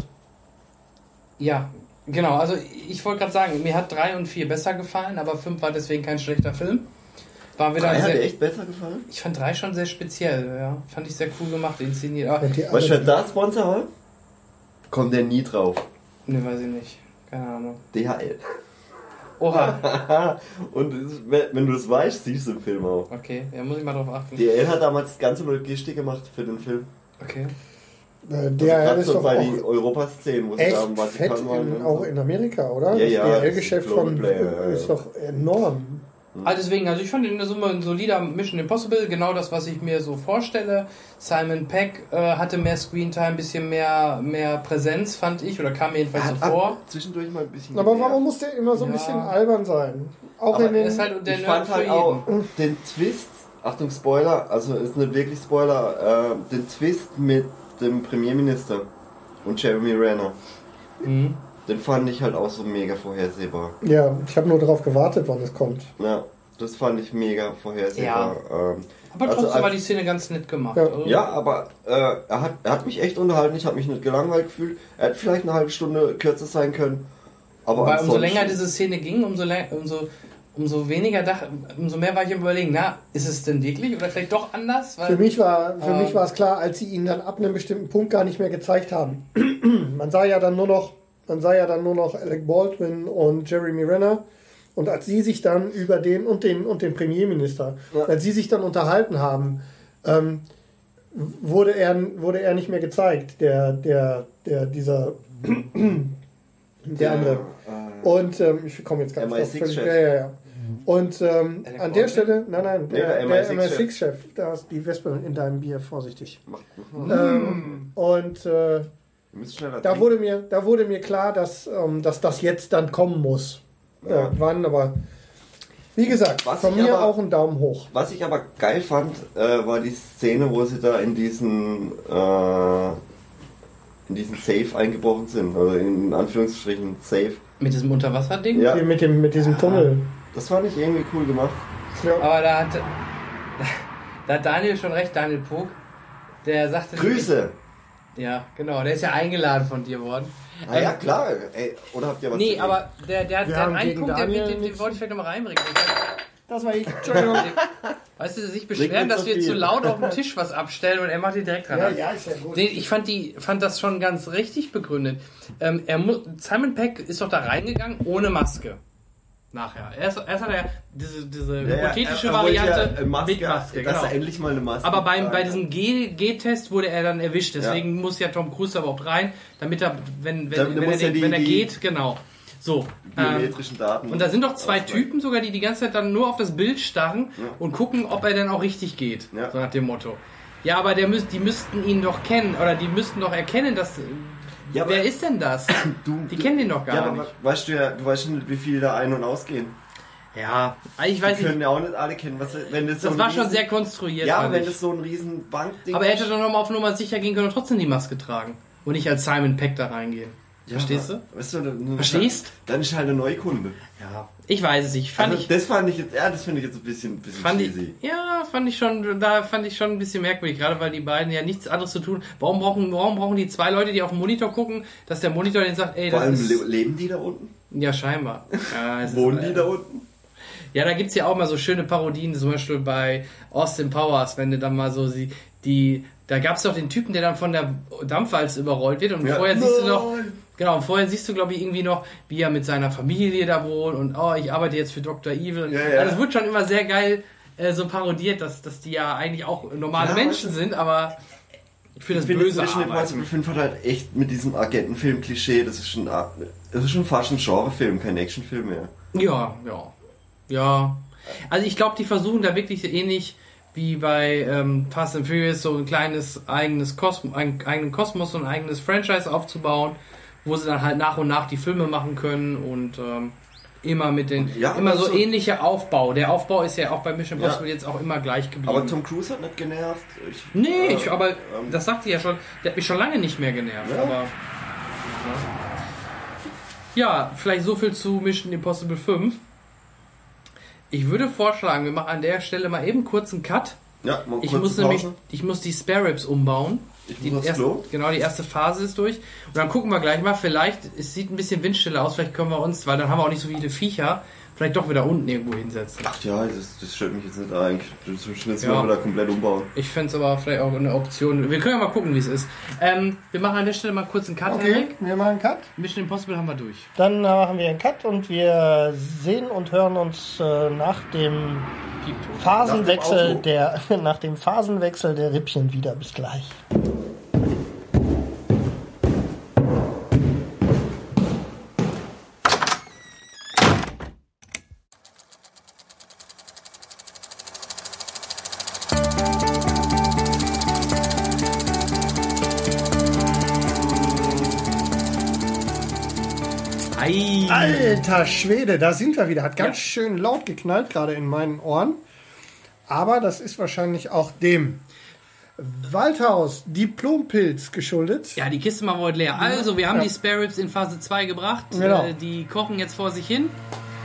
Ja, genau. Also ich wollte gerade sagen, mir hat 3 und 4 besser gefallen, aber 5 war deswegen kein schlechter Film. War wieder Drei hat sehr, dir echt besser gefallen? Ich fand 3 schon sehr speziell, ja. Fand ich sehr cool gemacht, inszeniert. Aber, alle- wer da Sponsor? Kommt der nie drauf. ne, weiß ich nicht. Keine Ahnung. DHL. Oha. Und wenn du es weißt, siehst du den Film auch. Okay, ja, muss ich mal drauf achten. DL hat damals das ganze Logistik gemacht für den Film. Okay. Äh, Also DRL gerade ist so doch bei die auch Europaszenen, wo sie echt da im fett waren. in, und auch in Amerika, oder? Ja, ja, das ist von Player, ist doch enorm. Also deswegen, also ich fand in der Summe ein solider Mission Impossible, genau das, was ich mir so vorstelle. Simon Peck äh, hatte mehr Screentime, ein bisschen mehr, mehr Präsenz, fand ich, oder kam mir jedenfalls so Hat, hat vor. zwischendurch mal ein bisschen. Aber warum muss der immer so ein Ja. bisschen albern sein? Auch Aber in den. ist halt der ich fand für halt jeden. auch den Twist, Achtung Spoiler, also ist nicht wirklich Spoiler, äh, den Twist mit dem Premierminister und Jeremy Renner, Mhm. Den fand ich halt auch so mega vorhersehbar. ja, ich habe nur darauf gewartet, wann es kommt. Ja, das fand ich mega vorhersehbar. Ähm, Aber Also trotzdem als- war die Szene ganz nett gemacht. Ja. Also, ja, aber äh, er, hat, er hat mich echt unterhalten, ich habe mich nicht gelangweilt gefühlt. Er hätte vielleicht eine halbe Stunde kürzer sein können. Aber Weil umso länger diese Szene ging, umso, länger, umso, umso weniger, dach, umso mehr war ich am überlegen, na, ist es denn wirklich oder vielleicht doch anders? Weil, Für mich war für Ähm. mich war es klar, als sie ihn dann ab einem bestimmten Punkt gar nicht mehr gezeigt haben. man sah ja dann nur noch, man sah ja dann nur noch Alec Baldwin und Jeremy Renner. Und als sie sich dann über den und den und den Premierminister, Ja. als sie sich dann unterhalten haben, ähm, wurde er wurde er nicht mehr gezeigt, der der der dieser der andere. Äh, Und ähm, ich komme jetzt gar nicht drauf. MI6 Völlig- Chef. Ja, ja, ja. Und ähm, an der? Stelle, nein, nein, der, der der MI6 MI6-Chef, da ist die Wespe in deinem Bier, vorsichtig. Ähm, und äh, da, wurde mir, da wurde mir klar, dass, ähm, dass das jetzt dann kommen muss. Ja. Irgendwann, aber wie gesagt, Was von mir aber- auch ein Daumen hoch. Was ich aber geil fand, äh, war die Szene, wo sie da in diesen äh, in diesen Safe eingebrochen sind, also in Anführungsstrichen Safe. Mit diesem Unterwasserding? Ja, Mit, dem, mit diesem Tunnel. das fand ich irgendwie cool gemacht. Ja. Aber da hat, da hat Daniel schon recht, Daniel Pog. Der sagte. Grüße! Ja, genau, der ist ja eingeladen von dir worden. Ah ja, klar. Ey, oder habt ihr was Nee, dagegen? aber der, der, der einen Punkt, der, Daniel den, den wollte ich vielleicht nochmal reinbringen. Das war ich. Entschuldigung. Weißt du, sich beschweren, dass so wir viel. zu laut auf dem Tisch was abstellen und er macht die direkt dran. ja, ja, ist ja gut. Nee, ich fand, die, fand das schon ganz richtig begründet. Ähm, er Simon Peck ist doch da reingegangen ohne Maske. Nachher. Erst, erst hat er diese, diese Ja, ja, hypothetische er- er wollte Variante ja, Maske, mit Maske. Dass Genau. er endlich mal eine Maske Aber beim, bei diesem G- G-Test wurde er dann erwischt. Deswegen muss ja Tom Cruise da überhaupt rein, damit er, wenn, wenn, Damit wenn, er, ja die- wenn er geht, genau. So. Ähm, Biometrischen Daten. und da sind doch zwei. Typen sogar, die die ganze Zeit dann nur auf das Bild starren Ja. und gucken, ob er denn auch richtig geht. Ja. So nach dem Motto. Ja, aber der müsst, die müssten ihn doch kennen oder die müssten doch erkennen, dass. Ja, aber- wer ist denn das? Du, Die kennen den doch gar ja, aber nicht. weißt du ja, du weißt nicht, wie viele da ein- und ausgehen. Ja, ich weiß Die können nicht. ja auch nicht alle kennen. Was, wenn das so Das war schon riesen- sehr konstruiert. Ja, fand wenn ich. das so ein riesen Bankding aber er hätte doch nochmal auf Nummer sicher gehen können und trotzdem die Maske tragen. Und nicht als Simon Peck da reingehen. Ja, Verstehst du? Weißt du, dann, Verstehst? Dann ist halt ein Neukunde. Ja. Ich weiß es nicht. Fand also, ich. das fand ich jetzt, ja, das finde ich jetzt ein bisschen, bisschen Fand ich, cheesy. ja, fand ich schon, da fand ich schon ein bisschen merkwürdig, gerade weil die beiden ja nichts anderes zu tun. Warum brauchen, warum brauchen die zwei Leute, die auf den Monitor gucken, dass der Monitor denen sagt, ey, Vor das allem ist, le leben die da unten? ja scheinbar. Ja, es Wohnen die da unten? Ja, da gibt's ja auch mal so schöne Parodien, zum Beispiel bei Austin Powers, wenn du dann mal so sie, die, da gab's doch den Typen, der dann von der Dampfwalze überrollt wird und Ja. vorher siehst du noch, genau, vorher siehst du glaube ich irgendwie noch, wie er mit seiner Familie da wohnt und oh, ich arbeite jetzt für Dr. Evil. Ja, ja. Also das wird schon immer sehr geil äh, so parodiert, dass, dass die ja eigentlich auch normale Menschen sind, aber für das Ich finde, Böse Mission arbeiten. Impossible 5 hat halt echt mit diesem Agentenfilm-Klischee, das ist schon, das ist schon fast ein Genrefilm, kein Actionfilm mehr. Ja, ja. Ja. Also ich glaube, die versuchen da wirklich ähnlich wie bei ähm, Fast and Furious so ein kleines eigenes Kosmos, einen eigenen Kosmos und ein eigenes Franchise aufzubauen, wo sie dann halt nach und nach die Filme machen können und ähm, immer mit den Ja, immer so also- ähnlicher Aufbau. Der Aufbau ist ja auch bei Mission Ja. Impossible jetzt auch immer gleich geblieben. Aber Tom Cruise hat nicht genervt. Ich, nee, äh, ich, aber ähm, das sagte ich ja schon, der hat mich schon lange nicht mehr genervt. Ja. Aber ja, vielleicht so viel zu Mission Impossible 5. Ich würde vorschlagen, wir machen an der Stelle mal eben kurz einen Cut. Ja, mal Ich kurze muss nämlich, ich muss die Spare Ribs umbauen. Ich Die erste, Klo. genau, die erste Phase ist durch. Und dann gucken wir gleich mal, vielleicht, es sieht ein bisschen windstiller aus, vielleicht können wir uns, weil dann haben wir auch nicht so viele Viecher, vielleicht doch wieder unten irgendwo hinsetzen. Ach ja, das, das stört mich jetzt nicht eigentlich. Das müssen wir Ja. wieder komplett umbauen. Ich fände es aber vielleicht auch eine Option. Wir können ja mal gucken, wie es ist. Ähm, wir machen an der Stelle mal kurz einen Cut, Okay, Henrik. wir machen einen Cut. Mission Impossible haben wir durch. Dann äh, machen wir einen Cut und wir sehen und hören uns äh, nach dem. Phasenwechsel Nach dem der nach dem Phasenwechsel der Rippchen wieder. Bis gleich. Alter Schwede, da sind wir wieder. Hat ganz schön laut geknallt, gerade in meinen Ohren. Aber das ist wahrscheinlich auch dem Waldhaus Diplompilz geschuldet. Ja, die Kiste machen wir heute leer. Also, wir haben die Spare Ribs in Phase 2 gebracht. Genau. Äh, die kochen jetzt vor sich hin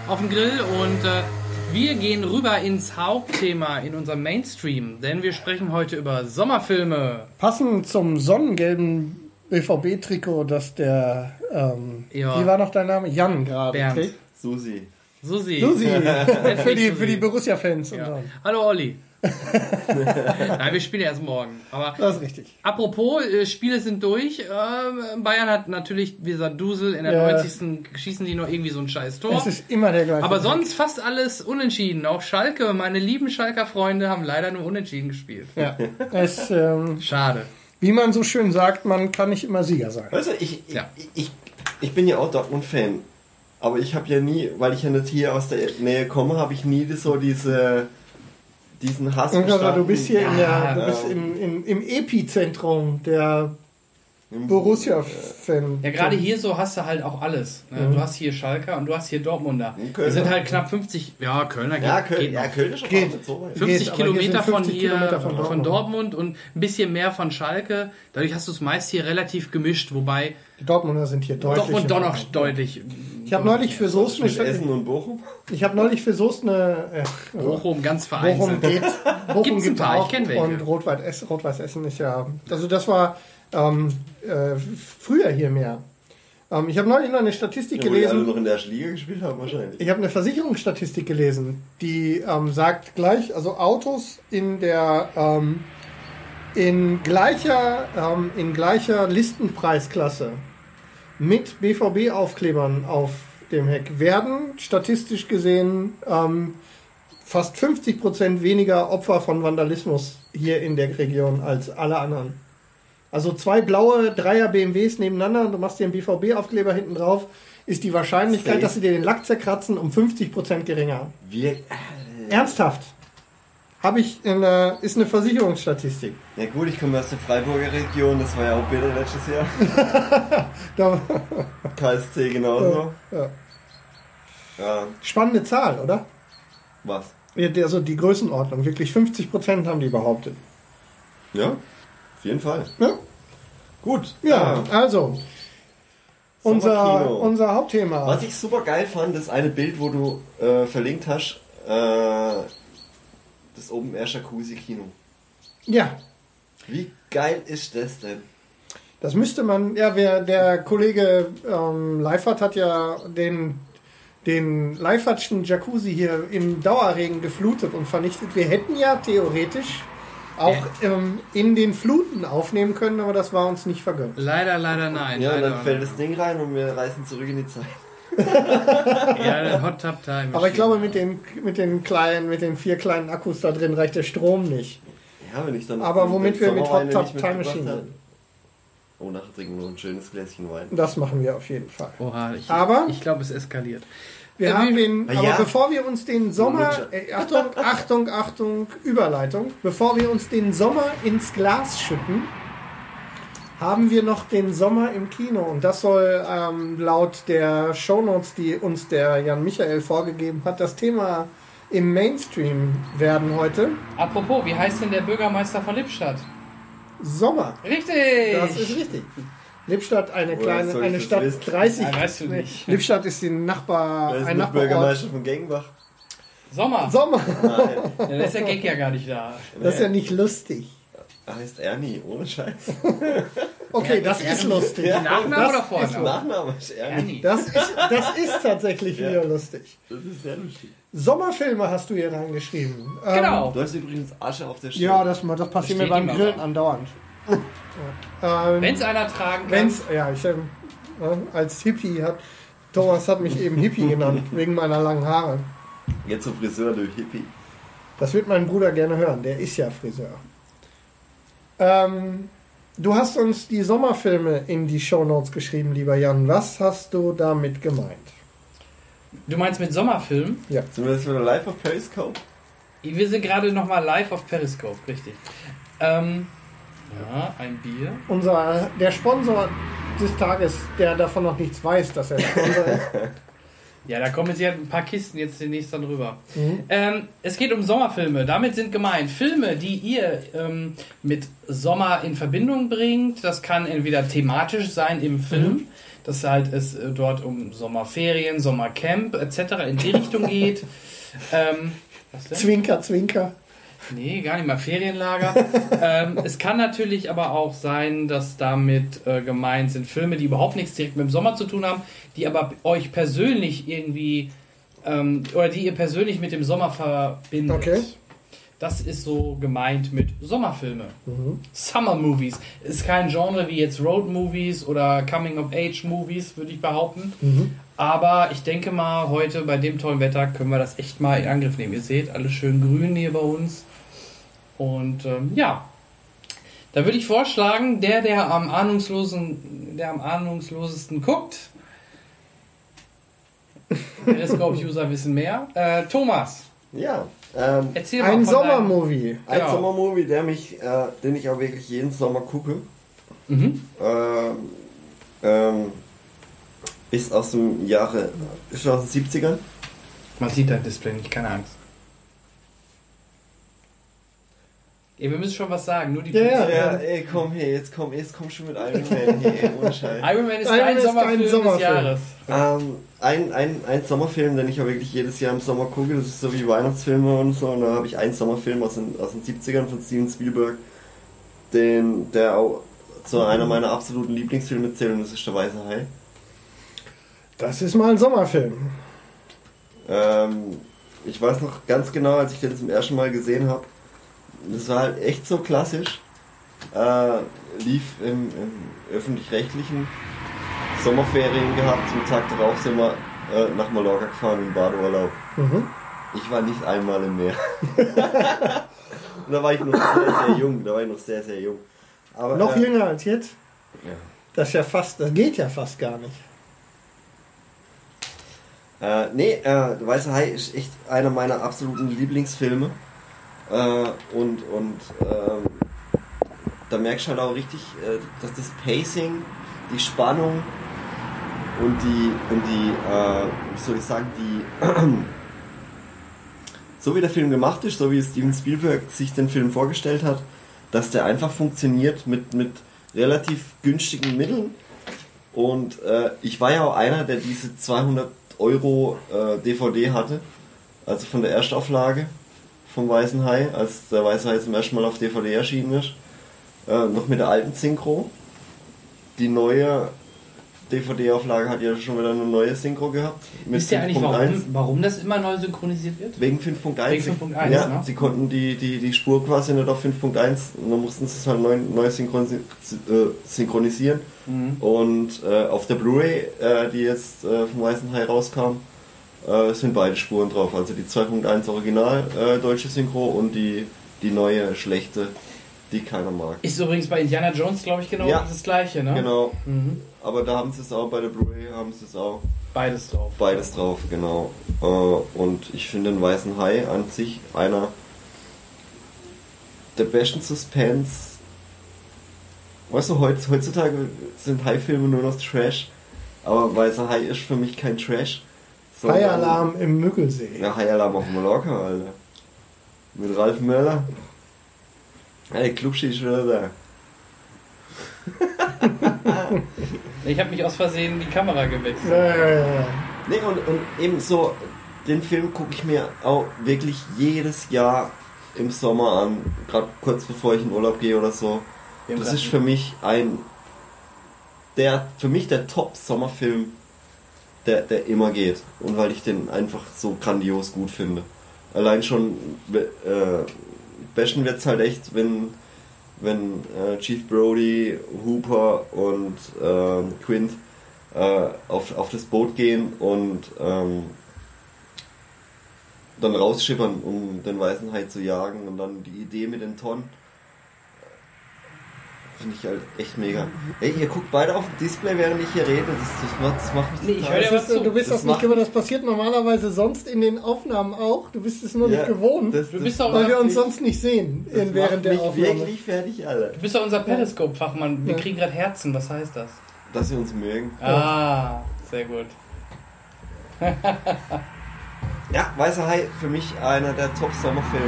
auf dem Grill und äh, wir gehen rüber ins Hauptthema in unserem Mainstream, denn wir sprechen heute über Sommerfilme. Passend zum sonnengelben BVB-Trikot, das der, ähm, Ja. wie war noch dein Name? Jan gerade Bernd. trägt. Susi. Susi. Susi, für die, für die Borussia-Fans. und Ja. Hallo Olli. Nein, wir spielen erst morgen. Aber Das ist richtig. apropos, äh, Spiele sind durch. Ähm, Bayern hat natürlich, wie gesagt, Dusel. In der Ja. 90. schießen die noch irgendwie so ein scheiß Tor. Es ist immer der gleiche. Aber sonst fast alles unentschieden. Auch Schalke, meine lieben Schalker Freunde, haben leider nur unentschieden gespielt. Ja. Es, ähm, Schade. Wie man so schön sagt, man kann nicht immer Sieger sein. Also ich, Ja. ich, ich, ich bin ja auch Dortmund-Fan. Aber ich habe ja nie, weil ich ja nicht hier aus der Nähe komme, habe ich nie so diese, diesen Hass Aber du bist hier in Ja, der, du bist in, in, im Epizentrum der Im- Borussia-Fan. Ja, gerade hier so hast du halt auch alles. Ne? Mhm. Du hast hier Schalker und du hast hier Dortmunder. Und Wir sind halt knapp 50, ja, Kölner geht, Ja, Köln, geht ja. Köln ist Geht. so weit. 50 Geht, Kilometer, sind von 50 hier, Kilometer von, von Dortmund. Dortmund. und ein bisschen mehr von Schalke. Dadurch hast du es meist hier relativ gemischt, wobei Die Dortmunder sind hier deutlich. Dortmund doch noch deutlich. Ich habe neulich für Soest Mit eine, Essen und Bochum? ich habe neulich für Soest eine äh, Bochum ganz Bochum vereinzelt. geht. Bochum Gibt's ein gibt paar, ich auch kenn welche. und Rot-Weiß Essen, Rot-Weiß Essen ist ja. Also das war ähm, äh, früher hier mehr. Ähm, ich habe neulich noch eine Statistik Ja, wo die alle gelesen. noch in der ersten Liga gespielt haben wahrscheinlich. Ich habe eine Versicherungsstatistik gelesen, die ähm, sagt gleich, also Autos in der ähm, in gleicher ähm, in gleicher Listenpreisklasse mit BVB-Aufklebern auf dem Heck werden statistisch gesehen ähm, fast 50 Prozent weniger Opfer von Vandalismus hier in der Region als alle anderen. Also zwei blaue Dreier BMWs nebeneinander und du machst dir einen BVB-Aufkleber hinten drauf, ist die Wahrscheinlichkeit, Safe. dass sie dir den Lack zerkratzen, um 50 Prozent geringer. Wir, Ernsthaft. Habe ich in der, ist eine Versicherungsstatistik. ja gut, ich komme aus der Freiburger Region, das war ja auch bitter letztes Jahr. Da, KSC genauso. ja. Ja, Spannende Zahl, oder? was? Also die Größenordnung. Wirklich 50 Prozent haben die behauptet. Ja, auf jeden Fall. Ja, Gut. ja also. Unser, unser Hauptthema. Was ich super geil fand, das eine Bild, wo du äh, verlinkt hast, äh, das Open Air Jacuzzi Kino. Ja, Wie geil ist das denn? Das müsste man, ja, wer, der Kollege ähm, Leifert hat ja den, den Leifertschen Jacuzzi hier im Dauerregen geflutet und vernichtet. Wir hätten ja theoretisch auch ähm, in den Fluten aufnehmen können, aber das war uns nicht vergönnt. Leider, leider nein. Ja, leider, dann fällt das Ding rein und wir reisen zurück in die Zeit. Ja, der Hot Tub Time. Aber ich glaube, mit den, mit den kleinen, mit den vier kleinen Akkus da drin reicht der Strom nicht. Ja, wenn ich dann. Aber womit wir mit Hot Tub Time Machine sind. Oh, nachher trinken wir noch ein schönes Gläschen Wein. Das machen wir auf jeden Fall. Oha, ich, Aber- ich glaube, es eskaliert. Wir Äh, haben den, aber ja. bevor wir uns den Sommer, äh, Achtung, Achtung, Achtung, Überleitung, bevor wir uns den Sommer ins Glas schütten, haben wir noch den Sommer im Kino und das soll ähm, laut der Shownotes, die uns der Jan Michael vorgegeben hat, das Thema im Mainstream werden heute. Apropos, wie heißt denn der Bürgermeister von Lippstadt? Sommer. Richtig! Das ist richtig. Lippstadt, eine Woher kleine, eine Stadt, wissen? 30. Ja, weißt du nicht. Lippstadt ist die Nachbar, ist ein Nachbarort. Bürgermeister von Gengenbach. Sommer. Sommer. Nein, Ja, da ist der Gag ja gar nicht da. Das ist ja nicht lustig. er heißt Ernie, ohne Scheiß. Okay, das ist lustig. Nachname Das oder ist Vorname? Nachname ist Ernie. Ernie. Das ist, das ist tatsächlich wieder lustig. Das ist sehr lustig. Sommerfilme hast du hier reingeschrieben. Ähm, Genau. Du hast übrigens Asche auf der Stirn. Ja, das, das passiert mir beim Grillen andauernd. Ähm, Wenn es einer tragen kann. wenn's, ja, ich äh, als Hippie hat Thomas hat mich eben Hippie genannt wegen meiner langen Haare. Jetzt zum Friseur, du Hippie. Das wird mein Bruder gerne hören. Der ist ja Friseur. Ähm, du hast uns die Sommerfilme in die Shownotes geschrieben, lieber Jan. Was hast du damit gemeint? Du meinst mit Sommerfilm? Sind wir jetzt wieder live auf Periscope? Wir sind gerade nochmal live auf Periscope, richtig. Ähm, ja, ein Bier. Unser, der Sponsor des Tages, der davon noch nichts weiß, dass er Sponsor ist. Ja, da kommen jetzt ein paar Kisten jetzt demnächst dann rüber. Mhm. Ähm, es geht um Sommerfilme. Damit sind gemeint Filme, die ihr ähm, mit Sommer in Verbindung bringt. Das kann entweder thematisch sein im Film, dass halt es äh, dort um Sommerferien, Sommercamp etc. in die Richtung geht. Ähm? Zwinker, Zwinker. Nee, gar nicht mal Ferienlager. ähm, es kann natürlich aber auch sein, dass damit äh, gemeint sind Filme, die überhaupt nichts direkt mit dem Sommer zu tun haben, die aber euch persönlich irgendwie ähm, oder die ihr persönlich mit dem Sommer verbindet. Okay. Das ist so gemeint mit Sommerfilme. Summer Movies ist kein Genre wie jetzt Road Movies oder Coming of Age Movies, würde ich behaupten. Aber ich denke mal, heute bei dem tollen Wetter können wir das echt mal in Angriff nehmen. Ihr seht, alles schön grün hier bei uns. Und ähm, ja, da würde ich vorschlagen, der, der am ahnungslosen, der am ahnungslosesten guckt, Periscope-User wissen mehr. Äh, Thomas, Ja. Ähm, erzähl mal Ein Sommermovie. ein Genau. Sommermovie, der mich, äh, den ich auch wirklich jeden Sommer gucke. Mhm. Ähm, ähm, ist aus dem Jahre, ist aus den 70ern. Man sieht dein Display nicht, keine Angst. Ey, wir müssen schon was sagen, nur die Ja, ja. Ja, ey, komm, hey, jetzt komm, jetzt komm schon mit Iron Man, hey, ohne Scheiß. Iron Man ist Iron Man dein ist dein Sommerfilm des Sommerfilm. Jahres. Ähm, ein, ein, ein Sommerfilm, den ich auch wirklich jedes Jahr im Sommer gucke, das ist so wie Weihnachtsfilme und so, und da habe ich einen Sommerfilm aus den, aus den 70ern von Steven Spielberg, den, der auch zu einer meiner absoluten Lieblingsfilme zählt, und das ist der Weiße Hai. Das ist mal ein Sommerfilm. Ähm, ich weiß noch ganz genau, als ich den zum ersten Mal gesehen habe, das war halt echt so klassisch. Äh, lief im, im öffentlich-rechtlichen Sommerferien gehabt. Zum Tag darauf sind wir äh, nach Mallorca gefahren in Badeurlaub. Mhm. Ich war nicht einmal im Meer. Und da war ich noch sehr, sehr jung. Da war ich noch sehr, sehr jung. Aber, Noch äh, jünger als jetzt? Ja. Das ist ja fast, das geht ja fast gar nicht. Äh, nee, äh, Der Weiße Hai ist echt einer meiner absoluten Lieblingsfilme. Äh, und und ähm, da merkst du halt auch richtig, äh, dass das Pacing, die Spannung und die, und die äh, wie soll ich sagen, die, so wie der Film gemacht ist, so wie Steven Spielberg sich den Film vorgestellt hat, dass der einfach funktioniert mit, mit relativ günstigen Mitteln. Und äh, ich war ja auch einer, der diese 200 Euro äh, DVD hatte, also von der Erstauflage vom Weißen Hai, als der Weiße Hai zum ersten Mal auf DVD erschienen ist. Äh, noch mit der alten Synchro. Die neue DVD-Auflage hat ja schon wieder eine neue Synchro gehabt. Wisst ihr eigentlich, 5.1. warum, warum das immer neu synchronisiert wird? Wegen 5.1. Wegen 5.1, Ja, ne? sie konnten die, die, die Spur quasi nicht auf 5.1 und dann mussten sie es halt neu, neu synchronisi äh, synchronisieren. Mhm. Und äh, auf der Blu-ray, äh, die jetzt äh, vom Weißen Hai rauskam, äh, sind beide Spuren drauf. Also die 2.1 Original äh, deutsche Synchro und die, die neue schlechte, die keiner mag. Ist übrigens bei Indiana Jones, glaube ich, genau Ja. das gleiche, ne? Genau, Mhm. aber da haben sie es auch, bei der Blu-ray haben sie es auch. Beides drauf. Beides drauf, genau. Äh, und ich finde den Weißen Hai an sich einer der besten Suspense. Weißt du, heutz- heutzutage sind Hai-Filme nur noch Trash, aber Weißer Hai ist für mich kein Trash. Sondern- Haialarm im Müggelsee. Ja, Hai-Alarm auf Mallorca, Alter. Mit Ralf Möller. Hey, Klubschi ist wieder da. Ich habe mich aus Versehen die Kamera gewechselt. Äh, Nee, und, und eben so, den Film gucke ich mir auch wirklich jedes Jahr im Sommer an, gerade kurz bevor ich in Urlaub gehe oder so. Das ist für mich ein der für mich der Top-Sommerfilm, der, der immer geht. Und weil ich den einfach so grandios gut finde. Allein schon äh, bashen wird's halt echt, wenn, wenn äh, Chief Brody, Hooper und äh, Quint äh, auf, auf das Boot gehen und ähm, dann rausschippern, um den weißen Hai zu jagen und dann die Idee mit den Tonnen finde ich halt echt mega. Ey, ihr guckt beide auf dem Display, während ich hier rede. Das, das, macht, das macht mich Nee, ich total- höre Das ist, zu. du bist Das das, nicht gewohnt. Das passiert normalerweise sonst in den Aufnahmen auch. Du bist es nur Ja, nicht gewohnt, Das, Du bist weil wir uns sonst nicht sehen in, während der Aufnahme. wirklich fertig, alle. du bist doch unser Periskop-Fachmann. Wir Ja. kriegen gerade Herzen. Was heißt das? Dass wir uns mögen. Ah, sehr gut. Ja, Weißer Hai für mich einer der Top-Sommerfilme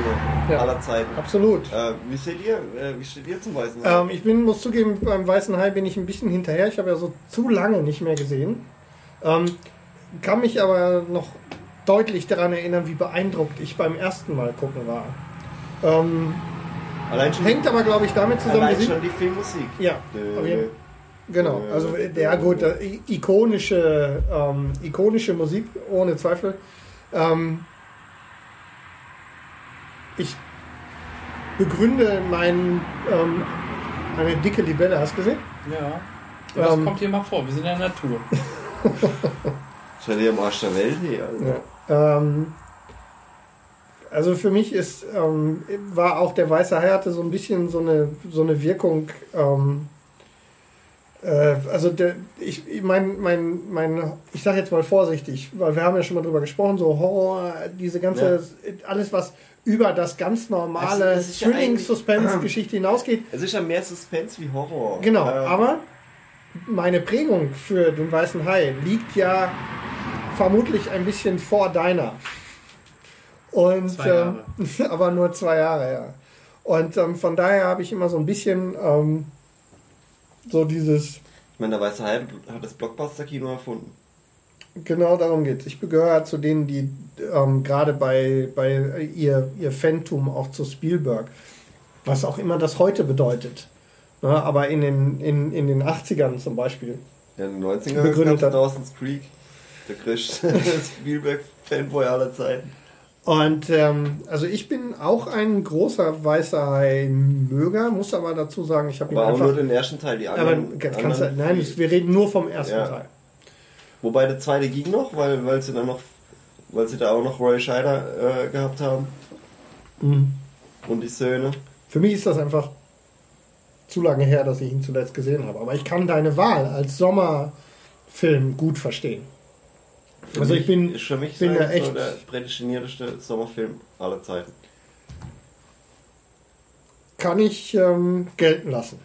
Ja. aller Zeiten. Absolut. Äh, wie seht ihr, äh, wie steht ihr zum Weißen Hai? Ähm, ich bin, muss zugeben, beim Weißen Hai bin ich ein bisschen hinterher. Ich habe ja so zu lange nicht mehr gesehen. Ähm, kann mich aber noch deutlich daran erinnern, wie beeindruckt ich beim ersten Mal gucken war. Ähm, allein schon, hängt aber, glaube ich, damit zusammen. allein schon die Filmmusik. Ja, Dö, jeden- dö. Genau, also ja gut, äh, ikonische, ähm, ikonische Musik, ohne Zweifel. Ähm, ich begründe mein, ähm, eine dicke Libelle, hast du gesehen? Ja. Das Ähm, kommt hier mal vor. Wir sind in der Natur. Seid ihr am Arsch der Welt hier? Also. Ja. Ähm, also für mich ist, ähm, war auch der Weiße Hai hatte so ein bisschen so eine, so eine Wirkung. Ähm, äh, also der, ich, mein, mein, mein, ich sage jetzt mal vorsichtig, weil wir haben ja schon mal drüber gesprochen, so Horror, diese ganze, alles was über das ganz normale ja Thrilling-Suspense-Geschichte hinausgeht, Es ist ja mehr Suspense wie Horror. Genau, Äh, aber meine Prägung für den weißen Hai liegt ja vermutlich ein bisschen vor deiner. Und Zwei Jahre. ähm, aber nur zwei Jahre, ja. Und ähm, von daher habe ich immer so ein bisschen ähm, so dieses, Ich meine, der Weiße Hai hat das Blockbuster-Kino erfunden. genau darum geht Ich gehöre zu denen, die ähm, gerade bei, bei ihr, ihr Fantum auch zu Spielberg, was auch immer das heute bedeutet. Ne, aber in den, in, in den 80ern zum Beispiel Ja, in den 90ern Begründet hat. Dawson's Creek. Der größte Spielberg-Fanboy aller Zeiten. Und ähm, also ich bin auch ein großer weißer Hai-Möger, muss aber dazu sagen, ich habe ihn Aber auch nur einfach. den ersten Teil, die Aber anderen. kannst du, anderen nein, ich- wir reden nur vom ersten Ja. Teil. Wobei der zweite ging noch, weil, weil sie dann noch, weil sie da auch noch Roy Scheider äh, gehabt haben Mhm. und die Söhne. Für mich ist das einfach zu lange her, dass ich ihn zuletzt gesehen habe. Aber ich kann deine Wahl als Sommerfilm gut verstehen. Für Also mich ich bin- ist für mich bin so echt- der prädestinierteste Sommerfilm aller Zeiten. Kann ich ähm, gelten lassen.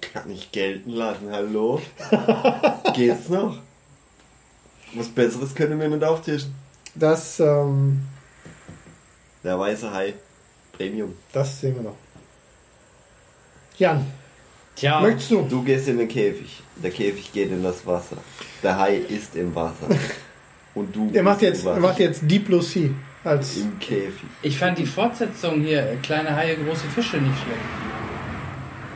Kann ich gelten lassen, hallo? Geht's noch? Was Besseres können wir nicht auftischen. Das, ähm, Der weiße Hai. Premium. das sehen wir noch. Jan, Tja, möchtest du? Du gehst in den Käfig. Der Käfig geht in das Wasser. Der Hai ist im Wasser. Und du Er macht jetzt, er macht jetzt Deep Blue Sea als Im Käfig. ich fand die Fortsetzung hier, kleine Haie, große Fische, nicht schlecht.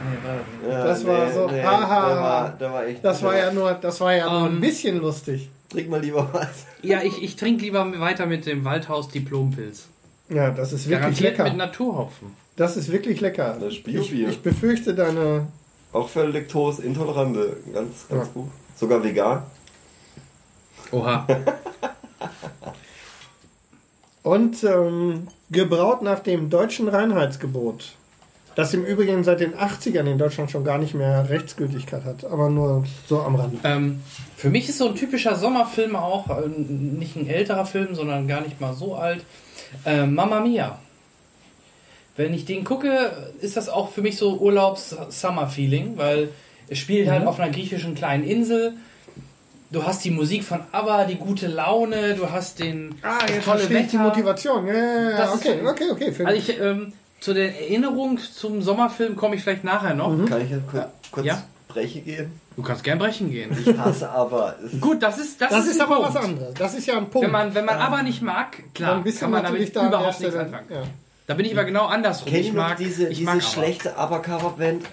Nee, war das nicht. Ja, Das war so, haha. war, der war echt. Das war ja nur, das war ja nur ein Ähm, bisschen lustig. Trink mal lieber was. Ja, ich, ich trinke lieber weiter mit dem Waldhaus Diplompilz. Ja, das ist wirklich Garantiert lecker. mit Naturhopfen. Das ist wirklich lecker. Das ist Ich, ich befürchte deine. Auch für Laktose-Intolerante. Ganz, ganz Ja. gut. Sogar vegan. Oha. Und ähm, gebraut nach dem deutschen Reinheitsgebot. Das im Übrigen seit den 80ern in Deutschland schon gar nicht mehr Rechtsgültigkeit hat, aber nur so am Rand. ähm, für mich ist so ein typischer Sommerfilm auch, äh, nicht ein älterer Film, sondern gar nicht mal so alt. Äh, Mamma Mia. Wenn ich den gucke, ist das auch für mich so Urlaubs-Summer-Feeling, weil es spielt halt auf einer griechischen kleinen Insel. Du hast die Musik von ABBA, die gute Laune, du hast den Ah, jetzt tolle ich die Wetter. Motivation. Ja, ja, ja, Das ist okay, okay, okay. Für Also ich, ähm, zu der Erinnerung zum Sommerfilm komme ich vielleicht nachher noch. Kann ich jetzt kurz, kurz Ja. Breche gehen? Du kannst gern brechen gehen. Ich hasse aber. Ist Gut, das ist das, das ist ein aber Punkt. was anderes. Das ist ja ein Punkt. Wenn man, wenn man aber nicht mag, klar, kann man natürlich damit da überhaupt nichts anfangen. Ja. Da bin ich aber genau andersrum. Kennt Ich mag diese, ich diese mag aber. schlechte ABBA-Coverband? Äh,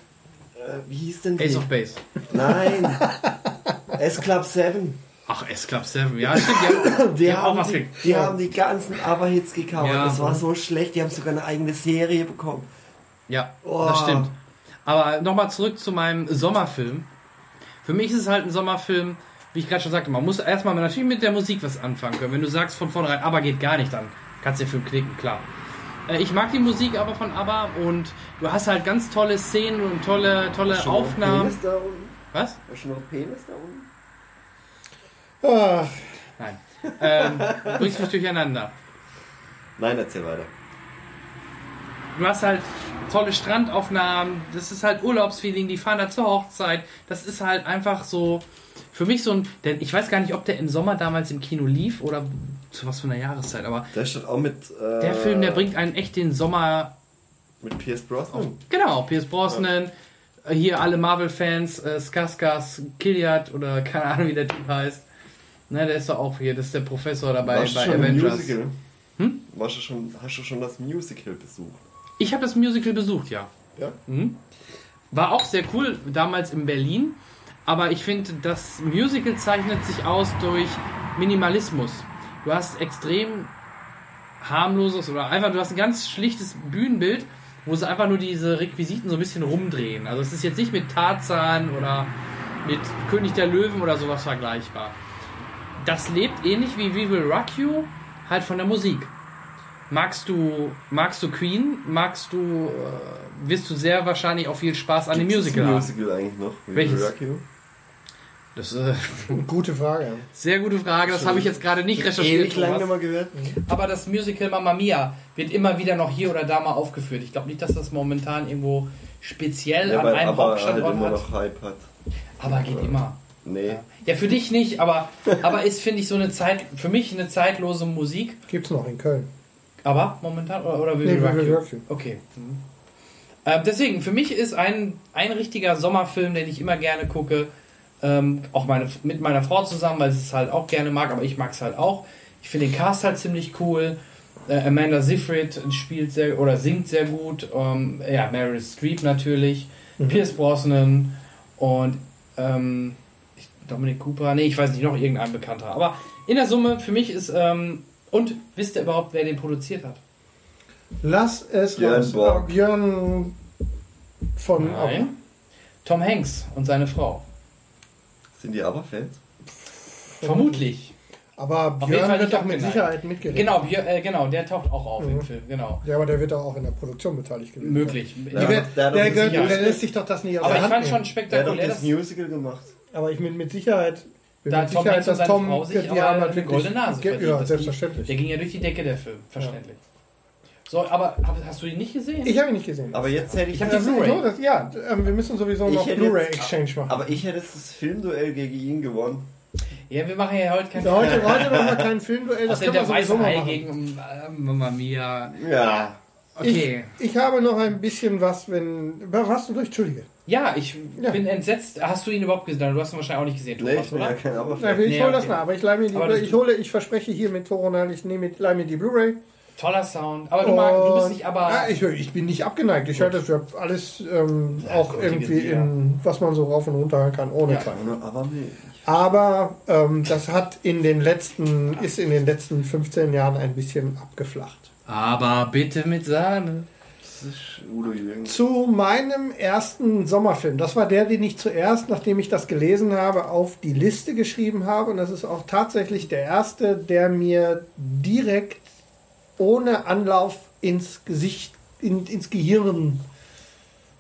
wie hieß denn die? Ace of Base. Nein, S-Club 7. Ach, S-Club 7, ja, stimmt. Die haben, Die, haben auch was die, die haben die ganzen Aber-Hits gecovert. Ja. Das war so schlecht. Die haben sogar eine eigene Serie bekommen. Ja, Oh. das stimmt. Aber nochmal zurück zu meinem Sommerfilm. Für mich ist es halt ein Sommerfilm, wie ich gerade schon sagte, man muss erstmal natürlich mit der Musik was anfangen können. Wenn du sagst von vornherein, aber geht gar nicht, dann kannst du den Film knicken, klar. Äh, Ich mag die Musik aber von ABBA und du hast halt ganz tolle Szenen und tolle, tolle Aufnahmen. Was? Hast du noch Penis da unten? Ach, Nein. Ähm, du bringst mich durcheinander. Nein, erzähl weiter. Du hast halt tolle Strandaufnahmen, das ist halt Urlaubsfeeling, die fahren da zur Hochzeit. Das ist halt einfach so, für mich so ein, denn ich weiß gar nicht, ob der im Sommer damals im Kino lief oder zu was für einer Jahreszeit, aber Der steht auch mit. Äh, der Film, der bringt einen echt den Sommer, Mit Pierce Brosnan. genau, Pierce Brosnan, äh, hier alle Marvel-Fans, äh, Skarsgård, Killiard oder keine Ahnung, wie der Typ heißt. Ne, der ist doch auch hier, das ist der Professor dabei Warst du bei schon Avengers. Musical? Hm? Warst du schon, hast du schon das Musical besucht? Ich habe das Musical besucht, ja. Ja. Mhm. War auch sehr cool, damals in Berlin. Aber ich finde, das Musical zeichnet sich aus durch Minimalismus. Du hast extrem harmloses oder einfach, du hast ein ganz schlichtes Bühnenbild, wo sie einfach nur diese Requisiten so ein bisschen rumdrehen. Also es ist jetzt nicht mit Tarzan oder mit König der Löwen oder sowas vergleichbar. Das lebt ähnlich wie We Will Rock You, halt von der Musik. Magst du, magst du Queen? Magst du, äh, wirst du sehr wahrscheinlich auch viel Spaß an dem Musical das haben. Musical eigentlich noch? We Welches? Will Rock You? Das ist äh, gute Frage. sehr gute Frage, das habe ich jetzt gerade nicht recherchiert. Ewig lange mal gehört. Aber das Musical Mamma Mia wird immer wieder noch hier oder da mal aufgeführt. Ich glaube nicht, dass das momentan irgendwo speziell Ja, an einem aber halt Hauptstandort immer hat. noch Hype hat. Aber geht immer. Nee. Ja, für dich nicht, aber, aber ist, finde ich, so eine Zeit, für mich eine zeitlose Musik. Gibt's noch in Köln. Aber momentan, oder, oder will Nee, Rock Will You? Rock You. Okay. Mhm. Ähm, deswegen, für mich ist ein, ein richtiger Sommerfilm, den ich immer gerne gucke, ähm, auch meine, mit meiner Frau zusammen, weil sie es halt auch gerne mag, aber ich mag es halt auch. Ich finde den Cast halt ziemlich cool. Äh, Amanda Seyfried spielt sehr oder singt sehr gut. Ähm, ja, Meryl Streep natürlich. Pierce Brosnan und ähm, Dominic Cooper. Nee, ich weiß nicht, noch irgendein bekannter. Aber in der Summe, für mich ist. Ähm, und wisst ihr überhaupt, wer den produziert hat? Lass es Björn raus. Borg. Björn von Nein. Tom Hanks und seine Frau. Sind die aber Fans? Vermutlich. Aber Auf jeden Fall Björn wird doch mit. Sicherheit mitgeredet. Genau, Björ- äh, genau, der taucht auch auf im Mhm. Film, genau. Ja, aber der wird doch auch in der Produktion beteiligt gewesen. Möglich. Ja. Der der, der, der, lässt sich doch das nicht aus Aber der ich fand nehmen. schon Der hat spektakulär, doch das Musical gemacht. Aber ich bin mit Sicherheit, bin da mit Tom Sicherheit, dass Tom, Frau sich die aber eine goldene Nase Ge- verdient. Ja, selbstverständlich. Der ging ja durch die Decke, der Film, verständlich. So, aber hast du ihn nicht gesehen? Ich habe ihn nicht gesehen. Aber jetzt hätte ich. Ich hab Das die ist Blu-ray. so, das, ja, ähm, wir müssen sowieso noch hätte Blu-ray jetzt- Exchange machen. aber ich hätte das Filmduell gegen ihn gewonnen. ja, wir machen ja heute kein Ja, heute, heute machen wir kein Filmduell, das wir der sowieso weiße Hai machen. gegen äh, Mamma Mia. Ja. Okay. Ich, ich habe noch ein bisschen was, wenn. Was du durch? Entschuldige. Ja, ich Ja. bin entsetzt. Hast du ihn überhaupt gesehen? Du hast ihn wahrscheinlich auch nicht gesehen, Nee, Thomas, ich bin ja oder? kein Na, ich Nee, hole das okay. nach, aber ich leih mir die, Aber ich hole, ich verspreche hier mit Toronal, ich nehme, leih mir die Blu-ray. Toller Sound. Aber du, mag, du bist Und- nicht aber. Ja, ich, ich bin nicht abgeneigt. Ich halte das ja alles ähm, Ja, auch irgendwie in, was man so rauf und runter hören kann, ohne Ja. Klang. Aber nee. Aber ähm, das hat in den letzten, ist in den letzten 15 Jahren ein bisschen abgeflacht. aber bitte mit Sahne. Zu meinem ersten Sommerfilm. Das war der, den ich zuerst, nachdem ich das gelesen habe, auf die Liste geschrieben habe. Und das ist auch tatsächlich der erste, der mir direkt ohne Anlauf ins Gesicht, in, ins Gehirn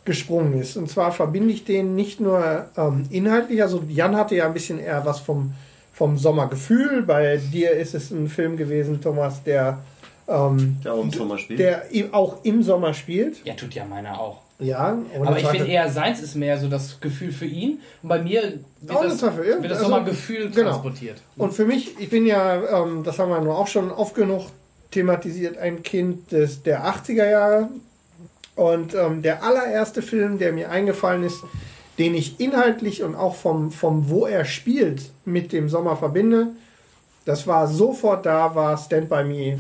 gesprungen ist. Und zwar verbinde ich den nicht nur ähm, inhaltlich, also Jan hatte ja ein bisschen eher was vom, vom Sommergefühl. Bei dir ist es ein Film gewesen, Thomas, der, ähm, Der auch im Sommer spielt. der auch im Sommer spielt. Ja, tut ja meiner auch. Ja, Aber ich finde eher, seins ist mehr so das Gefühl für ihn. Und bei mir wird Ohne das, Zweifel, ja. wird das Also, Sommergefühl genau. transportiert. Und für mich, ich bin ja, ähm, das haben wir nur auch schon oft genug thematisiert, ein Kind des, der 80er Jahre. Und ähm, der allererste Film, der mir eingefallen ist, den ich inhaltlich und auch vom, vom wo er spielt mit dem Sommer verbinde, das war sofort da, war Stand By Me.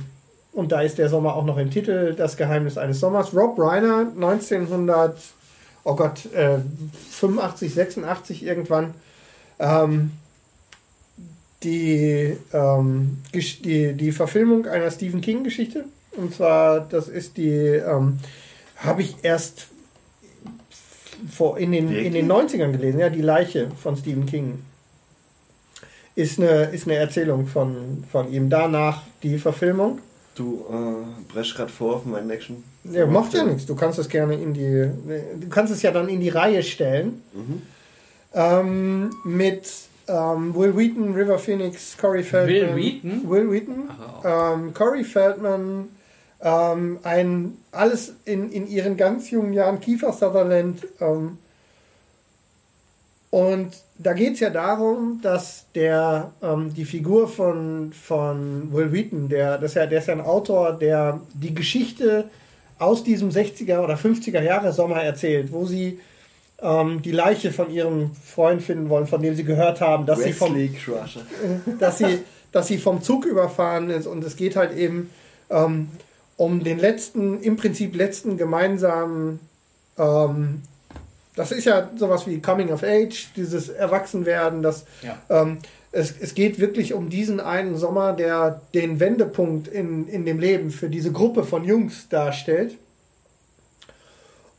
Und da ist der Sommer auch noch im Titel, Das Geheimnis eines Sommers. Rob Reiner, 1900, oh Gott, äh, 85, 86 irgendwann. Ähm, die, ähm, die, die Verfilmung einer Stephen King-Geschichte. Und zwar, das ist die, ähm, habe ich erst vor, in, den, in den 90ern gelesen, ja, die Leiche von Stephen King. Ist eine, ist eine Erzählung von, von ihm. Danach die Verfilmung. Du äh, bresch grad vor auf meinen Action. Ja, macht ja nichts. Du kannst es gerne in die. Du kannst es ja dann in die Reihe stellen. Ähm, mit ähm, Will Wheaton, River Phoenix, Corey Feldman. Will Wheaton? Will Wheaton. Ähm, Corey Feldman. Ähm, ein, alles in, in ihren ganz jungen Jahren. Kiefer Sutherland. Und da geht es ja darum, dass der ähm, die Figur von, von Will Wheaton, der, das ist ja, der ist ja ein Autor, der die Geschichte aus diesem 60er oder 50er Jahre Sommer erzählt, wo sie ähm, die Leiche von ihrem Freund finden wollen, von dem sie gehört haben, dass sie vom dass sie, dass sie vom Zug überfahren ist. Und es geht halt eben ähm, um den letzten, im Prinzip letzten gemeinsamen, ähm, das ist ja sowas wie Coming of Age, dieses Erwachsenwerden, das Ja. ähm, es, es geht wirklich um diesen einen Sommer, der den Wendepunkt in, in dem Leben für diese Gruppe von Jungs darstellt.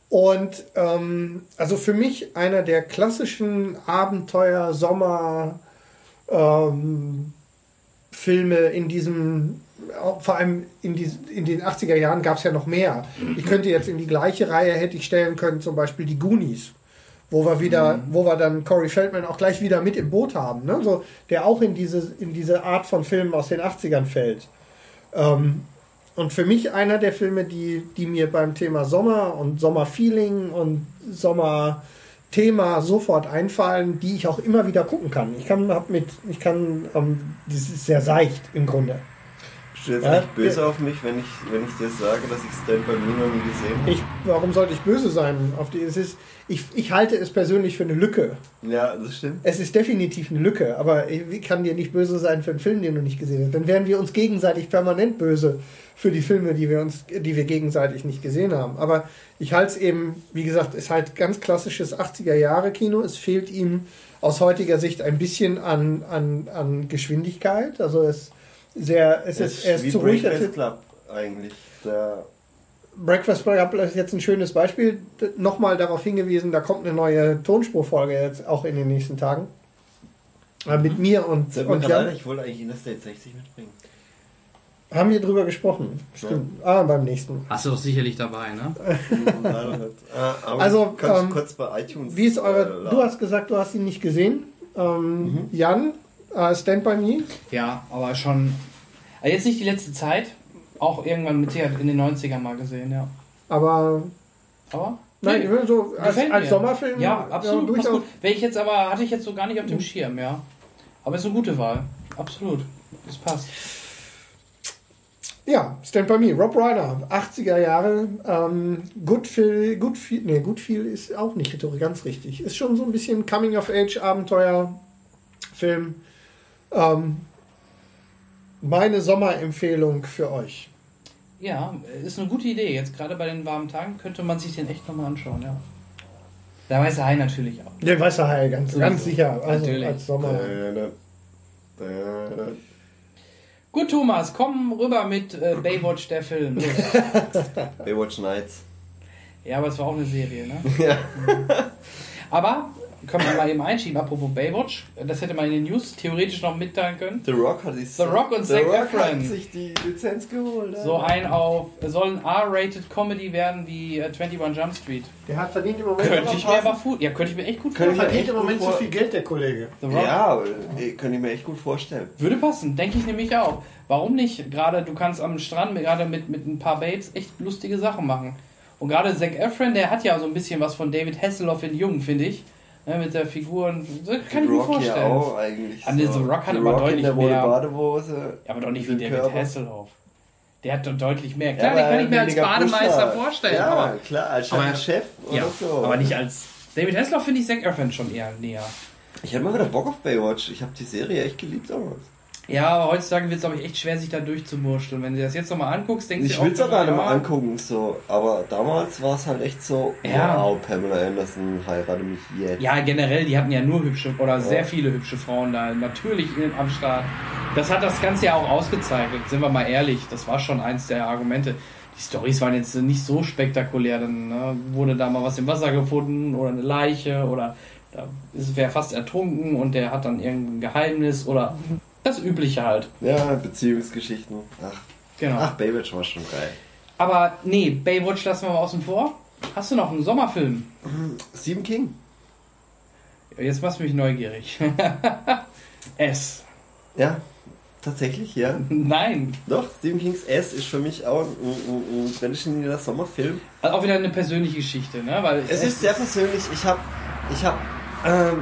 Und ähm, also für mich einer der klassischen Abenteuer-Sommer- ähm, in diesem, vor allem in, die, in den 80er Jahren gab es ja noch mehr. Ich könnte jetzt in die gleiche Reihe hätte ich stellen können, zum Beispiel die Goonies, wo wir wieder, wo wir dann Corey Feldman auch gleich wieder mit im Boot haben, ne? so, der auch in diese, in diese Art von Filmen aus den 80ern fällt. Ähm, und für mich einer der Filme, die, die mir beim Thema Sommer und Sommerfeeling und Sommerthema sofort einfallen, die ich auch immer wieder gucken kann. Ich kann hab mit, ich kann, ähm, das ist sehr seicht im Grunde. Bist du jetzt Ja, echt böse auf mich, wenn ich, wenn ich dir sage, dass ich Stand By Me noch nie gesehen habe? Ich, warum sollte ich böse sein auf die? Es ist, ich, ich halte es persönlich für eine Lücke. Ja, das stimmt. Es ist definitiv eine Lücke, aber ich kann dir nicht böse sein für einen Film, den du nicht gesehen hast. Dann wären wir uns gegenseitig permanent böse für die Filme, die wir uns, die wir gegenseitig nicht gesehen haben. Aber ich halte es eben, wie gesagt, ist halt ganz klassisches 80er Jahre Kino. Es fehlt ihm aus heutiger Sicht ein bisschen an, an, an Geschwindigkeit. Also es sehr, es ist, er ist zu ruhig. Breakfast Club eigentlich. Der, Breakfast Club ist jetzt ein schönes Beispiel. Nochmal darauf hingewiesen, da kommt eine neue Tonspurfolge jetzt auch in den nächsten Tagen. Äh, Mit mir und, Sag und Jan. ich wollte eigentlich Interstate 60 mitbringen. Haben wir drüber gesprochen. Stimmt. Ah, beim nächsten. Hast du doch sicherlich dabei, ne? Also, kannst ähm, du kurz bei iTunes. Wie ist eure. äh, Du hast gesagt, du hast ihn nicht gesehen. Ähm, Mhm. Jan, äh, Stand by Me. Ja, aber schon. Also jetzt nicht die letzte Zeit, auch irgendwann mit Sicherheit in den 90ern mal gesehen, ja. Aber. Aber? Nein, Nee, so als, als. Sommerfilm. Ja, absolut. gut. Wäre ich jetzt aber, hatte ich jetzt so gar nicht auf dem Schirm, ja. Aber ist eine gute Wahl. Absolut. Das passt. Ja, Stand by Me. Rob Reiner, 80er Jahre. Ähm, Goodfeel, Goodfeel, nee, Goodfeel ist auch nicht ganz richtig. Ist schon so ein bisschen Coming-of-Age-Abenteuer-Film. Ähm, meine Sommerempfehlung für euch. Ja, ist eine gute Idee. Jetzt gerade bei den warmen Tagen könnte man sich den echt nochmal anschauen, ja. Der weiße Hai natürlich auch. Der Weiße Hai, ganz, Sowieso. ganz sicher. Also Natürlich. als Sommer. Da- da- da- Gut, Thomas, komm rüber mit äh, Baywatch, der Film. Baywatch Nights. ja, aber es war auch eine Serie, ne? Ja. Aber, können wir mal eben einschieben, apropos Baywatch, das hätte man in den News theoretisch noch mitteilen können. The Rock hat sich The Rock und The Zac Rock Efron. hat sich die Lizenz geholt. So ein auf, soll ein R-rated Comedy werden wie äh, 21 Jump Street. Der hat verdient im Moment, Könnte ich mir aber fu- ja, könnte ich mir echt gut Könnte ich mir vorstellen. verdient im echt Moment vor- viel Geld, der Kollege. The Rock. Ja, äh, könnte ich mir echt gut vorstellen. Würde passen, denke ich nämlich auch. Warum nicht? Gerade du kannst am Strand mit- gerade mit, mit ein paar Babes echt lustige Sachen machen. Und gerade Zac Efron, der hat ja so ein bisschen was von David Hasselhoff in Jung, finde ich. Ne, mit der Figur. und- Das kann ich mir Rock ja vorstellen. auch eigentlich. Ah, nee, The Rock hat The aber Rock deutlich mehr. Badehose. Ja, aber doch nicht wie David Körper. Hasselhoff. Der hat doch deutlich mehr. Ja, Klar, den aber kann ich mir als Bademeister Pusher. vorstellen. Ja, aber, klar, als aber- Chef oder ja, so. aber nicht als. David Hasselhoff finde ich Zac Efron schon eher näher. Ich hatte mal wieder Bock auf Baywatch. Ich habe die Serie echt geliebt damals. Ja, aber heutzutage wird es, glaube ich, echt schwer, sich da durchzumurschteln. Wenn du das jetzt nochmal anguckst, denkst Ich du will es gar nicht ja, mal angucken, so. Aber damals war es halt echt so, Ja. wow, Pamela Anderson heirate mich jetzt. Ja, generell, die hatten ja nur hübsche oder sehr Ja. viele hübsche Frauen da natürlich in- am Start. Das hat das Ganze ja auch ausgezeichnet, sind wir mal ehrlich. Das war schon eins der Argumente. Die Stories waren jetzt nicht so spektakulär. Dann ne, wurde da mal was im Wasser gefunden oder eine Leiche oder da ist wer fast ertrunken und der hat dann irgendein Geheimnis oder das Übliche halt. Ja, Beziehungsgeschichten. Ach, Genau. ach Baywatch war schon geil. Aber nee, Baywatch lassen wir mal außen vor. Hast du noch einen Sommerfilm? Stephen King. Jetzt machst du mich neugierig. S. Ja, tatsächlich, ja. Nein. Doch, Stephen Kings S ist für mich auch ein, ein, ein traditioneller Sommerfilm. Also auch wieder eine persönliche Geschichte, ne? Weil Es ist sehr persönlich. Ich habe, ich habe ähm,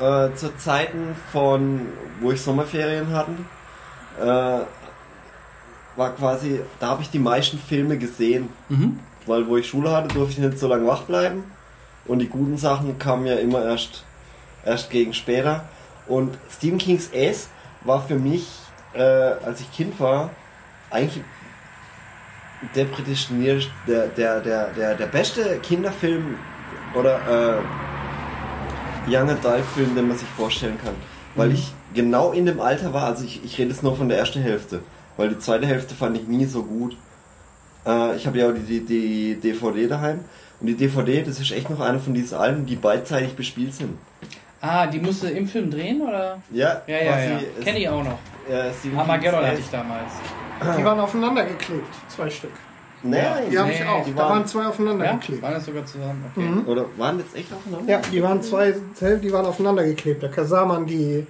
äh, zu Zeiten von, wo ich Sommerferien hatte, äh, war quasi, da habe ich die meisten Filme gesehen, Mhm. weil wo ich Schule hatte, durfte ich nicht so lange wach bleiben und die guten Sachen kamen ja immer erst, erst gegen später. Und Stephen Kings S war für mich, äh, als ich Kind war, eigentlich der prädestiniert, der, der, der, der, der beste Kinderfilm oder äh, Young Adult Film, den man sich vorstellen kann. Weil ich genau in dem Alter war, also ich, ich rede jetzt nur von der ersten Hälfte, weil die zweite Hälfte fand ich nie so gut. Äh, ich habe ja auch die, die, die DVD daheim und die DVD, das ist echt noch eine von diesen Alben, die beidseitig bespielt sind. Ah, die musste im Film drehen, oder? Ja, Ja, ja, ja. Kenne ich auch noch. Stephen Armageddon hatte ich damals. Die waren aufeinander geklebt, zwei Stück. Nein, Die habe Nee, ich auch. die Da waren- waren zwei aufeinander Ja? geklebt. Waren das sogar zusammen? Okay. Mhm. Oder waren jetzt echt aufeinander? Ja, die waren zwei, die waren aufeinander geklebt. Da sah man die,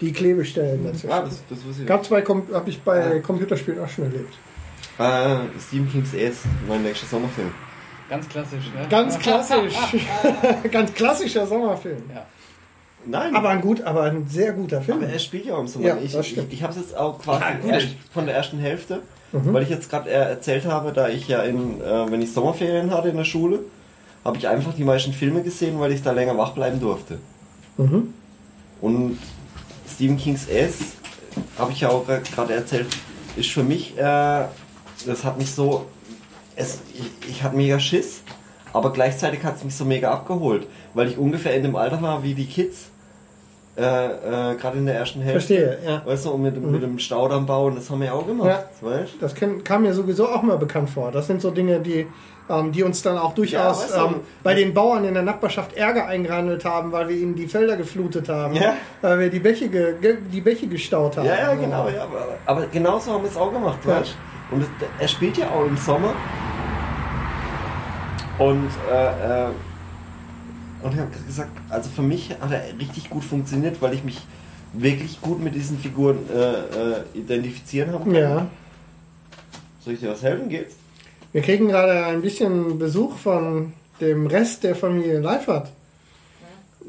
die Klebestellen dazwischen. Ah, das, das wusste ich Gab zwei, habe ich bei Computerspielen auch schon erlebt. Äh, Stephen King's S, mein nächster Sommerfilm. Ganz klassisch, ne? Ganz klassisch. Ganz klassischer Sommerfilm. Ja. Nein, Aber ein gut, aber ein sehr guter Film. aber er spielt ja auch im Sommer. Ja, ich das ich, ich habe es jetzt auch quasi Ja, erst von der ersten Hälfte, Mhm. weil ich jetzt gerade erzählt habe, da ich ja in, äh, wenn ich Sommerferien hatte in der Schule, habe ich einfach die meisten Filme gesehen, weil ich da länger wach bleiben durfte. Mhm. Und Stephen King's S, habe ich ja auch gerade erzählt, ist für mich, äh, das hat mich so, es, ich, ich hatte mega Schiss, aber gleichzeitig hat es mich so mega abgeholt, weil ich ungefähr in dem Alter war wie die Kids, äh, äh, gerade in der ersten Hälfte. Verstehe, ja. Weißt du, und mit, mit dem Staudamm bauen, das haben wir ja auch gemacht, Ja. weißt Das kenn, kam mir sowieso auch mal bekannt vor. Das sind so Dinge, die, ähm, die uns dann auch durchaus du, ähm, bei den Bauern in der Nachbarschaft Ärger eingehandelt haben, weil wir ihnen die Felder geflutet haben, Ja. weil wir die Bäche, ge, die Bäche gestaut haben. Ja, ja, genau, ja, aber, aber genauso haben wir es auch gemacht, Ja. weißt Und es, er spielt ja auch im Sommer. Und, äh, äh, und ich habe gesagt, also für mich hat er richtig gut funktioniert, weil ich mich wirklich gut mit diesen Figuren äh, äh, identifizieren habe. Ja. Soll ich dir was helfen? Geht's? Wir kriegen gerade ein bisschen Besuch von dem Rest der Familie Leifert.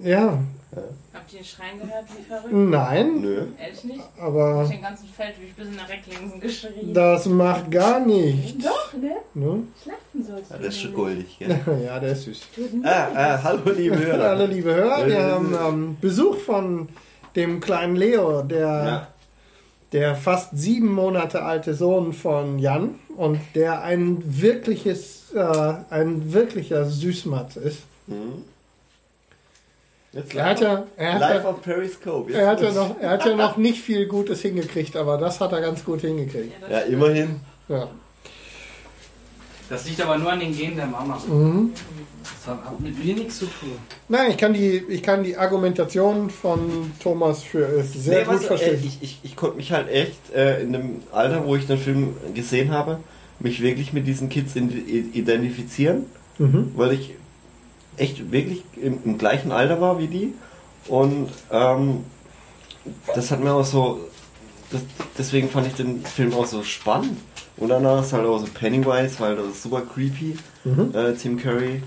Ja, Habt ihr den Schreien gehört, wie verrückt? nein, Nö. Ehrlich nicht? aber Ich den ganzen Feldweg bis nach Recklingsen geschrien. das macht gar nichts. Doch, ne? Ne? Schlachten sollst du. Ja, das ist schon goldig, gell? Ja, der ist süß. ah, äh, hallo liebe Hörer. Alle liebe Hörer, wir haben ähm, Besuch von dem kleinen Leo, der, Ja. der fast sieben Monate alte Sohn von Jan und der ein wirkliches, äh, ein wirklicher Süßmatz ist. Mhm. Jetzt Er hat ja, er hat live ja, auf Periscope. Jetzt er hat ja noch, er hat ja noch nicht viel Gutes hingekriegt, aber das hat er ganz gut hingekriegt. Ja, immerhin. Ja. Das liegt aber nur an den Genen der Mama. Mhm. Das hat mit mir nichts zu tun. Nein, ich kann die, ich kann die Argumentation von Thomas für es sehr Nee, gut du, verstehen. äh, ich, ich, ich konnte mich halt echt äh, in dem Alter, wo ich den Film gesehen habe, mich wirklich mit diesen Kids identifizieren, mhm. weil ich echt wirklich im, im gleichen Alter war wie die und ähm, das hat mir auch so, das, deswegen fand ich den Film auch so spannend und danach ist halt auch so Pennywise, weil das ist super creepy, Mhm. äh, Tim Curry.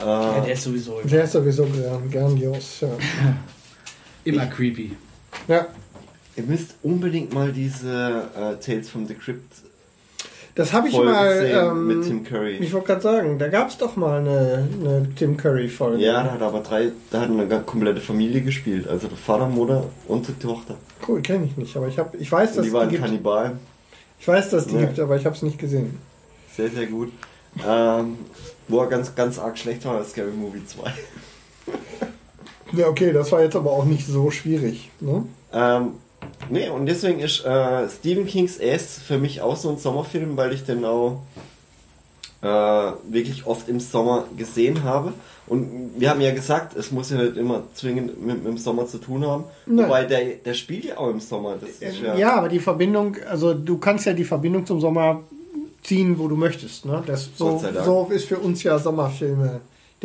Äh, Ja, der ist sowieso immer, Der ist sowieso gran- grandios. Ja. immer creepy. ja. Ihr müsst unbedingt mal diese äh, Tales from the Crypt Das habe ich mal. Ähm, mit Tim Curry. Ich wollte gerade sagen, da gab es doch mal eine, eine Tim Curry-Folge. Ja, da hat aber drei, da hat eine komplette Familie gespielt. Also der Vater, Mutter und die Tochter. Cool, kenne ich nicht, aber ich, hab, ich weiß, dass die waren die gibt. Kannibalen. Ich weiß, dass die Ja. gibt, aber ich habe es nicht gesehen. Sehr, sehr gut. Ähm, wo er ganz, ganz arg schlecht war, ist Scary Movie 2. Ja, okay, das war jetzt aber auch nicht so schwierig. Ne? Ähm, nee, und deswegen ist äh, Stephen King's S für mich auch so ein Sommerfilm, weil ich den auch äh, wirklich oft im Sommer gesehen habe. Und wir haben ja gesagt, es muss ja nicht immer zwingend mit, mit dem Sommer zu tun haben. Nein. Wobei der, der spielt ja auch im Sommer. Ja, Ja. aber die Verbindung, also du kannst ja die Verbindung zum Sommer ziehen, wo du möchtest. Ne? Das, so, so ist für uns ja Sommerfilme.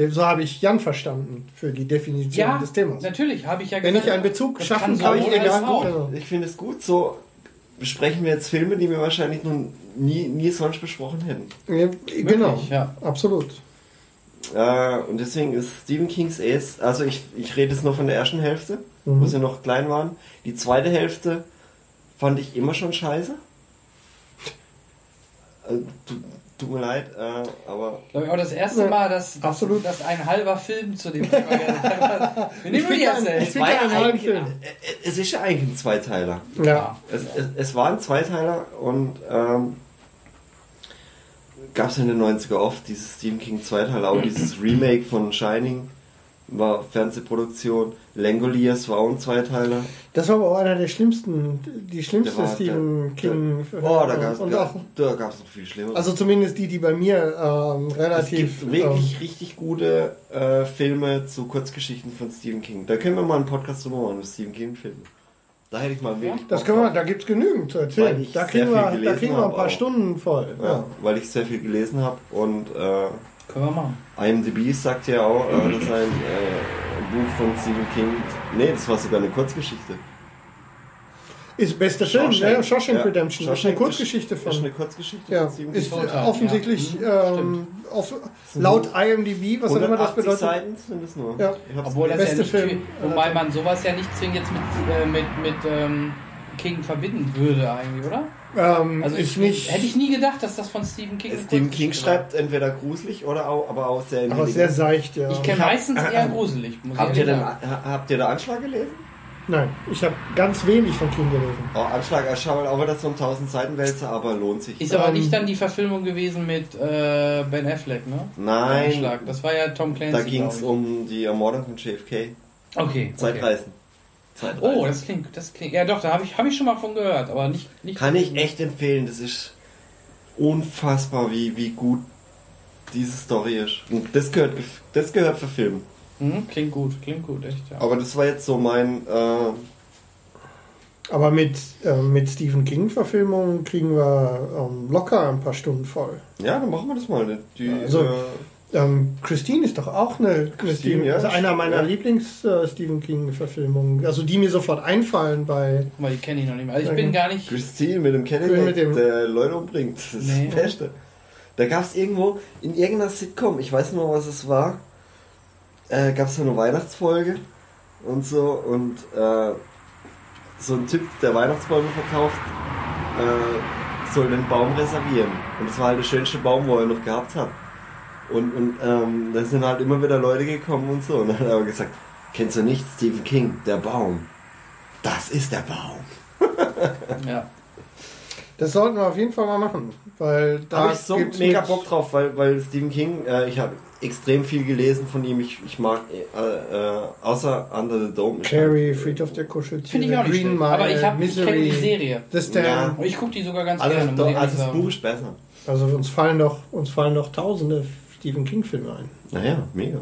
So habe ich Jan verstanden für die Definition Ja, des Themas. natürlich, habe ich ja Wenn gesagt. ich einen Bezug schaffen kann kann, so ich egal gut. Ich finde es gut, so besprechen wir jetzt Filme, die wir wahrscheinlich noch nie, nie sonst besprochen hätten. Ja, genau, Möglich, ja. absolut. Äh, und deswegen ist Stephen King's Ace, also ich, ich rede jetzt nur von der ersten Hälfte, Mhm. wo sie noch klein waren. Die zweite Hälfte fand ich immer schon scheiße. Äh, tut, mir leid, äh, aber Glaube ich auch das erste Ja, Mal, dass, dass, absolut. dass ein halber Film zu dem Thema hat. Wir nehmen die einen- erzählt. ich find einen halben Film. äh, es ist ja eigentlich ein Zweiteiler. Ja. Es, es, es war ein Zweiteiler und ähm, gab es in den 90er oft dieses Stephen King Zweiteiler, auch dieses Remake von Shining war Fernsehproduktion. Langoliers war auch ein Zweiteiler. Das war aber auch einer der schlimmsten, die Der schlimmste war- Stephen der- King. Oh, da gab es noch viel schlimmer. also zumindest die, die bei mir ähm, es relativ. gibt wirklich richtig gute äh, Filme zu Kurzgeschichten von Stephen King. Da können wir mal einen Podcast drüber machen, mit Stephen King Filme. Da hätte ich mal wirklich das können wir, da gibt es genügend zu erzählen. Da kriegen, wir, da kriegen wir ein paar auch. Stunden voll. Ja, Ja. weil ich sehr viel gelesen habe und äh, Können wir machen. IMDb sagt ja auch, äh, das ist ein äh, Buch von Stephen King. Nee, das war sogar eine Kurzgeschichte. Ist bester Film, Shawshank. ne? Shawshank Ja. Redemption. das ist eine Shawshank Kurzgeschichte Das ist von. eine Kurzgeschichte Ja, von ist offensichtlich ja. ähm, auf, laut IMDb, was auch immer das 180 bedeutet. Seiten sind es nur. Ja. Obwohl das Beste ja nicht, Film. wobei man sowas ja nicht zwingend jetzt mit, äh, mit, mit ähm, King verbinden würde eigentlich, oder? Ähm, Also ich, nicht, hätte ich nie gedacht, dass das von Stephen King Stephen King Kurzgeschichte war. schreibt entweder gruselig oder auch, aber auch sehr aber sehr seicht, ja. Ich kenne Ich hab- meistens eher gruselig, muss Habt ich ihr, den, ehrlich sagen. ha- habt ihr den Anschlag gelesen? Nein, ich habe ganz wenig von King gelesen. Oh, Anschlag, ich schaue auch wieder so ein 1000 Seiten Wälzer, aber lohnt sich. Ist aber Ähm, nicht dann die Verfilmung gewesen mit äh, Ben Affleck, ne? Nein, Anschlag. Das war ja Tom Clancy. da ging es um die Ermordung von JFK. Okay. okay. Zeitreisen. Oh, das klingt, das klingt. Ja, doch, da habe ich, hab ich schon mal von gehört, aber nicht. nicht Kann ich echt empfehlen, das ist unfassbar, wie, wie gut diese Story ist. Und das gehört, das gehört verfilmt. Mhm, klingt gut, klingt gut, echt. Ja. Aber das war jetzt so mein. Äh, Aber mit, ähm, mit Stephen King-Verfilmungen kriegen wir ähm, locker ein paar Stunden voll. ja, dann machen wir das mal. Die, Also- äh, Ähm, Christine ist doch auch eine, Christine, ja, also einer meiner ja. Lieblings-Stephen King-Verfilmungen. Also die mir sofort einfallen bei. Mal, die kenne ich noch nicht mehr. Also ich bin gar nicht. Christine mit dem dem- der Leute umbringt. Das ist Nee. das Beste. Da gab es irgendwo, in irgendeiner Sitcom, ich weiß nur, was es war, äh, gab es so eine Weihnachtsfolge und so und äh, so ein Typ, der Weihnachtsbäume verkauft, äh, soll den Baum reservieren. Und es war halt der schönste Baum, wo er noch gehabt hat. Und, und ähm, da sind halt immer wieder Leute gekommen und so. Und dann hat er aber gesagt, kennst du nicht Stephen King, der Baum? Das ist der Baum. Ja. Das sollten wir auf jeden Fall mal machen, weil Da habe ich so mega Bock drauf, weil, weil Stephen King, äh, ich habe extrem viel gelesen von ihm. Ich, ich mag, äh, äh, außer Under the Dome. Carrie, Friedhof der Kuscheltiere, Finde ich auch nicht Green. Mile, Aber ich, hab- ich kenne die Serie. The Stand. Ja. Und ich gucke die sogar ganz Also, gerne. doch, also das. Buch ist besser. Also uns fallen doch, uns fallen doch tausende Stephen King-Filme ein. Naja, mega.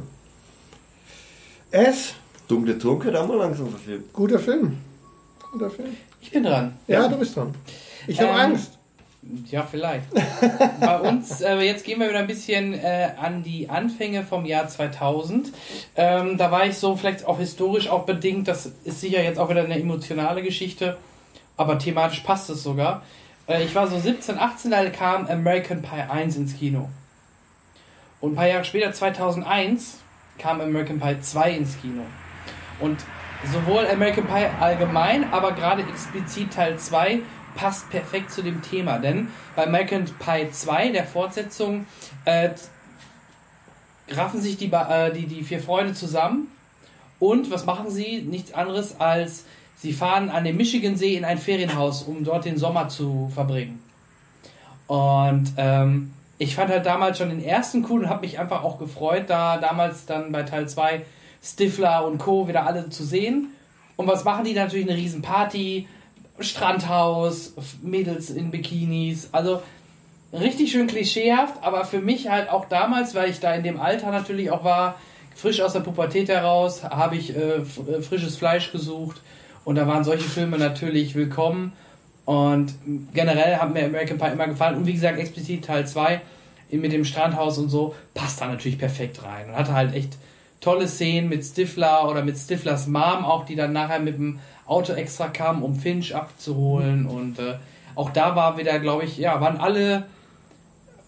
Es, Dunkle Turm könnte auch mal langsam verfilmt. guter Film. Guter Film. Ich bin dran. Ja, du bist dran. Ich habe Ähm, Angst. Ja, vielleicht. Bei uns, äh, jetzt gehen wir wieder ein bisschen äh, an die Anfänge vom Jahr 2000. Ähm, da war ich so vielleicht auch historisch auch bedingt, das ist sicher jetzt auch wieder eine emotionale Geschichte, aber thematisch passt es sogar. Äh, ich war so 17, 18, da kam American Pie 1 ins Kino. Und ein paar Jahre später, 2001, kam American Pie 2 ins Kino. Und sowohl American Pie allgemein, aber gerade explizit Teil 2 passt perfekt zu dem Thema, denn bei American Pie 2, der Fortsetzung, äh, raffen sich die, äh, die, die vier Freunde zusammen und was machen sie? Nichts anderes als sie fahren an den Michigansee in ein Ferienhaus, um dort den Sommer zu verbringen. Und ähm, ich fand halt damals schon den ersten cool und habe mich einfach auch gefreut, da damals dann bei Teil 2 Stifler und Co. wieder alle zu sehen. Und was machen die? Natürlich eine riesen Party, Strandhaus, Mädels in Bikinis, also richtig schön klischeehaft, aber für mich halt auch damals, weil ich da in dem Alter natürlich auch war, frisch aus der Pubertät heraus, habe ich äh, äh, frisches Fleisch gesucht und da waren solche Filme natürlich willkommen und generell hat mir American Pie immer gefallen. Und wie gesagt explizit Teil 2 mit dem Strandhaus und so passt da natürlich perfekt rein. Und hatte halt echt tolle Szenen mit Stifler oder mit Stiflers Mom auch, die dann nachher mit dem Auto extra kam, um Finch abzuholen. Und äh, auch da war wieder, glaube ich, ja, waren alle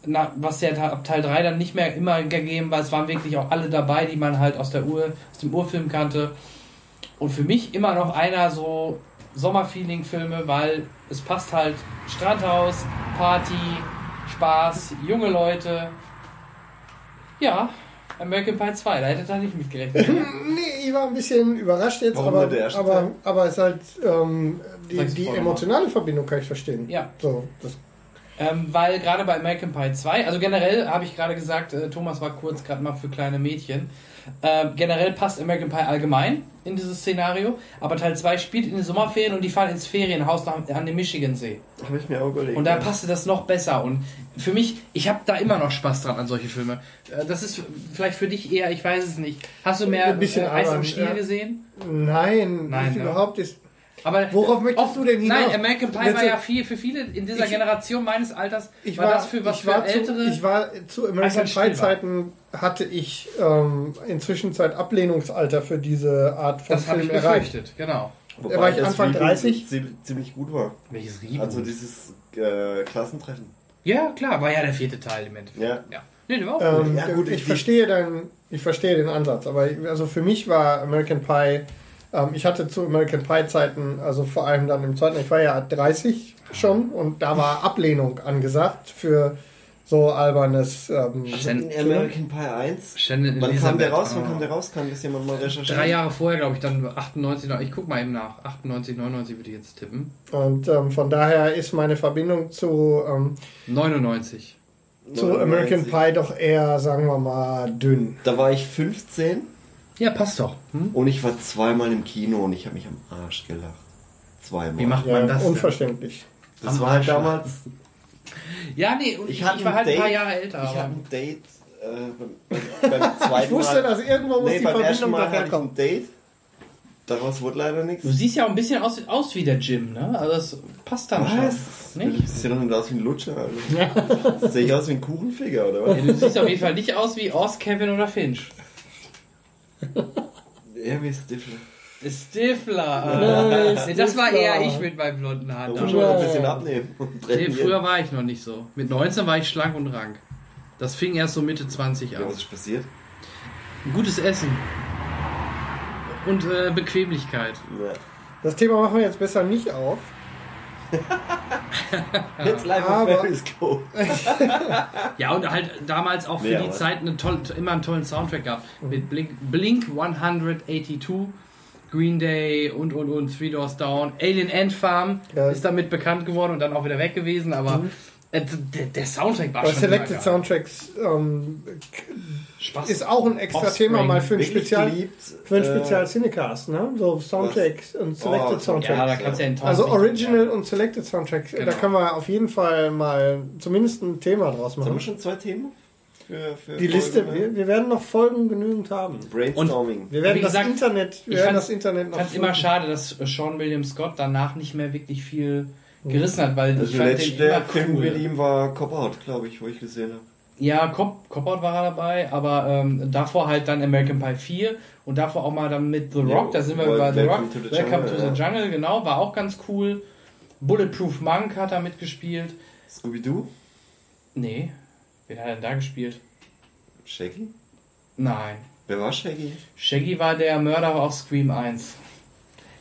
na, was ja ab Teil 3 dann nicht mehr immer gegeben war, es waren wirklich auch alle dabei, die man halt aus der Ur, aus dem Urfilm kannte. Und für mich immer noch einer so Sommerfeeling-Filme, weil es passt halt Strandhaus, Party, Spaß, junge Leute. Ja, American Pie 2, da hätte da nicht mitgerechnet. Nee, ich war ein bisschen überrascht jetzt, Warum aber, der erste aber, Teil? aber es ist halt ähm, die, die emotionale Verbindung kann ich verstehen. Ja. So, das, Ähm, weil gerade bei American Pie 2, also generell habe ich gerade gesagt, äh, Thomas war kurz gerade mal für kleine Mädchen. Äh, generell passt American Pie allgemein in dieses Szenario, aber Teil 2 spielt in den Sommerferien und die fahren ins Ferienhaus nach, an dem Michigansee. Habe ich mir auch überlegt. Und da ja. passte das noch besser. Und für mich, ich habe da immer noch Spaß dran an solche Filme. Äh, Das ist vielleicht für dich eher, ich weiß es nicht. Hast du mehr Ein bisschen äh, Eis am Stiel ja. gesehen? nein, Nein, nicht ne? überhaupt ist. Aber Worauf möchtest du denn hinaus? Nein, American Pie war ja viel, für viele in dieser Ich- Generation meines Alters Ich war, war, das für was ich für war ältere. Zu, ich war zu American er Pie. Zeiten hatte ich ähm, inzwischen Zeit Ablehnungsalter für diese Art von das habe ich Film erreicht. befürchtet, genau. Wobei war ich das Anfang Reboot 30? Ziemlich, ziemlich gut war. Welches Reboot? Also dieses äh, Klassentreffen. ja, klar, war ja der vierte Teil im Endeffekt. Ja. ja. Nee, der war auch gut. Ähm, Ja, gut, ich die- verstehe deinen, ich verstehe den Ansatz, aber ich- also für mich war American Pie, ähm, ich hatte zu American Pie Zeiten, also vor allem dann im zweiten, ich war ja 30 schon und da war Ablehnung angesagt für so albernes. Ähm, In American Pie 1. Shannon Wann kam der raus? Wann oh. kam der raus? Kann das jemand mal recherchieren? Drei Jahre vorher, glaube ich, dann 98, ich guck mal eben nach. 98, 99 würde ich jetzt tippen. und ähm, von daher ist meine Verbindung zu, ähm, 99. zu 99. American Pie doch eher, sagen wir mal, dünn. Da war ich 15 Ja, passt doch. Hm? und ich war zweimal im Kino und ich habe mich am Arsch gelacht. Zweimal. Wie macht Ja, man das? denn? unverständlich. das am war halt damals. Ja, nee, und ich, Ich war ein halt ein paar Jahre älter. Ich aber- hatte ein Date äh, beim, beim zweiten Ich wusste, Mal. dass irgendwo muss nee, die Verbindung Mal ich herkommen. ein Date. Daraus wurde leider nichts. Du siehst ja auch ein bisschen aus, aus wie der Jim, ne? Also das passt dann schon. Was? Nicht? Du siehst ja nicht aus wie ein Lutscher. Also. Sehe ich aus wie ein Kuchenficker, oder was? Ja, du siehst auf jeden Fall nicht aus wie Oz, Kevin oder Finch. Ja, wie Stifler. Stifler. Nee, Nee, das war eher ich mit meinen blonden Haaren. Da muss damals. man ein bisschen abnehmen. Und Nee, früher war ich noch nicht so. Mit 19 war ich schlank und rank. Das fing erst so Mitte 20 Ja, an. was ist passiert? Gutes Essen. Und äh, Bequemlichkeit. Ja. Das Thema machen wir jetzt besser nicht auf. Jetzt live auf Aber- Periscope. Ja, und halt damals auch für Nee, die Zeit eine tolle, immer einen tollen Soundtrack gehabt. Mit Blink, Blink 182, Green Day und und und Three Doors Down. Alien Ant Farm Ja. ist damit bekannt geworden und dann auch wieder weg gewesen, aber äh, der, der Soundtrack war Bei schon Selected. Soundtracks ähm, Spaß. ist auch ein extra Offspring. Thema mal für ein Spezial, geliebt. für ein äh, Spezial Cinecast, ne? So Soundtracks und Selected Oh, Soundtracks. ja, da kannst du ja Also Original und Selected Soundtracks, da Genau. können wir auf jeden Fall mal zumindest ein Thema draus Haben wir machen. schon zwei Themen? Für, für Die Folge, Liste, ne? wir, wir werden noch Folgen genügend haben. Brainstorming. Wir werden das gesagt, Internet, wir ich werden das Internet Ich noch fand es immer schade, dass Sean William Scott danach nicht mehr wirklich viel gerissen hat, weil Also ich fand letzte den immer Film cool. mit ihm war Cop-Out, glaube ich, wo ich gesehen habe. Ja, Cop, Cop-Out war er dabei, aber ähm, davor halt dann American Pie 4 und davor auch mal dann mit The Ja, Rock, da sind wir bei The Rock. Welcome to the Welcome Jungle, to the ja. Jungle, genau, war auch ganz cool. Bulletproof Monk hat er mitgespielt. Scooby-Doo? Nee, wen hat er denn da gespielt? Shaggy? Nein. Wer war Shaggy? Shaggy war der Mörder aus Scream 1.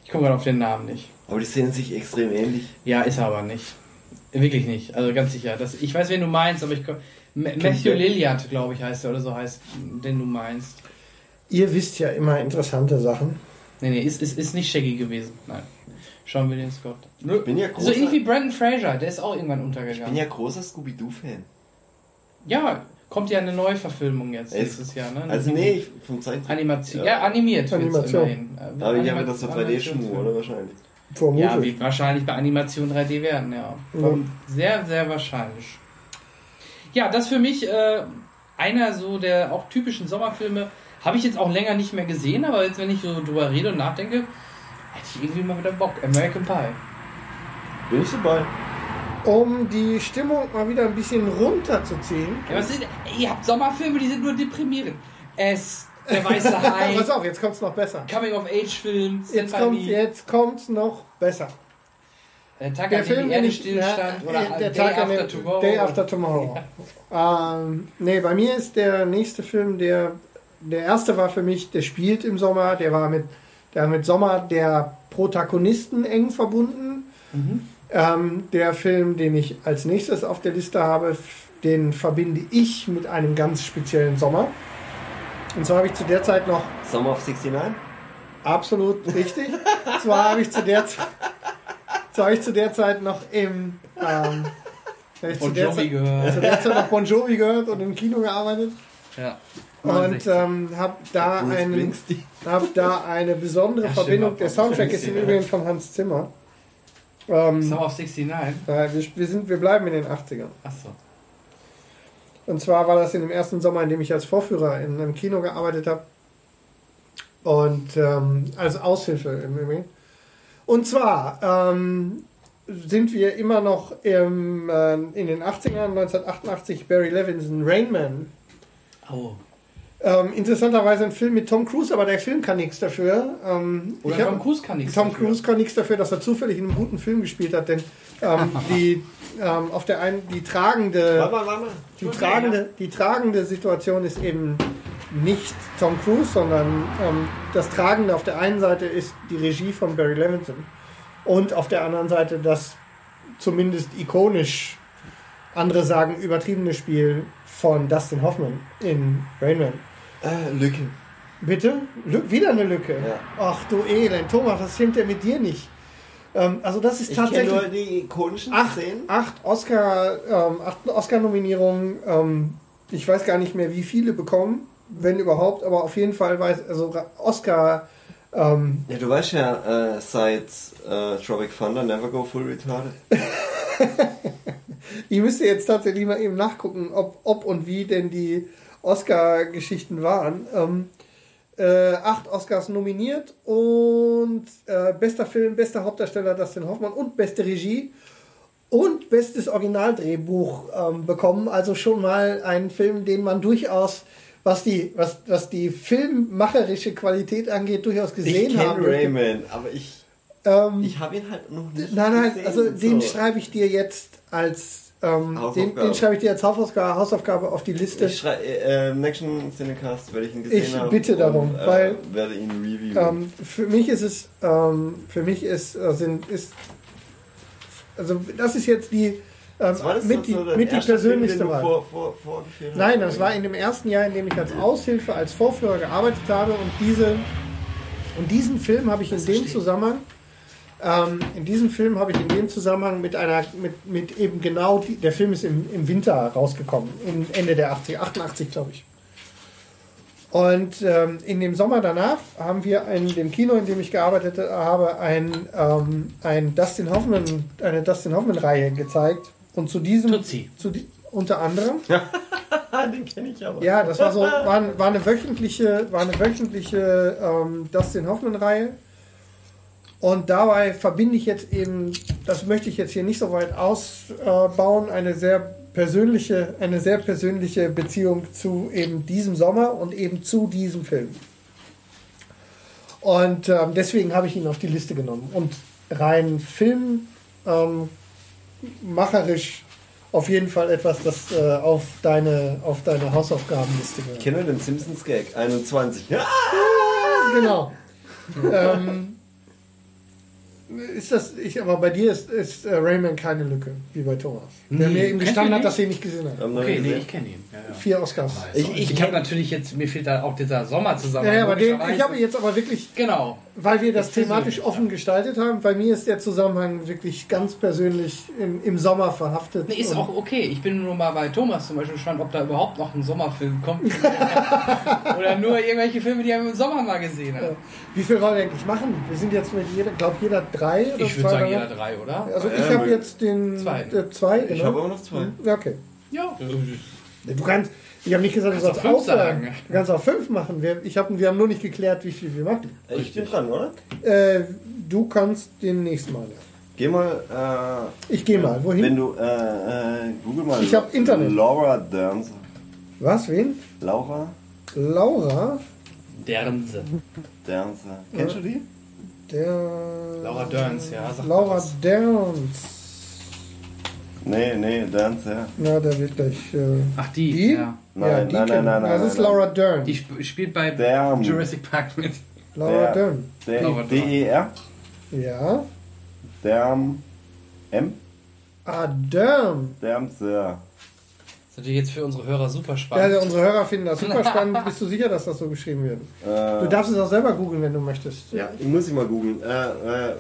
Ich komme gerade auf den Namen nicht. Aber die sehen sich extrem ähnlich. Ja, ist er aber nicht. Wirklich nicht. Also ganz sicher. Das, ich weiß, wen du meinst, aber ich. Matthew Lilliard, glaube ich, heißt er, oder so heißt, den du meinst. Ihr wisst ja immer interessante Sachen. Nee, nee, ist, ist, ist nicht Shaggy gewesen. Nein. Schauen wir den Scott. Ich bin ja So großer, ähnlich wie Brandon Fraser, der ist auch irgendwann ich bin untergegangen. ja großer Scooby-Doo-Fan. Ja, kommt ja eine Neuverfilmung jetzt Echt? nächstes Jahr, ne? Also nee, ich, vom Zeichentrick. Animation. Ja. Ja, animiert. Animation. immerhin. Aber ich habe das so 3D-Schmuh, oder wahrscheinlich? Vermutlich. Ja, wie wahrscheinlich bei Animation 3D werden, ja. Kommt Sehr, sehr wahrscheinlich. Ja, das für mich äh, einer so der auch typischen Sommerfilme. Habe ich jetzt auch länger nicht mehr gesehen, aber jetzt, wenn ich so drüber rede und nachdenke, hätte ich irgendwie mal wieder Bock. American Pie. Bin ich dabei. um die Stimmung mal wieder ein bisschen runterzuziehen. Ja, was sind, ihr habt Sommerfilme, die sind nur deprimierend. Es, der weiße Hai, Pass auf, jetzt kommt's noch besser. Coming-of-Age-Film, Jetzt kommt jetzt kommt's noch besser. äh, Tag, Der an dem Film, die Erde ich, stillstand, ja, oder der Day Tag an After dem- Tomorrow. Day After Tomorrow. Ähm, nee, bei mir ist der nächste Film, der der erste war für mich, der spielt im Sommer, der war mit der mit Sommer der Protagonisten eng verbunden. Mhm. Ähm, der Film, den ich als nächstes auf der Liste habe, den verbinde ich mit einem ganz speziellen Sommer. Und zwar habe ich zu der Zeit noch Summer of 69? Absolut richtig. Zwar habe ich zu der Zeit, zwar habe ich zu der Zeit noch im ähm, habe ich zu Bon der Jovi Zeit, gehört. zu der Zeit noch Bon Jovi gehört und im Kino gearbeitet Ja. und ähm, habe da einen, hab da eine besondere Ja, Verbindung. Der Soundtrack ist im Übrigen von Hans Zimmer. Ähm, Summer of 69. äh, wir, wir, sind, wir bleiben in den 80ern. Achso. Und zwar war das in dem ersten Sommer, in dem ich als Vorführer in einem Kino gearbeitet habe. Und ähm, als Aushilfe im Übrigen. Und zwar ähm, sind wir immer noch im, äh, in den 80ern, 1988, Barry Levinson, Rain Man. Oh. Ähm, interessanterweise ein Film mit Tom Cruise, aber der Film kann nichts dafür. Ähm, Oder ich hab- Tom Cruise kann nichts Tom dafür. Cruise kann nichts dafür, dass er zufällig in einem guten Film gespielt hat, denn ähm, die, ähm, auf der einen, die tragende. Warte mal, warte mal. Die tragende, die tragende Situation ist eben nicht Tom Cruise, sondern ähm, das Tragende auf der einen Seite ist die Regie von Barry Levinson und auf der anderen Seite das zumindest ikonisch, andere sagen übertriebene Spiel von Dustin Hoffman in Rain Man. Äh, Lücke. Bitte? Lü wieder eine Lücke. Ja. Ach du Elend, Thomas, was stimmt denn mit dir nicht? Ähm, also das ist Ich tatsächlich nur die ikonischen acht, acht Oscar, ähm, acht Oscar-Nominierungen. Ähm, ich weiß gar nicht mehr, wie viele bekommen, wenn überhaupt, aber auf jeden Fall weiß, also Oscar. Ähm, Ja, du weißt ja, äh, seit äh, Tropic Thunder Never Go Full Retarded. ich müsste jetzt tatsächlich mal eben nachgucken, ob, ob und wie denn die Oscar-Geschichten waren. Ähm, äh, acht Oscars nominiert und äh, bester Film, bester Hauptdarsteller Dustin Hoffmann und beste Regie und bestes Originaldrehbuch ähm, bekommen. Also schon mal ein Film, den man durchaus, was die, was, was die filmmacherische Qualität angeht, durchaus gesehen ich haben. Rayman, aber ich, Ähm, ich habe ihn halt noch nicht Nein, nein, gesehen. also den so. schreibe ich dir jetzt als ähm, den, den schreibe ich dir als Hausaufgabe, Hausaufgabe auf die Liste. Ich schrei äh, nächsten Cinecast, wenn ich ihn gesehen Ich bitte darum, und, äh, weil- werde ihn reviewen. Ähm, für mich ist es, ähm, für mich ist, äh, sind, ist, also das ist jetzt die, ähm, Das war das mit, die, so mit die Film, persönlichste du Wahl. vor, vor, hast? Nein, das war in dem ersten Jahr, in dem ich als Aushilfe, als Vorführer gearbeitet habe und diese und diesen Film habe ich in dem Zusammenhang ähm, in diesem Film habe ich in dem Zusammenhang mit einer mit, mit eben genau die, der Film ist im, im Winter rausgekommen, im Ende der 80 88 glaube ich. Und ähm, in dem Sommer danach haben wir in dem Kino, in dem ich gearbeitet habe, ein, ähm, ein Dustin Hoffman, eine Dustin Hoffman-Reihe gezeigt. Und zu diesem, Tutsi. zu die, unter anderem, Ah, den kenne ich aber. ja, das war so, war, war eine wöchentliche, war eine wöchentliche ähm, Dustin Hoffman-Reihe. Und dabei verbinde ich jetzt eben, das möchte ich jetzt hier nicht so weit ausbauen, eine sehr persönliche, eine sehr persönliche Beziehung zu eben diesem Sommer und eben zu diesem Film. Und ähm, deswegen habe ich ihn auf die Liste genommen. Und rein filmmacherisch ähm, auf jeden Fall etwas, das äh, auf, deine, auf deine Hausaufgabenliste Ich gehört. kenne den Simpsons Gag, 21. Ja! Genau. ähm, ist das, ich, aber bei dir ist, ist äh, Rayman keine Lücke, wie bei Thomas. Der Nee, mir eben gestanden hat, dass er ihn nicht gesehen wir Okay, nee, ich kenne ihn. Ja, ja. Vier Oscars. Ich, ich, ich habe natürlich jetzt, mir fehlt da auch dieser Sommer zusammen. Ja, ja, aber den, ich habe jetzt aber wirklich, Genau. Weil wir das thematisch offen gestaltet haben, bei mir ist der Zusammenhang wirklich ganz persönlich im, im Sommer verhaftet. Nee, ist auch okay. Ich bin nur mal bei Thomas zum Beispiel gespannt, ob da überhaupt noch ein Sommerfilm kommt. Oder nur irgendwelche Filme, die er im Sommer mal gesehen hat. Wie viel wollen wir eigentlich machen? Wir sind jetzt mit jeder, glaube jeder drei oder Ich würde sagen, jeder drei, oder? Also ich Ja, habe jetzt den Zwei. Äh, zwei Ich genau. habe auch noch zwei. Ja, okay. Ja. Du kannst, ich habe nicht gesagt, du Kannst sollst aufhören. sagen. Du kannst auch fünf machen. Wir, ich hab, wir haben nur nicht geklärt, wie viel wir machen. Ich bin dran, oder? Äh, du kannst den nächsten Mal. Ja. Geh mal, Ich gehe mal. äh, Wohin? wenn du, äh, äh, google mal. Ich hab Internet. Laura Dern. Was? Wen? Laura Laura? Dernse. Dern. Kennst du die? Der. Laura Dörns, ja. Sag Laura. Derns. Nee, nee, Dern, ja. Ja, der wird gleich. Äh, Ach, die? die? Ja. ja, Nein, die nein, kenn- nein, nein, Das nein, ist nein. Laura Dern. Die sp spielt bei Dern. Jurassic Park mit. Laura Der- Dern. Laura Dern. D-E-R. Ja. Derm. M. Ah, Dern. Dermser. Das ist natürlich jetzt für unsere Hörer super Ja, spannend. also unsere Hörer finden das super spannend. Bist du sicher, dass das so geschrieben wird? Äh, Du darfst es auch selber googeln, wenn du möchtest. ja, ich muss ich mal googeln. Äh, äh,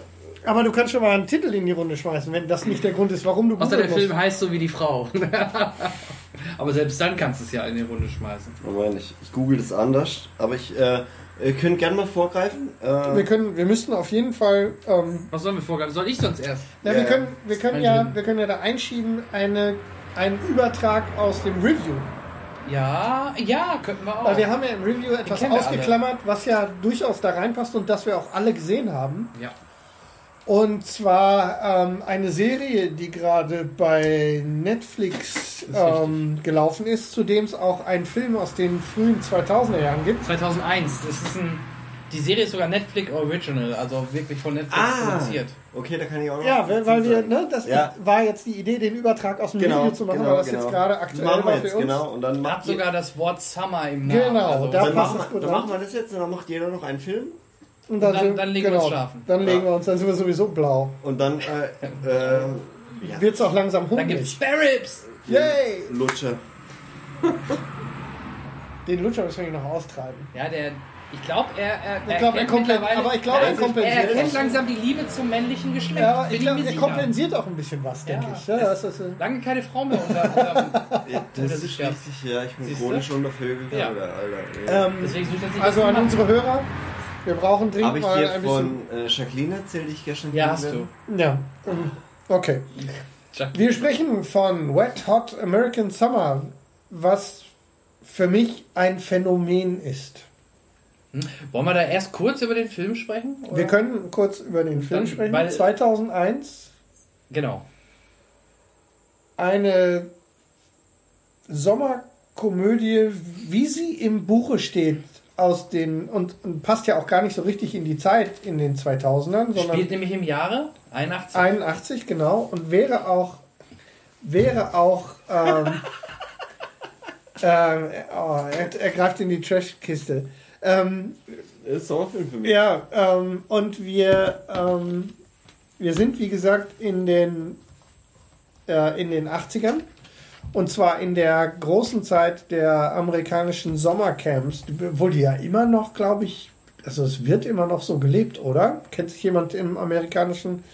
Aber du kannst schon mal einen Titel in die Runde schmeißen, wenn das nicht der Grund ist, warum du Außer der Film musst. heißt so wie die Frau. Aber selbst dann kannst du es ja in die Runde schmeißen. Moment, ich, ich google das anders. Aber ich, äh, ihr könnt gerne mal vorgreifen. Wir Äh, können, wir müssten auf jeden Fall, ähm, Was sollen wir vorgreifen? Soll ich sonst erst? na, Ja, wir können, wir können ja, wir können ja da einschieben eine, einen Übertrag aus dem Review. Ja, ja, könnten wir auch. Weil wir haben ja im Review etwas wir ausgeklammert, was ja durchaus da reinpasst und das wir auch alle gesehen haben. ja. Und zwar ähm, eine Serie, die gerade bei Netflix ähm, gelaufen ist, zu dem es auch einen Film aus den frühen 2000er Jahren gibt. 2001. Das ist ein. Die Serie ist sogar Netflix Original, also wirklich von Netflix Ah. produziert. okay, da kann ich auch noch. Ja, was weil, weil wir, ne, das Ja. war jetzt die Idee, den Übertrag aus dem Genau, Video zu machen, genau, weil das genau. jetzt gerade aktuell machen wir war jetzt, für uns. genau. Und dann Hat macht sogar das Wort Summer im Namen. Genau, also, da dann, passt machen es wir, gut dann machen wir das jetzt und dann macht jeder noch einen Film. Und dann- sind- dann legen wir uns schlafen. Dann legen Ja. wir uns, dann sind wir sowieso blau. Und dann, äh, äh, ja, Wird's auch langsam Dann gibt's hungrig. Spare Ribs. Yay! Lutscher. Den Lutscher müssen wir noch austreiben. Ja, der. Ich glaube, er, er, Ich glaub, er mittlerweile- aber ich glaube, er kompensiert Er erkennt das. langsam die Liebe zum männlichen Geschlecht. Ja, ich glaube, er kompensiert auch ein bisschen was, denke Ja. ich. Ja, das ist, Lange keine Frau mehr unter. unter Ja, das ist ja- richtig, ja, ich bin chronisch untervögelt, Ja. Alter. Alter. ähm, deswegen sucht er sich also an unsere Hörer, wir brauchen dringend Habe ich mal dir ein bisschen... von äh, Jacqueline erzählt, die ich gestern Ja, hast du. Ja, okay. Wir sprechen von Wet Hot American Summer, was für mich ein Phänomen ist. Wollen wir da erst kurz über den Film sprechen? oder? Wir können kurz über den Film Dann- sprechen. weil- 2001, Genau. eine Sommerkomödie, wie sie im Buche steht, aus den und, und passt ja auch gar nicht so richtig in die Zeit in den 2000ern, sondern Spielt nämlich im Jahre 81. 81 genau und wäre auch wäre auch ähm, ähm, oh, er, er greift in die Trashkiste. Ähm, Das ist Sommerfilm für mich. ja, ähm, und wir, ähm, wir sind, wie gesagt, in den, äh, in den 80ern. Und zwar in der großen Zeit der amerikanischen Sommercamps, obwohl die ja immer noch, glaube ich, also es wird immer noch so gelebt, oder? Kennt sich jemand im amerikanischen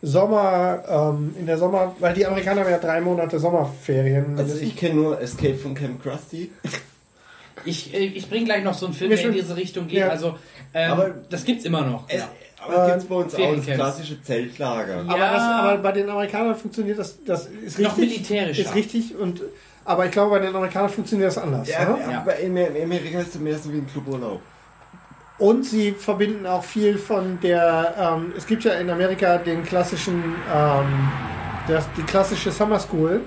Sommer, ähm, in der Sommer, weil die Amerikaner haben ja drei Monate Sommerferien. Also ich kenne nur Escape from Camp Krusty. Ich, äh, ich bringe gleich noch so einen Film, der in diese Richtung geht. Ja. Also, ähm, Aber- das gibt's immer noch. Äh, aber Äh, gibt's bei uns auch das klassische Zeltlager. Ja. Aber, das, aber bei den Amerikanern funktioniert das, das ist Noch richtig. militärischer. Ist richtig und aber ich glaube, bei den Amerikanern funktioniert das anders. Ja, ne? Ja. aber in in Amerika ist es mehr so wie ein Cluburlaub. Und sie verbinden auch viel von der. Ähm, es gibt ja in Amerika den klassischen, ähm, das, die klassische Summer School.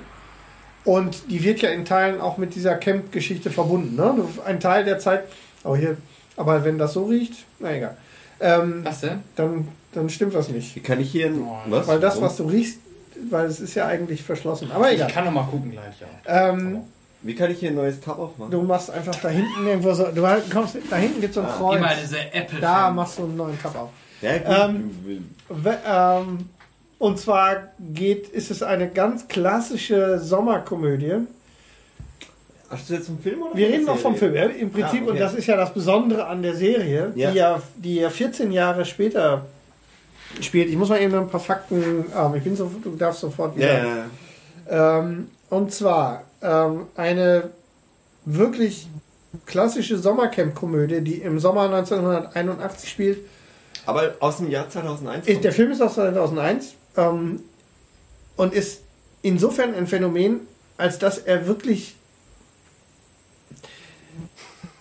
Und die wird ja in Teilen auch mit dieser Camp-Geschichte verbunden. Ne? Ein Teil der Zeit. Oh hier. Aber wenn das so riecht, na egal. Ähm, Was denn? dann, dann stimmt was nicht. Wie kann ich hier ein, Oh, was? Weil das, Warum? was du riechst, weil es ist ja eigentlich verschlossen. Aber egal. Ich kann noch mal gucken gleich. Ja. Ähm, Wie kann ich hier ein neues Tab aufmachen? Du machst einfach da hinten irgendwo so. Du kommst, da hinten gibt es so ein Kreuz. Immer diese Apple. Da machst du einen neuen Tab auf. Ja, Ähm, We- ähm, und zwar geht, ist es eine ganz klassische Sommerkomödie. Hast du jetzt vom Film oder Wir reden noch vom Film. Ja, Im Prinzip, Ah, okay. und das ist ja das Besondere an der Serie, Ja. Die, ja, die ja 14 Jahre später spielt. Ich muss mal eben ein paar Fakten, ähm, ich bin so, du darfst sofort wieder. Ja. Ähm, und zwar ähm, eine wirklich klassische Sommercamp-Komödie, die im Sommer 1981 spielt. Aber aus dem Jahr 2001. Ist- Der Film ist aus 2001 ähm, und ist insofern ein Phänomen, als dass er wirklich.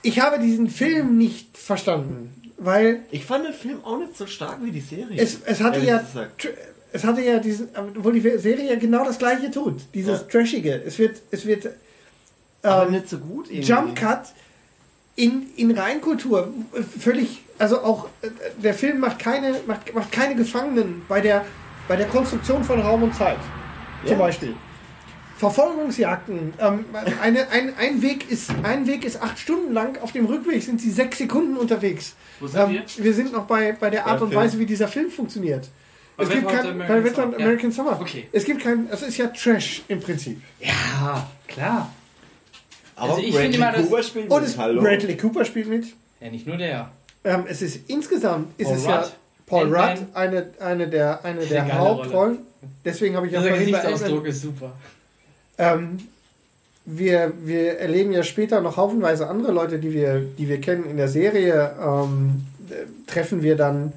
Ich habe diesen Film nicht verstanden, weil ich fand den Film auch nicht so stark wie die Serie. es, es hatte ja. gesagt. Es hatte ja diesen, obwohl die Serie ja genau das gleiche tut. Dieses Ja. Trashige. Es wird, es wird Aber ähm, nicht so gut irgendwie. Jump Cut in, in Reinkultur. Völlig, also auch äh, der Film macht keine, macht, macht keine Gefangenen bei der, bei der Konstruktion von Raum und Zeit. Zum Ja. Beispiel. Verfolgungsjagden. Ähm, eine, ein, ein, Weg ist, ein Weg ist acht Stunden lang, auf dem Rückweg sind sie sechs Sekunden unterwegs. Wo sind Ähm, wir? wir sind noch bei, bei der Art und Film. Weise, wie dieser Film funktioniert. Bei es gibt kein, American bei Summer. Ja. American Summer. Okay. Es gibt kein, es ist ja Trash im Prinzip. Ja, klar. Aber Also ich Bradley finde immer, das- Cooper spielt Und mit, es, Hallo. Bradley Cooper spielt mit. Ja, nicht nur der. Ähm, es ist insgesamt ist Paul es ja Rudd. Paul Ant-Man. Rudd eine, eine der, eine der Hauptrollen. Deswegen habe ich ja bei Gesichtsausdruck ist super. Ähm, wir, wir erleben ja später noch haufenweise andere Leute, die wir, die wir kennen in der Serie. Ähm, äh, treffen wir dann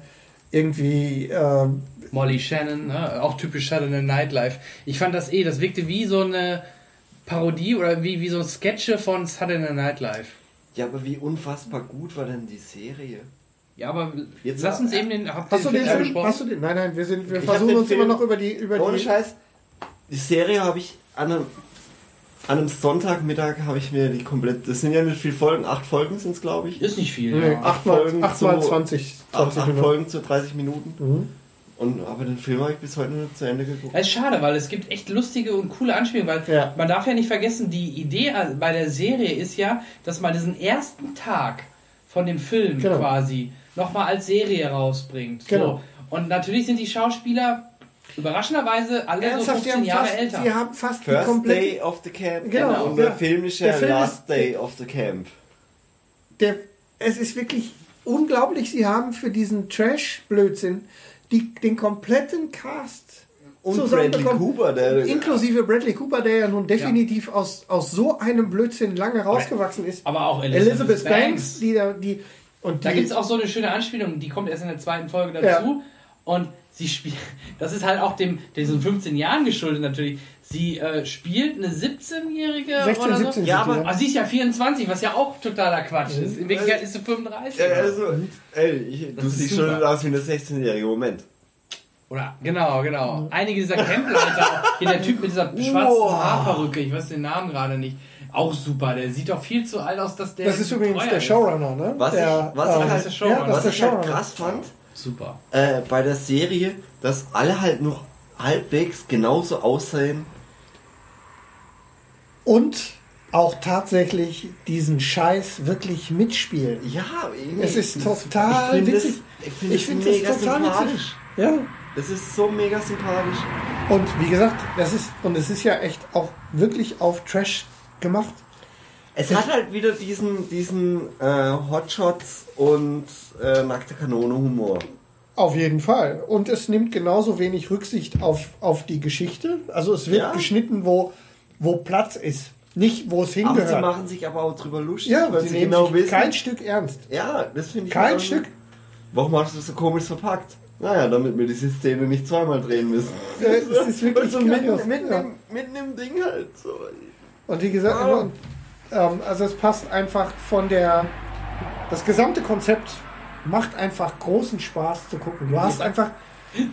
irgendwie ähm, Molly Shannon, ne? auch typisch Saturday Nightlife. Ich fand das eh, das wirkte wie so eine Parodie oder wie, wie so Sketche von Saturday Nightlife. Ja, aber wie unfassbar gut war denn die Serie? Ja, aber Jetzt- lass uns eben den. Habt ihr Hast du den schon Film? besprochen? Hast du den? Nein, nein, wir sind, wir Ich versuchen den uns Film- immer noch über die über Ohne die. Scheiß. Die Serie habe ich an einem, an einem Sonntagmittag habe ich mir die komplett. Das sind ja nicht viele Folgen, acht Folgen sind es, glaube ich. Ist nicht viel. Nee, ja. acht Folgen acht mal zu- 20, Acht, 20 acht Minuten. Folgen zu 30 Minuten. Mhm. Und aber den Film habe ich bis heute nicht zu Ende geguckt. Es ist schade, weil es gibt echt lustige und coole Anspielungen, weil Ja. man darf ja nicht vergessen, die Idee bei der Serie ist ja, dass man diesen ersten Tag von dem Film Genau. quasi nochmal als Serie rausbringt. Genau. So. Und natürlich sind die Schauspieler überraschenderweise alle Ernsthaft, so die 15 haben Jahre fast, älter. die haben fast die First komplette Day of the Camp. Genau, Und ja. der Film ist ja Der Film Last ist- Day of the Camp. der, es ist wirklich unglaublich. Sie haben für diesen Trash-Blödsinn die, den kompletten Cast Und. Bradley Cooper, der. Inklusive Bradley Cooper, der ja nun definitiv aus, aus so einem Blödsinn lange rausgewachsen ist. Aber auch Elizabeth, Elizabeth Banks, Banks. die da, die, und Da gibt es auch so eine schöne Anspielung, die kommt erst in der zweiten Folge dazu. Und sie spielt, das ist halt auch dem, diesen 15 Jahren geschuldet natürlich. Sie äh, spielt eine 17-Jährige 16, oder so. 17 Ja, aber- Ah, sie ist ja 24, was ja auch totaler Quatsch ist. In Wirklichkeit ist sie 35. Ja, also, ey, ich, du siehst schon aus wie eine 16-jährige Moment. Oder, genau, genau. Einige dieser Campleiter, hier der Typ mit dieser schwarzen Wow. Haarperücke, ich weiß den Namen gerade nicht. Auch super, der sieht doch viel zu alt aus, dass der. das ist übrigens der ist. Showrunner, ne? Was der, ich, was ich ähm, das halt, ist der Showrunner. ja, was ist ich der halt Showrunner. krass fand, Super. äh, bei der Serie, dass alle halt noch halbwegs genauso aussehen. Und auch tatsächlich diesen Scheiß wirklich mitspielen. Ja, irgendwie. Es ist total ich find witzig. Das, ich finde es finde das mega total sympathisch. witzig. Ja. Das ist so mega sympathisch. Und wie gesagt, das ist, und es ist ja echt auch wirklich auf Trash gemacht. Es hat halt wieder diesen, diesen äh, Hotshots und äh, nackte Kanone Humor. Auf jeden Fall. Und es nimmt genauso wenig Rücksicht auf, auf die Geschichte. Also es wird Ja. geschnitten, wo, wo Platz ist. Nicht, wo es Aber sie hingehört. machen sich aber auch drüber lustig, Ja, weil sie sie genau wissen. kein Stück ernst. ja, das finde ich Kein Stück. Warum hast du das so komisch verpackt? Naja, damit wir diese Szene nicht zweimal drehen müssen. Es ist wirklich so mitten, grandios. mitten, Ja. im, mitten im Ding halt. So. Und wie gesagt, Ah. Ähm, also es passt einfach von der, das gesamte Konzept macht einfach großen Spaß zu gucken. Du hast einfach,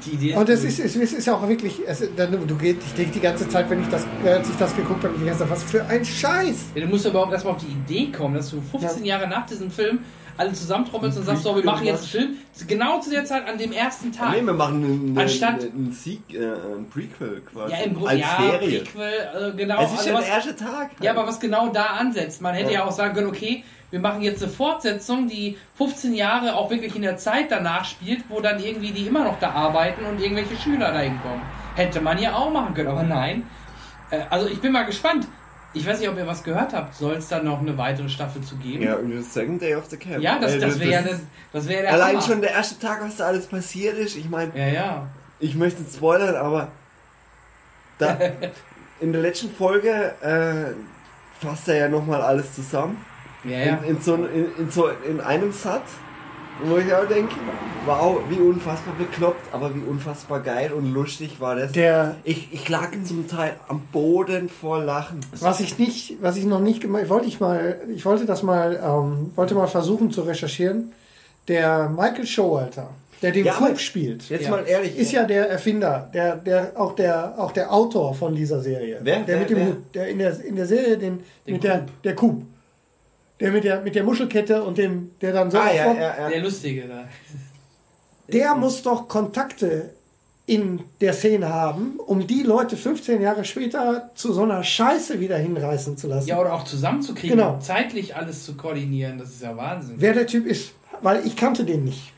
Die Idee und es ist, es ist, ist auch wirklich, es, du gehst, ich denke die ganze Zeit, wenn ich das, als ich das geguckt habe, ich dachte, was für ein Scheiß. Ja, du musst überhaupt erstmal auf die Idee kommen, dass du 15 Jahre nach diesem Film alle zusammentrommelst und sagst so, wir machen jetzt einen Film. Genau zu der Zeit, an dem ersten Tag. Nee, wir machen einen, Anstatt- einen, einen Sieg, äh, ein Prequel quasi. ja, im Grunde, ja, Serie. Prequel, äh, genau. Es ist also ja was- der erste Tag. Ja, aber was genau da ansetzt. Man hätte ja, Ja. auch sagen können, okay, wir machen jetzt eine Fortsetzung, die 15 Jahre auch wirklich in der Zeit danach spielt, wo dann irgendwie die immer noch da arbeiten und irgendwelche Schüler da hinkommen. Hätte man ja auch machen können, aber nein. Äh, also ich bin mal gespannt. Ich weiß nicht, ob ihr was gehört habt. Soll es dann noch eine weitere Staffel zu geben? Ja, the second day of the camp. Ja, das, Äh, das wäre ja das, das wär der Allein Hammer. schon der erste Tag, was da alles passiert ist. Ich meine, Ja, ja. ich möchte spoilern, aber da, in der letzten Folge äh, fasst er ja nochmal alles zusammen. Ja, ja. In, in, so, in, in, so, in einem Satz, wo ich auch denke, wow, wie unfassbar bekloppt, aber wie unfassbar geil und lustig war das. Der, Ich, ich lag zum Teil am Boden vor Lachen. was ich nicht, was ich noch nicht gemacht, wollte ich mal, ich wollte das mal, ähm, wollte mal versuchen zu recherchieren. Der Michael Showalter, der den Ja, spielt, Jetzt Ja. mal ehrlich. ist ja der Erfinder, der, der, auch der, auch der Autor von dieser Serie. Wer? Der Wer? mit dem Wer? Der in der, in der Serie den, Den mit der, Coop. der Coop. Der mit der, mit der Muschelkette und dem, der dann so ah, ja, ja, ja. Der Lustige da. Der muss doch Kontakte in der Szene haben, um die Leute 15 Jahre später zu so einer Scheiße wieder hinreißen zu lassen. Ja, oder auch zusammenzukriegen, Genau. zeitlich alles zu koordinieren, das ist ja Wahnsinn. Wer der Typ ist, weil ich kannte den nicht.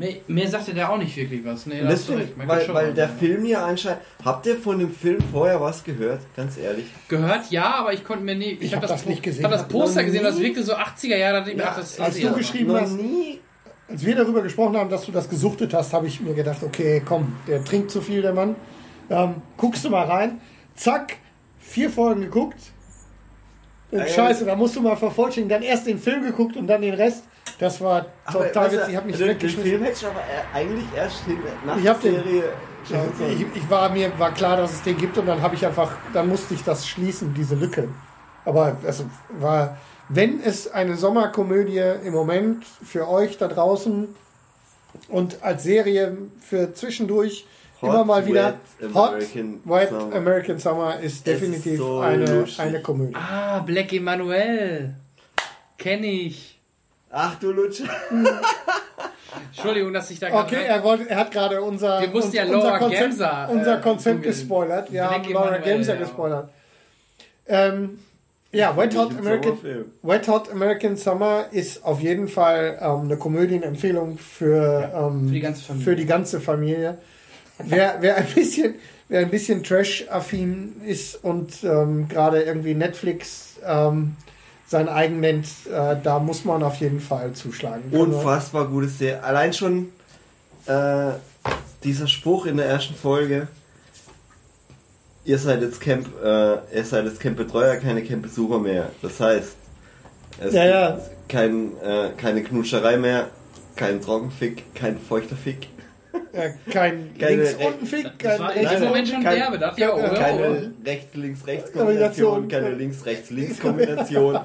Mir, mir sagte der auch nicht wirklich was. Nee, deswegen, weil, weil der Film ja anscheinend. Habt ihr von dem Film vorher was gehört? Ganz ehrlich. Gehört, ja, aber ich konnte mir nie. Ich, Ich habe hab das nicht gesehen. Ich habe das Poster gesehen, das wirkte so 80er Jahre. Da Ja, ach, das als du geschrieben hast- nie. Als wir darüber gesprochen haben, dass du das gesuchtet hast, habe ich mir gedacht, okay, komm, der trinkt zu viel, der Mann. Ähm, guckst du mal rein. Zack, vier Folgen geguckt. Und Ja, ja. Scheiße, da musst du mal vervollständigen. Dann erst den Film geguckt und dann den Rest. Das war Aber, total witzig. Ich habe mich den, den weggeschmissen. Film hätte ich aber äh, eigentlich erst nach Ich der den- Serie schauen sollen. Ich, ich war mir war klar, dass es den gibt und dann habe ich einfach, dann musste ich das schließen, diese Lücke. Aber es war, wenn es eine Sommerkomödie im Moment für euch da draußen und als Serie für zwischendurch Hot, immer mal wieder Wet Hot American Wet Summer. American Summer ist Es ist definitiv so eine, lustig. eine Komödie. Ah, Black Emanuel. Kenne ich. Ach du Lutscher. Entschuldigung, dass ich da gerade Okay, er, wollte, er hat gerade unser, Wir mussten ja unser Konzept, Gemser, äh, unser Konzept googeln. gespoilert. Wir haben Laura Emanuel, Gemser ja. gespoilert. Ähm, ja, Wet Hot, American. Wet Hot American Summer ist auf jeden Fall ähm, eine Komödienempfehlung für, ähm, für die ganze Familie. für die ganze Familie. Wer, wer ein bisschen, wer ein bisschen Trash-affin ist und ähm, gerade irgendwie Netflix ähm, sein eigen nennt, äh, da muss man auf jeden Fall zuschlagen. Unfassbar gutes Serie. Allein schon äh, dieser Spruch in der ersten Folge. Ihr seid jetzt Camp, äh, ihr seid jetzt Campbetreuer, keine Campbesucher mehr. Das heißt, es Ja, gibt ja. Kein, äh, keine Knutscherei mehr, kein Trockenfick, kein feuchter Fick, Äh, kein Keine links unten Fick, Das kein war in rechts dem nein, Moment schon ich, ja, oder? keine Rechts-Links-Rechts-Kombination, keine Links-Rechts-Links-Kombination,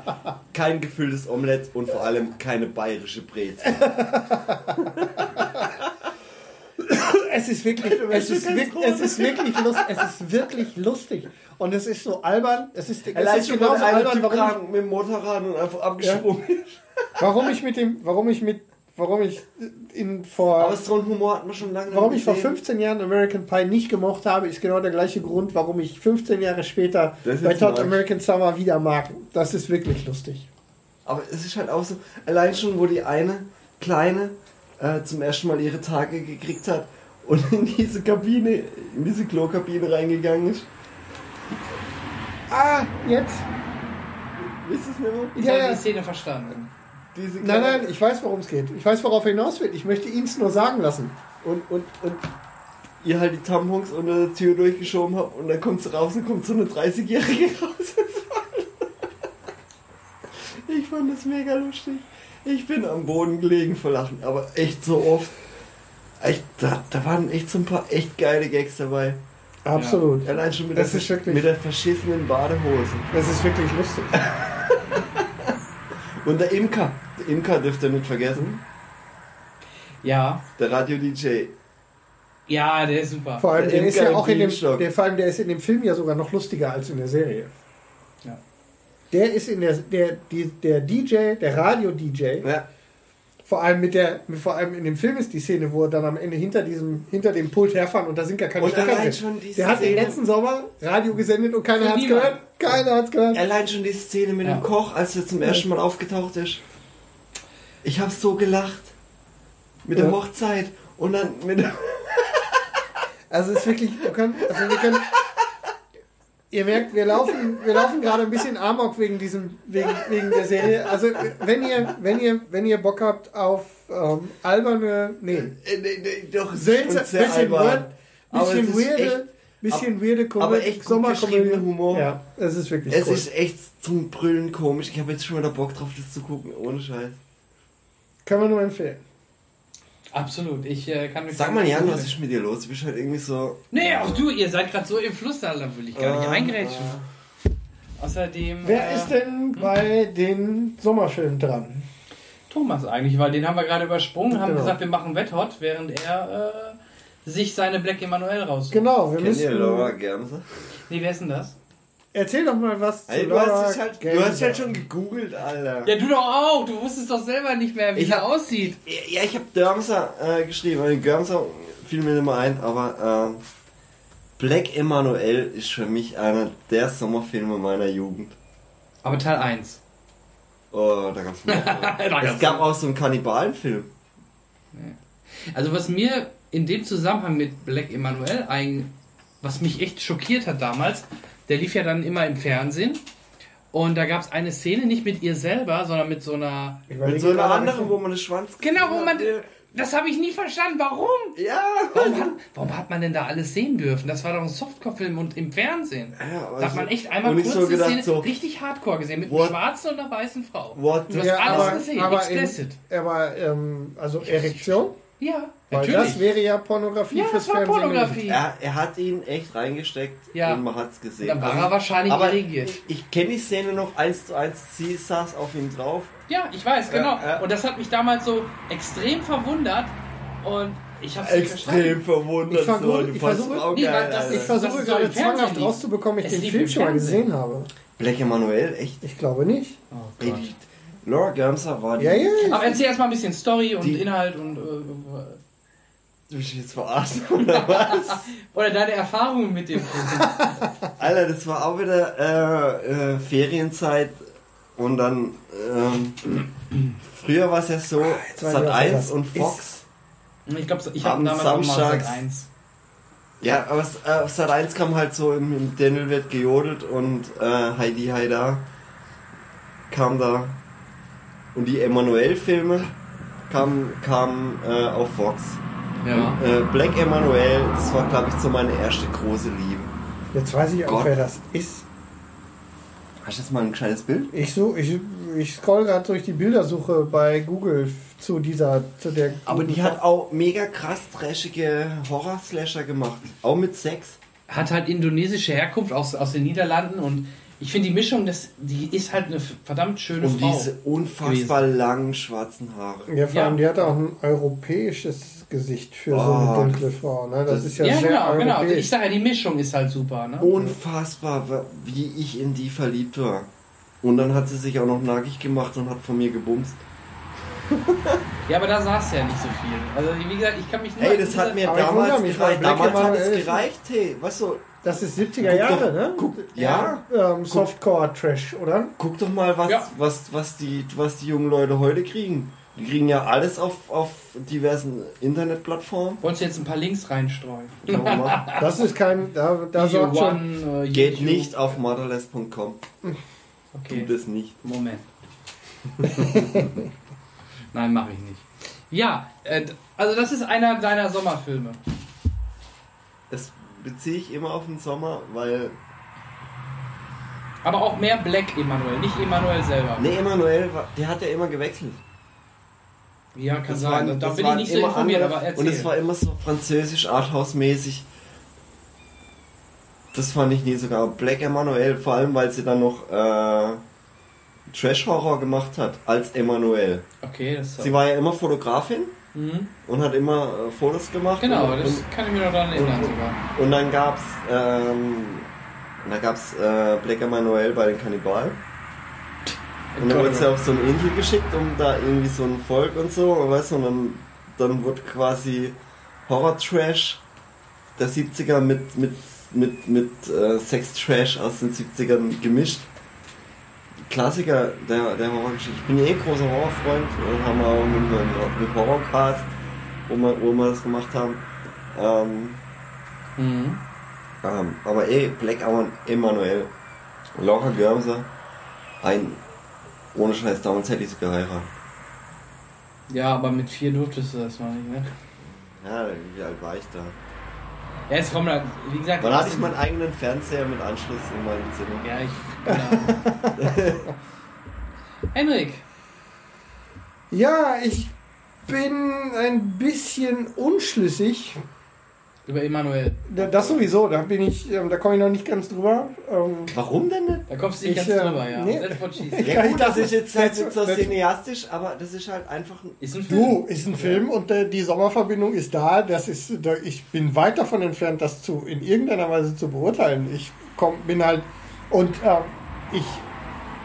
kein gefülltes Omelett und vor allem keine bayerische Brezel. Es ist wirklich, es ist, wirklich, es ist wirklich lustig. Es ist wirklich lustig. Und es ist so albern. Es ist, es Allein ist genauso albern, warum kam mit dem Motorrad und einfach abgesprungen ist. ich, warum ich mit dem, warum ich mit, warum ich in vor, Aber so einen Humor hat man schon lange warum ich vor gesehen. 15 Jahren American Pie nicht gemocht habe, ist genau der gleiche Grund, warum ich 15 Jahre später bei Todd. American Summer wieder mag. Das ist wirklich lustig. Aber es ist halt auch so, allein schon, wo die eine Kleine äh, zum ersten Mal ihre Tage gekriegt hat und in diese Kabine, in diese Klokabine reingegangen ist. Ah, jetzt? Wisst ihr es nicht mehr? Ich Ja, habe ja. die Szene verstanden. Diese Nein, nein, ich weiß, worum es geht. Ich weiß, worauf er hinaus will. Ich möchte ihn es nur sagen lassen. und, und, und ihr halt die Tampons unter der Tür durchgeschoben habt und dann kommt sie raus und kommt so eine 30-Jährige raus. ich fand das mega lustig. Ich bin am Boden gelegen vor Lachen, aber echt so oft. Echt, da, da waren echt so ein paar echt geile Gags dabei. Absolut. Allein schon mit, Das der, mit der verschissenen Badehose. Das ist wirklich lustig. Und der Imker. Der Imker dürft ihr nicht vergessen. Ja, Der Radio-DJ. ja, der ist super. Vor allem, Der der ist ja auch in dem, der, vor allem, der ist in dem Film ja sogar noch lustiger als in der Serie. Ja. Der ist in der, der, die, der DJ, der Radio-DJ, Ja. Vor allem mit der, vor allem in dem Film ist die Szene, wo er dann am Ende hinter diesem, hinter dem Pult herfahren und da sind gar keine Und Stecker drin. schon die Der hat im Szene- letzten Sommer Radio gesendet und keiner hat's niemand. gehört. Keiner hat's gehört. Allein schon die Szene mit Ja. dem Koch, als er zum ersten Mal aufgetaucht ist. Ich habe so gelacht. Mit Ja. der Hochzeit. Und dann mit der Also es ist wirklich, wir können, also wir können, ihr merkt, wir laufen, wir laufen gerade ein bisschen Amok wegen diesem, wegen, wegen der Serie. Also wenn ihr, wenn ihr, wenn ihr Bock habt auf ähm, alberne, nee, Äh, nee, nee, doch, seltsam, bisschen, albern. weird, Aber bisschen weirde, echt- bisschen weirde aber Komödie, echt gut Sommerkomödie. Humor. Ja, es ist wirklich Es cool. ist echt zum Brüllen komisch. Ich habe jetzt schon wieder Bock drauf, das zu gucken. Ohne Scheiß. Können wir nur empfehlen. Absolut. Ich äh, kann mich Sag mal, Jan, was ist mit dir los? Du bist halt irgendwie so. Nee, auch du, ihr seid gerade so im Fluss, da will ich gar nicht Äh, eingrätschen. Außerdem. Wer äh, ist denn bei den Sommerfilmen dran? Thomas eigentlich, weil den haben wir gerade übersprungen, haben Genau. gesagt, wir machen Wet Hot, während er äh, sich seine Black Emanuel raussucht. Genau, wir Kennt ihr Laura müssen. Germse? Nee, wer ist denn das? Erzähl doch mal was zu Ey, du, hast dich halt, du hast halt schon gegoogelt, Alter. Ja, du doch auch. Du wusstest doch selber nicht mehr, wie Ich er aussieht. Ja, ich habe Dörmser äh, geschrieben, weil Dörmser fiel mir nicht mehr ein, aber ähm, Black Emanuel ist für mich einer der Sommerfilme meiner Jugend. Aber Teil 1. Oh, da gab's mehr. Da es gab auch so einen Kannibalenfilm. Also was mir in dem Zusammenhang mit Black Emanuel ein, was mich echt schockiert hat damals, der lief ja dann immer im Fernsehen und da gab es eine Szene nicht mit ihr selber, sondern mit so einer. Mit so einer anderen, wo man den Schwanz Genau, wo man. Das habe ich nie verstanden. Warum? Ja! Warum hat, warum hat man denn da alles sehen dürfen? Das war doch ein Softcore-Film und im Fernsehen. Ja, Da hat man echt einmal und ich kurz so eine gedacht, Szene so, richtig hardcore gesehen mit What? einer schwarzen und einer weißen Frau. What Du hast Ja, alles aber, gesehen, aber, explicit. in, aber ähm, also Erektion? Ja, Weil natürlich. das wäre ja Pornografie ja, fürs das war Fernsehen. Pornografie. Er, er hat ihn echt reingesteckt Ja. und man hat's gesehen. Dann war Also- er wahrscheinlich aber irrigiert. Ich kenne die Szene noch eins zu eins. Sie saß auf ihm drauf. Ja, ich weiß, genau. Ja, ja. Und das hat mich damals so extrem verwundert und ich habe nicht verstanden. verwundert. Ich versuche- du ich fandst versuche- es auch Nee, geil, weil das Alter. Ich ist- versuche Das ist gerade so im Fernsehen zwanghaft rauszubekommen, ob ich Es den lief Film im schon mal Fernsehen. gesehen habe. Black Emanuel, echt? Ich glaube nicht. Oh Ey, Gott. die, Laura Germser war die. Ja, ja. Aber erzähl erstmal ein bisschen Story und Die- Inhalt und äh, Du bist jetzt verarschen oder was? oder deine Erfahrungen mit dem Film. Alter, das war auch wieder äh, äh, Ferienzeit und dann ähm, früher war es ja so, was Sat 1 das und ist. Fox. Ich glaube, ich habe Am damals auch mal Samstags. Sat 1. Ja, aber es- äh, auf Sat 1 kam halt so im, im Daniel wird gejodelt und äh, Heidi Haida kam da und die Emanuel-Filme kamen kam, äh, auf Fox. Ja. Äh, Black Emanuel, das war glaube ich so meine erste große Liebe. Jetzt weiß ich auch, Gott. wer das ist. Hast du jetzt mal ein kleines Bild? Ich, so, ich, ich scroll gerade durch die Bildersuche bei Google zu dieser, zu der. Aber die hat auch mega krass trashige Horror-Slasher gemacht. Auch mit Sex. Hat halt indonesische Herkunft aus, aus den Niederlanden und ich finde die Mischung, das, die ist halt eine verdammt schöne Und Frau. diese unfassbar langen schwarzen Haare. Ja, vor Ja. allem, die hat auch ein europäisches Gesicht für so Oh, eine dunkle Frau. Ne? Das, das- ist ja, ja, sehr genau, genau. Ich sage ja, die Mischung ist halt super. Ne? Unfassbar, wie ich in die verliebt war. Und dann hat sie sich auch noch nackig gemacht und hat von mir gebumst. Ja, aber da saß ja nicht so viel. Also wie gesagt, ich kann mich Hey, an das hat mir damals mich, gereicht. Damals hat es ist- gereicht, hey, was so. Das ist 70er Guck Jahre, doch- ne? guck- ja. Ähm, Softcore-Trash, oder? Guck doch mal, was, Ja. was, was, die, was die jungen Leute heute kriegen. Die kriegen ja alles auf, auf diversen Internetplattformen. Wolltest du jetzt ein paar Links reinstreuen? Das ist kein. Da, da sorgt schon. Äh, Geht nicht auf motherless.com. Okay. Tut es nicht. Moment. Nein, mache ich nicht. Ja, äh, also das ist einer deiner Sommerfilme. Das beziehe ich immer auf den Sommer, weil. Aber auch mehr Black Emanuel, nicht Emanuel selber. Ne, Emanuel, der hat ja immer gewechselt. Ja, kann Das sein. waren- da bin ich nicht so immer informiert, andere- aber erzähl. Und es war immer so französisch, Arthouse-mäßig. Das fand ich nie sogar. Black Emanuel, vor allem weil sie dann noch äh, Trash-Horror gemacht hat als Emanuel. okay, das Sie war ja immer Fotografin mhm. und hat immer äh, Fotos gemacht. Genau, und, das und, kann ich mir noch daran erinnern und- sogar. und dann gab's ähm, da gab's äh, Black Emanuel bei den Kannibalen. Und dann wurde sie auf so eine Insel geschickt, um da irgendwie so ein Volk und so, weißt du, und dann, dann wurde quasi Horror-Trash der 70er mit, mit, mit, mit äh, Sex-Trash aus den 70ern gemischt. Klassiker der, der Horrorgeschichte. Ich bin eh großer Horrorfreund und haben auch mit, mit Horrorcast, wo wir, wo wir das gemacht haben. Ähm, Mhm. ähm, aber eh, Black Hour Emanuel, Laura Görmser, ein, ohne Scheiß, damals hätte ich sie geheiratet. Ja, aber mit vier durftest du das noch nicht, ne? Ja, wie alt war ich da? Ja, jetzt kommen da, wie gesagt. Wann hatte ich meinen eigenen Fernseher mit Anschluss in meinem Zimmer? Ja, ich. Genau. Henrik, Ja, ich bin ein bisschen unschlüssig. Über Emanuel. Da- Das sowieso, da bin ich, ähm, da komme ich noch nicht ganz drüber. Ähm, Warum denn nicht? Da kommst du nicht Ich, ganz äh, drüber, ja. nee. Ja gut, das ist jetzt halt nicht so cineastisch, aber das ist halt einfach ein... Ist ein Film. Du, ist ein Film und äh, die Sommerverbindung ist da. Das ist, da, ich bin weit davon entfernt, das zu in irgendeiner Weise zu beurteilen. Ich komm, bin halt und ähm, ich,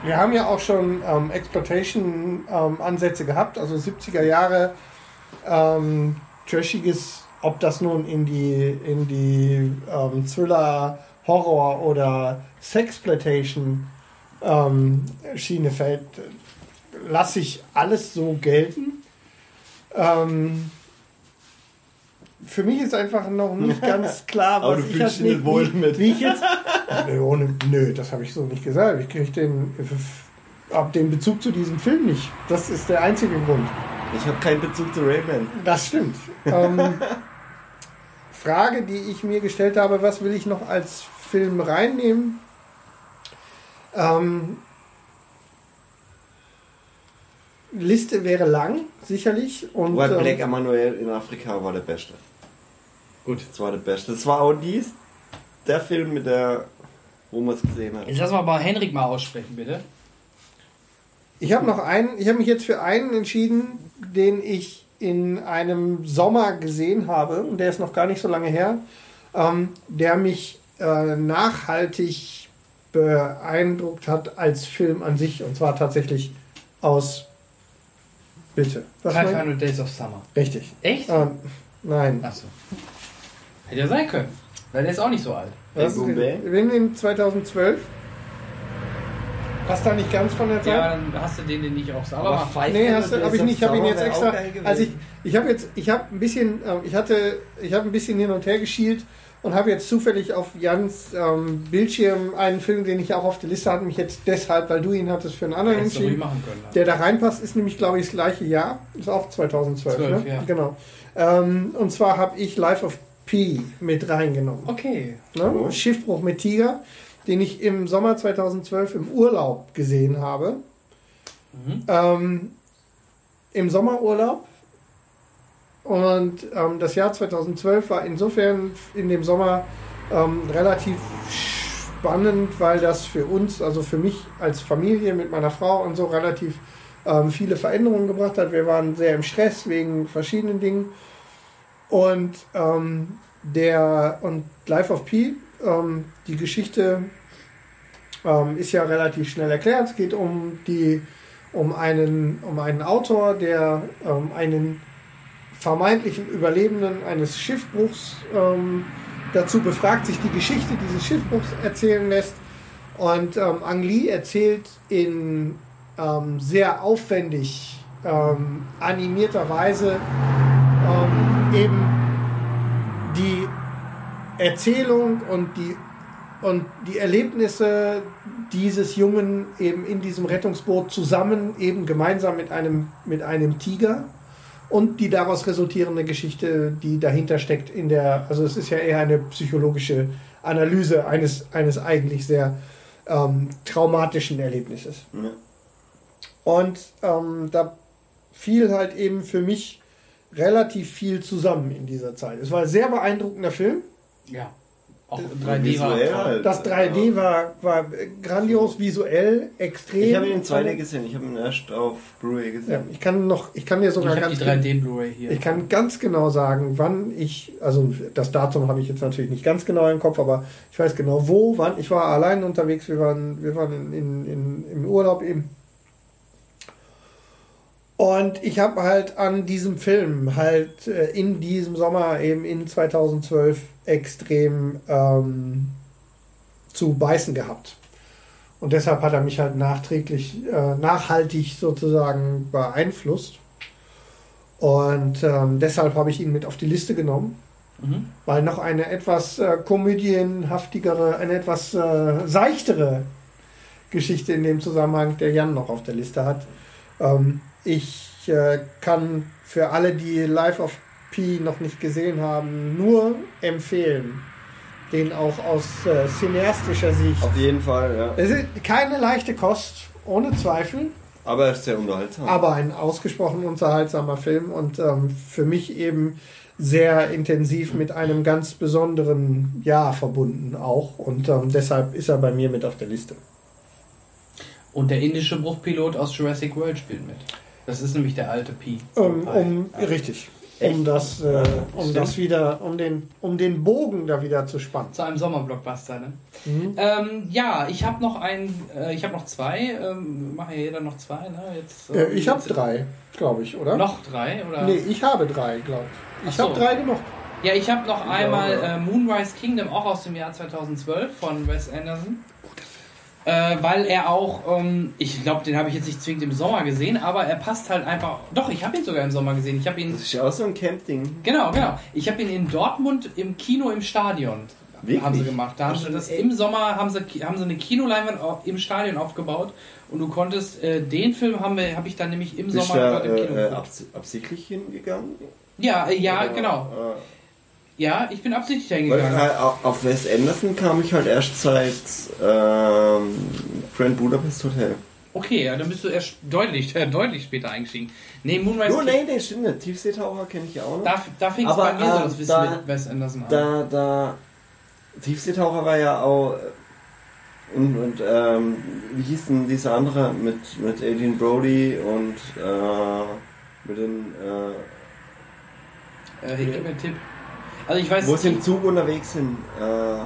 wir haben ja auch schon ähm, Exploitation-Ansätze gehabt, also 70er Jahre ähm, trashiges, ob das nun in die in die ähm, Thriller, Horror oder Sexploitation ähm, Schiene fällt, lasse ich alles so gelten. Ähm, für mich ist einfach noch nicht ganz klar, was ich dich nicht wohl wie, mit. Wie ich jetzt, nö, ohne, nö, das habe ich so nicht gesagt. Ich kriege den, hab den Bezug zu diesem Film nicht. Das ist der einzige Grund. Ich habe keinen Bezug zu Rayman. Das stimmt. Ähm, Frage, die ich mir gestellt habe, was will ich noch als Film reinnehmen? Ähm, Liste wäre lang, sicherlich. Und, ähm, Black Emanuel in Afrika war der Beste. Gut. Das war der Beste. Das war auch dies, der Film mit der, wo man es gesehen hat. Jetzt lassen wir aber Henrik mal aussprechen, bitte. Ich habe noch einen, ich habe mich jetzt für einen entschieden, den ich in einem Sommer gesehen habe, und der ist noch gar nicht so lange her, ähm, der mich äh, nachhaltig beeindruckt hat als Film an sich, und zwar tatsächlich aus Bitte. Was mein- 500 Days of Summer. Richtig. Echt? Ähm, nein. Achso. Hätte ja sein können. Weil der ist auch nicht so alt. Ist Bombay? denn- Wenn in 2012. Passt da nicht ganz von der Zeit? Ja, dann hast du den, den nicht auch mach. Five Nee, habe ich nicht. Ich habe ihn jetzt extra. Also ich, ich habe jetzt, ich habe ein bisschen, ähm, ich hatte, ich habe ein bisschen hin und her geschielt und habe jetzt zufällig auf Jans ähm, Bildschirm einen Film, den ich auch auf der Liste hatte, mich jetzt deshalb, weil du ihn hattest, für einen anderen Hättest entschieden. machen können. Der da reinpasst, ist nämlich, glaube ich, das gleiche Jahr. Ist auch 2012, 12, ne? ja. Genau. Ähm, und zwar habe ich Life of P mit reingenommen. Okay. Ne? Oh. Schiffbruch mit Tiger, den ich im Sommer 2012 im Urlaub gesehen habe. Mhm. Ähm, Im Sommerurlaub. Und ähm, das Jahr 2012 war insofern in dem Sommer ähm, relativ spannend, weil das für uns, also für mich als Familie mit meiner Frau und so relativ ähm, viele Veränderungen gebracht hat. Wir waren sehr im Stress wegen verschiedenen Dingen. Und ähm, der und Life of Pi, ähm, die Geschichte ähm, ist ja relativ schnell erklärt. Es geht um die um einen um einen Autor, der ähm, einen vermeintlichen Überlebenden eines Schiffbruchs ähm, dazu befragt, sich die Geschichte dieses Schiffbruchs erzählen lässt. Und ähm, Ang Lee erzählt in ähm, sehr aufwendig ähm, animierter Weise ähm, eben die Erzählung und die und die Erlebnisse dieses Jungen eben in diesem Rettungsboot zusammen eben gemeinsam mit einem mit einem Tiger und die daraus resultierende Geschichte, die dahinter steckt in der also es ist ja eher eine psychologische Analyse eines eines eigentlich sehr ähm, traumatischen Erlebnisses. Ja. Und ähm, da fiel halt eben für mich relativ viel zusammen in dieser Zeit. Es war ein sehr beeindruckender Film. Ja. Auch 3D Visuell war. halt. Das 3D war, war grandios visuell, extrem. Ich habe ihn in 2D gesehen, ich habe ihn erst auf Blu-ray Ja, gesehen. ich kann noch, ich kann dir Ich sogar habe ganz die 3D Blu-ray hier. Ich kann ganz genau sagen, wann ich, also das Datum habe ich jetzt natürlich nicht ganz genau im Kopf, aber ich weiß genau wo, wann. Ich war allein unterwegs, wir waren, wir waren in, in, in, im Urlaub eben Und ich habe halt an diesem Film halt äh, in diesem Sommer eben in 2012 extrem ähm, zu beißen gehabt. Und deshalb hat er mich halt nachträglich, äh, nachhaltig sozusagen beeinflusst. Und ähm, deshalb habe ich ihn mit auf die Liste genommen, Mhm. weil noch eine etwas äh, komödienhaftigere, eine etwas äh, seichtere Geschichte in dem Zusammenhang der Jan noch auf der Liste hat. Ähm, ich äh, kann für alle, die Life of Pi noch nicht gesehen haben, nur empfehlen, den auch aus äh, cineastischer Sicht. Auf jeden Fall, ja. Es ist keine leichte Kost, ohne Zweifel, Aber er ist sehr unterhaltsam. aber ein ausgesprochen unterhaltsamer Film und ähm, für mich eben sehr intensiv mit einem ganz besonderen Jahr verbunden auch und ähm, deshalb ist er bei mir mit auf der Liste. Und der indische Bruchpilot aus Jurassic World spielt mit. Das ist nämlich der alte Pi. Um, um richtig. Um Echt? das, äh, um Stimmt. das wieder, um den, um den Bogen da wieder zu spannen. Zu einem Sommerblockbuster, ne? Mhm. Ähm, ja, ich habe noch ein, äh, ich habe noch zwei. Ähm, machen ja jeder noch zwei, ne? Jetzt, Äh, ähm, ich habe drei, glaube ich, oder? Noch drei oder? Nee, ich habe drei, glaube ich. Ich so. habe drei genug. Ja, ich habe noch Ich einmal ja. äh, Moonrise Kingdom, auch aus dem Jahr 2012 von Wes Anderson. Äh, weil er auch, ähm, ich glaube, den habe ich jetzt nicht zwingend im Sommer gesehen, aber er passt halt einfach. Doch, ich habe ihn sogar im Sommer gesehen. Ich habe ihn. Das ist ja auch so ein Camp-Ding. Genau, genau. Ich habe ihn in Dortmund im Kino im Stadion. Wirklich? Haben sie gemacht. Da haben sie das im Sommer haben sie, haben sie eine Kinoleinwand au- im Stadion aufgebaut und du konntest äh, den Film haben wir habe ich dann nämlich im Bist Sommer da dort im Kino äh, äh, absichtlich hingegangen? Ja, äh, ja, Oder, genau. Ja, ich bin absichtlich Weil, hingegangen. äh, auf Wes Anderson kam ich halt erst seit ähm, Grand Budapest Hotel. Okay, ja, dann bist du erst deutlich, äh, deutlich später eingestiegen. Nee, Moonrise Oh, nee, nee, stimmt nicht. Tiefseetaucher kenne ich ja auch noch. Da, da fing es bei mir so ähm, das Wissen da- mit Wes Anderson an. Da, da. Tiefseetaucher war ja auch. Und, und ähm, wie hieß denn dieser andere mit, mit Adrian Brody und äh, mit den. Äh, äh, ich gebe einen Tipp. Also ich weiß, wo sie im Zug unterwegs sind. Äh,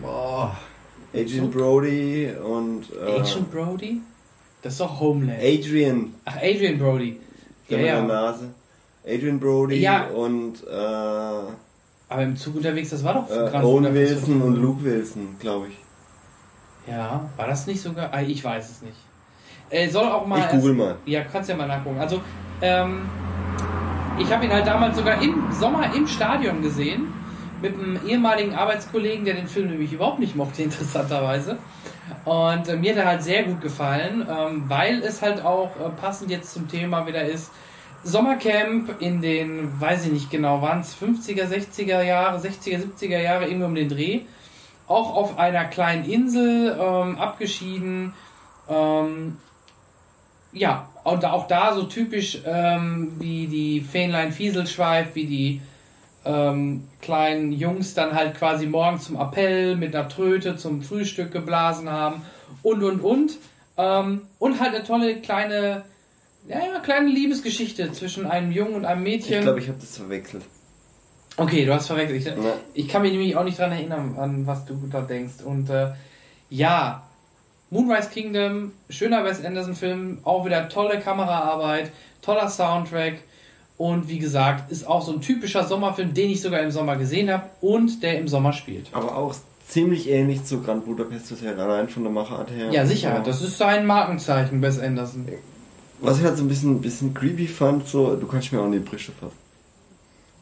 boah, Adrian Brody und. Äh, Agent Brody? Das ist doch Homeland. Adrian, Ach, Adrian Brody. Ja, ja. Nase. Adrian Brody Ja. und äh, Aber im Zug unterwegs, das war doch äh, Grand Owen Wilson und Luke Wilson, glaube ich. Ja, war das nicht sogar? Ah, ich weiß es nicht. Äh, soll auch mal. Ich google mal. Ja, kannst ja mal nachgucken. Also, ähm, ich habe ihn halt damals sogar im Sommer im Stadion gesehen. Mit einem ehemaligen Arbeitskollegen, der den Film nämlich überhaupt nicht mochte, interessanterweise. Und äh, mir hat er halt sehr gut gefallen, ähm, weil es halt auch äh, passend jetzt zum Thema wieder ist. Sommercamp in den, weiß ich nicht genau, waren es 50er, 60er Jahre, 60er, 70er Jahre, irgendwie um den Dreh. Auch auf einer kleinen Insel, ähm, abgeschieden. Ähm, ja, und auch da so typisch ähm, wie die Fähnlein Fieselschweif, wie die ähm, kleinen Jungs dann halt quasi morgen zum Appell mit einer Tröte zum Frühstück geblasen haben und und und. Ähm, und halt eine tolle kleine, ja, ja, kleine Liebesgeschichte zwischen einem Jungen und einem Mädchen. Ich glaube, ich habe das verwechselt. Okay, du hast verwechselt. Ich, Ja. ich kann mich nämlich auch nicht dran erinnern, an was du da denkst. Und äh, ja, Moonrise Kingdom, schöner Wes Anderson-Film, auch wieder tolle Kameraarbeit, toller Soundtrack. Und wie gesagt, ist auch so ein typischer Sommerfilm, den ich sogar im Sommer gesehen habe und der im Sommer spielt. Aber auch ziemlich ähnlich zu Grand Budapest Hotel, allein von der Machart her. Ja, sicher, das ist sein Markenzeichen, Wes Anderson. Was ich halt so ein bisschen, bisschen creepy fand, so, du kannst mir auch in die Brische fassen.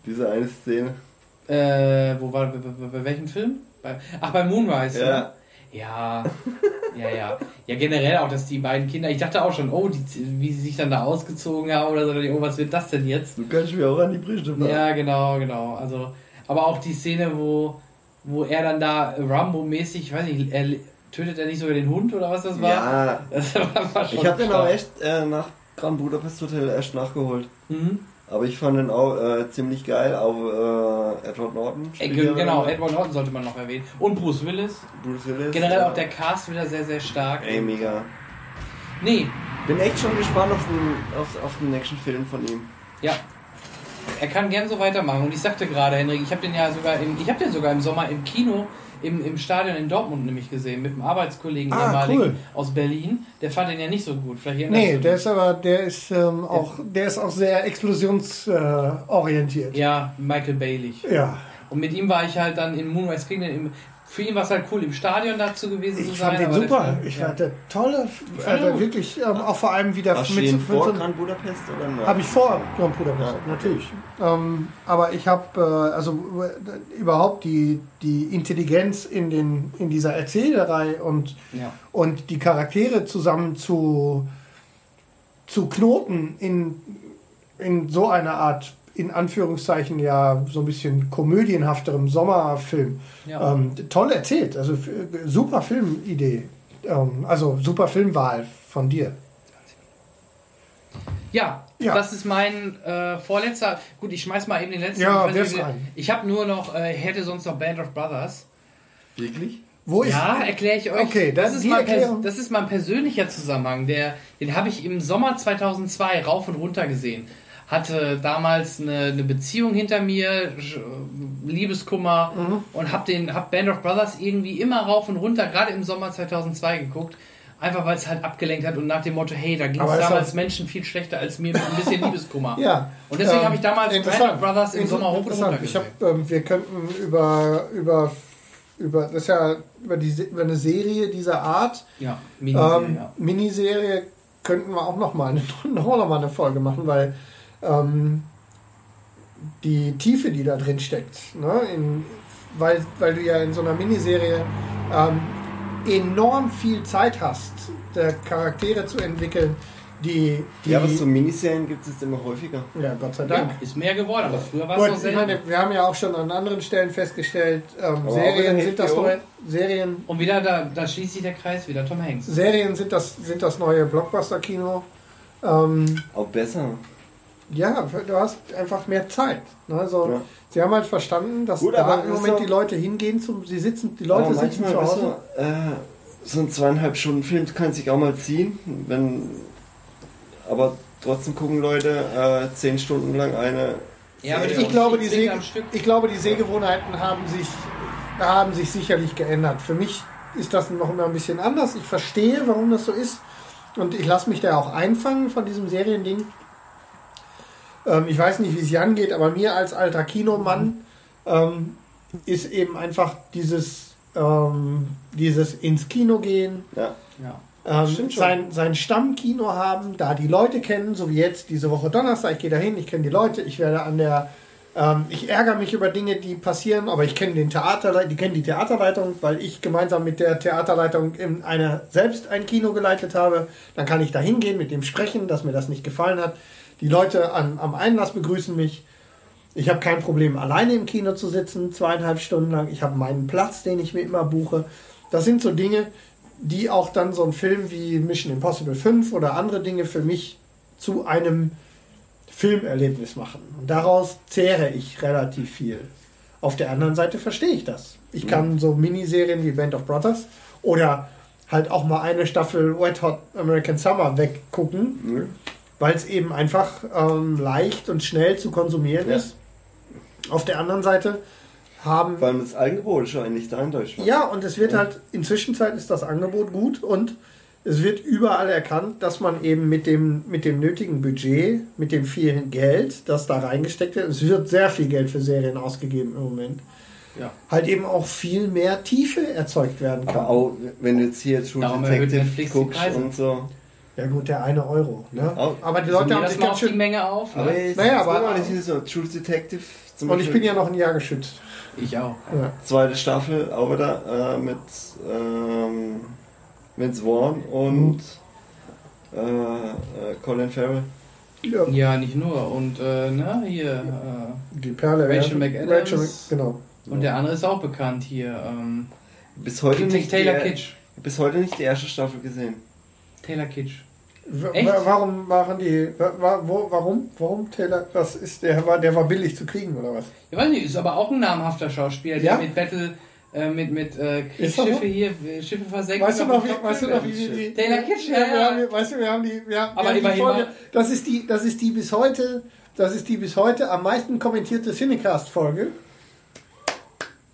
Diese eine Szene. Äh, wo war, bei, bei, bei welchem Film? Bei, ach, bei Moonrise. Ja. ne? Ja, ja, ja. Ja, generell auch, dass die beiden Kinder, ich dachte auch schon, oh, die, wie sie sich dann da ausgezogen haben oder so, ich, oh, was wird das denn jetzt? Du kannst mir auch an die Brische fassen. Ja, genau, genau. Also, aber auch die Szene, wo, wo er dann da Rambo-mäßig, ich weiß nicht, er, tötet er nicht sogar den Hund oder was das war? Ja, Das war, war schon ich habe den auch echt äh, nach Grand Budapest Hotel erst nachgeholt. Mhm. Aber ich fand den auch äh, ziemlich geil, auch äh, Edward Norton. Äh, genau. Edward Norton sollte man noch erwähnen. Und Bruce Willis. Bruce Willis. Generell ja. auch der Cast wieder sehr, sehr stark. Ey, mega. Nee, Bin echt schon gespannt auf den, auf, auf den nächsten Film von ihm. Ja. Er kann gern so weitermachen. Und ich sagte gerade, Henrik, ich habe den ja sogar im, ich habe den sogar im Sommer im Kino im, im Stadion in Dortmund nämlich gesehen, mit einem Arbeitskollegen Ah, ehemaligen cool. aus Berlin. Der fand den ja nicht so gut. Vielleicht Nee, der ist aber, der ist ähm, auch, der ist auch sehr explosionsorientiert. Äh. Ja, Michael Bailey. ja. Und mit ihm war ich halt dann in Moonrise Kingdom. Im, für ihn war es halt cool, im Stadion dazu gewesen zu Ich sein. fand den super. Ich ja. fand der tolle, fand also wirklich ähm, auch vor allem wieder du mit, mit vor Grand Budapest oder nach? Habe ich vor Grand Budapest, Ja. natürlich. Ähm, aber ich habe äh, also äh, überhaupt die, die Intelligenz in, den, in dieser Erzählerei und, Ja. und die Charaktere zusammen zu, zu knoten in, in so einer Art, in Anführungszeichen ja so ein bisschen komödienhafterem Sommerfilm. Ja. Ähm, toll erzählt, also super Filmidee. Ähm, also super Filmwahl von dir. Ja, Ja. das ist mein äh, vorletzter. Gut, ich schmeiß mal eben den letzten. Ja, ich rein. Ich habe nur noch, äh, hätte sonst noch Band of Brothers. Wirklich? Wo ist Ja, erkläre ich euch. Okay, das, dann ist mein das ist mein persönlicher Zusammenhang. Der, den habe ich im Sommer 2002 rauf und runter gesehen. Hatte damals eine, eine Beziehung hinter mir, Liebeskummer Mhm. und habe den hab Band of Brothers irgendwie immer rauf und runter, gerade im Sommer 2002 geguckt. Einfach weil es halt abgelenkt hat und nach dem Motto, hey, da ging es damals Menschen viel schlechter als mir mit ein bisschen Liebeskummer. Ja. Und deswegen Ähm, habe ich damals. Band of Brothers im Sommer hoch und runter Ich hab, ähm, wir könnten über, über, über, das ist ja über, die, über eine Serie dieser Art, Ja, Miniserie, ähm, ja. Miniserie, könnten wir auch noch mal eine, noch mal eine Folge machen, weil ähm, die Tiefe, die da drin steckt, ne, in, weil, weil du ja in so einer Miniserie ähm, enorm viel Zeit hast, der Charaktere zu entwickeln, die, die Ja, aber so Miniserien gibt es immer häufiger. ja, Gott sei Dank. Ja, ist mehr geworden, aber früher war es noch selten. meine, wir haben ja auch schon an anderen Stellen festgestellt, ähm, Serien sind das neue Serien, Und wieder, da, da schließt sich der Kreis wieder, Tom Hanks. Serien sind das sind das neue Blockbuster-Kino. Ähm, Auch besser. Ja, du hast einfach mehr Zeit. Ne? Also, Ja. Sie haben halt verstanden, dass Gut, da im Moment die Leute hingehen, zum, sie sitzen, die Leute aber sitzen zu Hause. du, äh, so ein zweieinhalb Stunden Film kann sich auch mal ziehen, wenn, aber trotzdem gucken Leute äh, zehn Stunden lang eine. Ja, aber Serie. die- ich, glaube, die Seh ich glaube, die Sehgewohnheiten haben sich, haben sich sicherlich geändert. Für mich ist das noch immer ein bisschen anders. Ich verstehe, warum das so ist. Und ich lasse mich da auch einfangen von diesem Seriending. Ähm, ich weiß nicht, wie es Jan geht, aber mir als alter Kinomann ähm, ist eben einfach dieses, ähm, dieses ins Kino gehen, Ja. Ja. ähm, sein, sein Stammkino haben, da die Leute kennen, so wie jetzt diese Woche Donnerstag, ich gehe dahin, ich kenne die Leute, ich werde an der, ähm, ich ärgere mich über Dinge, die passieren, aber ich kenne den Theaterleitung, die kennen die Theaterleitung, weil ich gemeinsam mit der Theaterleitung in einer, selbst ein Kino geleitet habe, dann kann ich da hingehen, mit dem sprechen, dass mir das nicht gefallen hat. Die Leute an, am Einlass begrüßen mich. Ich habe kein Problem, alleine im Kino zu sitzen, zweieinhalb Stunden lang. Ich habe meinen Platz, den ich mir immer buche. Das sind so Dinge, die auch dann so ein Film wie Mission Impossible 5 oder andere Dinge für mich zu einem Filmerlebnis machen. Und daraus zehre ich relativ viel. Auf der anderen Seite verstehe ich das. Ich kann so Miniserien wie Band of Brothers oder halt auch mal eine Staffel Wet Hot American Summer weggucken, Nö. Weil es eben einfach ähm, leicht und schnell zu konsumieren Ja. ist. Auf der anderen Seite haben Vor allem das Angebot ist schon eigentlich da in Deutschland. ja, und es wird halt, inzwischen ist das Angebot gut und es wird überall erkannt, dass man eben mit dem, mit dem nötigen Budget, mit dem vielen Geld, das da reingesteckt wird, es wird sehr viel Geld für Serien ausgegeben im Moment, Ja. halt eben auch viel mehr Tiefe erzeugt werden kann. Aber auch, wenn du jetzt hier True Darum Detective guckst Preise. und so. Ja gut, der eine Euro. Ne? Auch- Aber die Leute Leute haben das sich ganz auf die schön... Menge auf. Ne? Aber Naja, aber- mal, das ist so True Detective zum Und ich bin ja noch ein Jahr geschützt. Ich auch. Ja. zweite Staffel auch wieder äh, mit ähm, Vince Vaughn und äh, äh, Colin Farrell. Ja. Ja, nicht nur. Und äh, ne, hier. Äh, Die Perle. Rachel ja. McAdams. Rachel, genau. und der andere ist auch bekannt hier. Ähm, Bis heute, nicht Taylor die, Kitsch. bis heute nicht die erste Staffel gesehen. Taylor Kitsch. Echt? wa- Warum waren die. Wo, warum? Warum Taylor? Was ist der? War, der war billig zu kriegen oder was? Ich weiß nicht, ist aber auch ein namhafter Schauspieler, Ja? der mit Battle, äh, mit, mit äh? Kriegsschiffe hier, äh, Schiffe versenken. Weißt du noch, wie, weißt du noch, wie die. Taylor Kitsch, ja, wir ja. haben, die- weißt du, wir haben die. Wir haben, Aber die immerhin Folge. Das ist die, das ist die bis heute. Das ist die bis heute am meisten kommentierte Cinecast-Folge.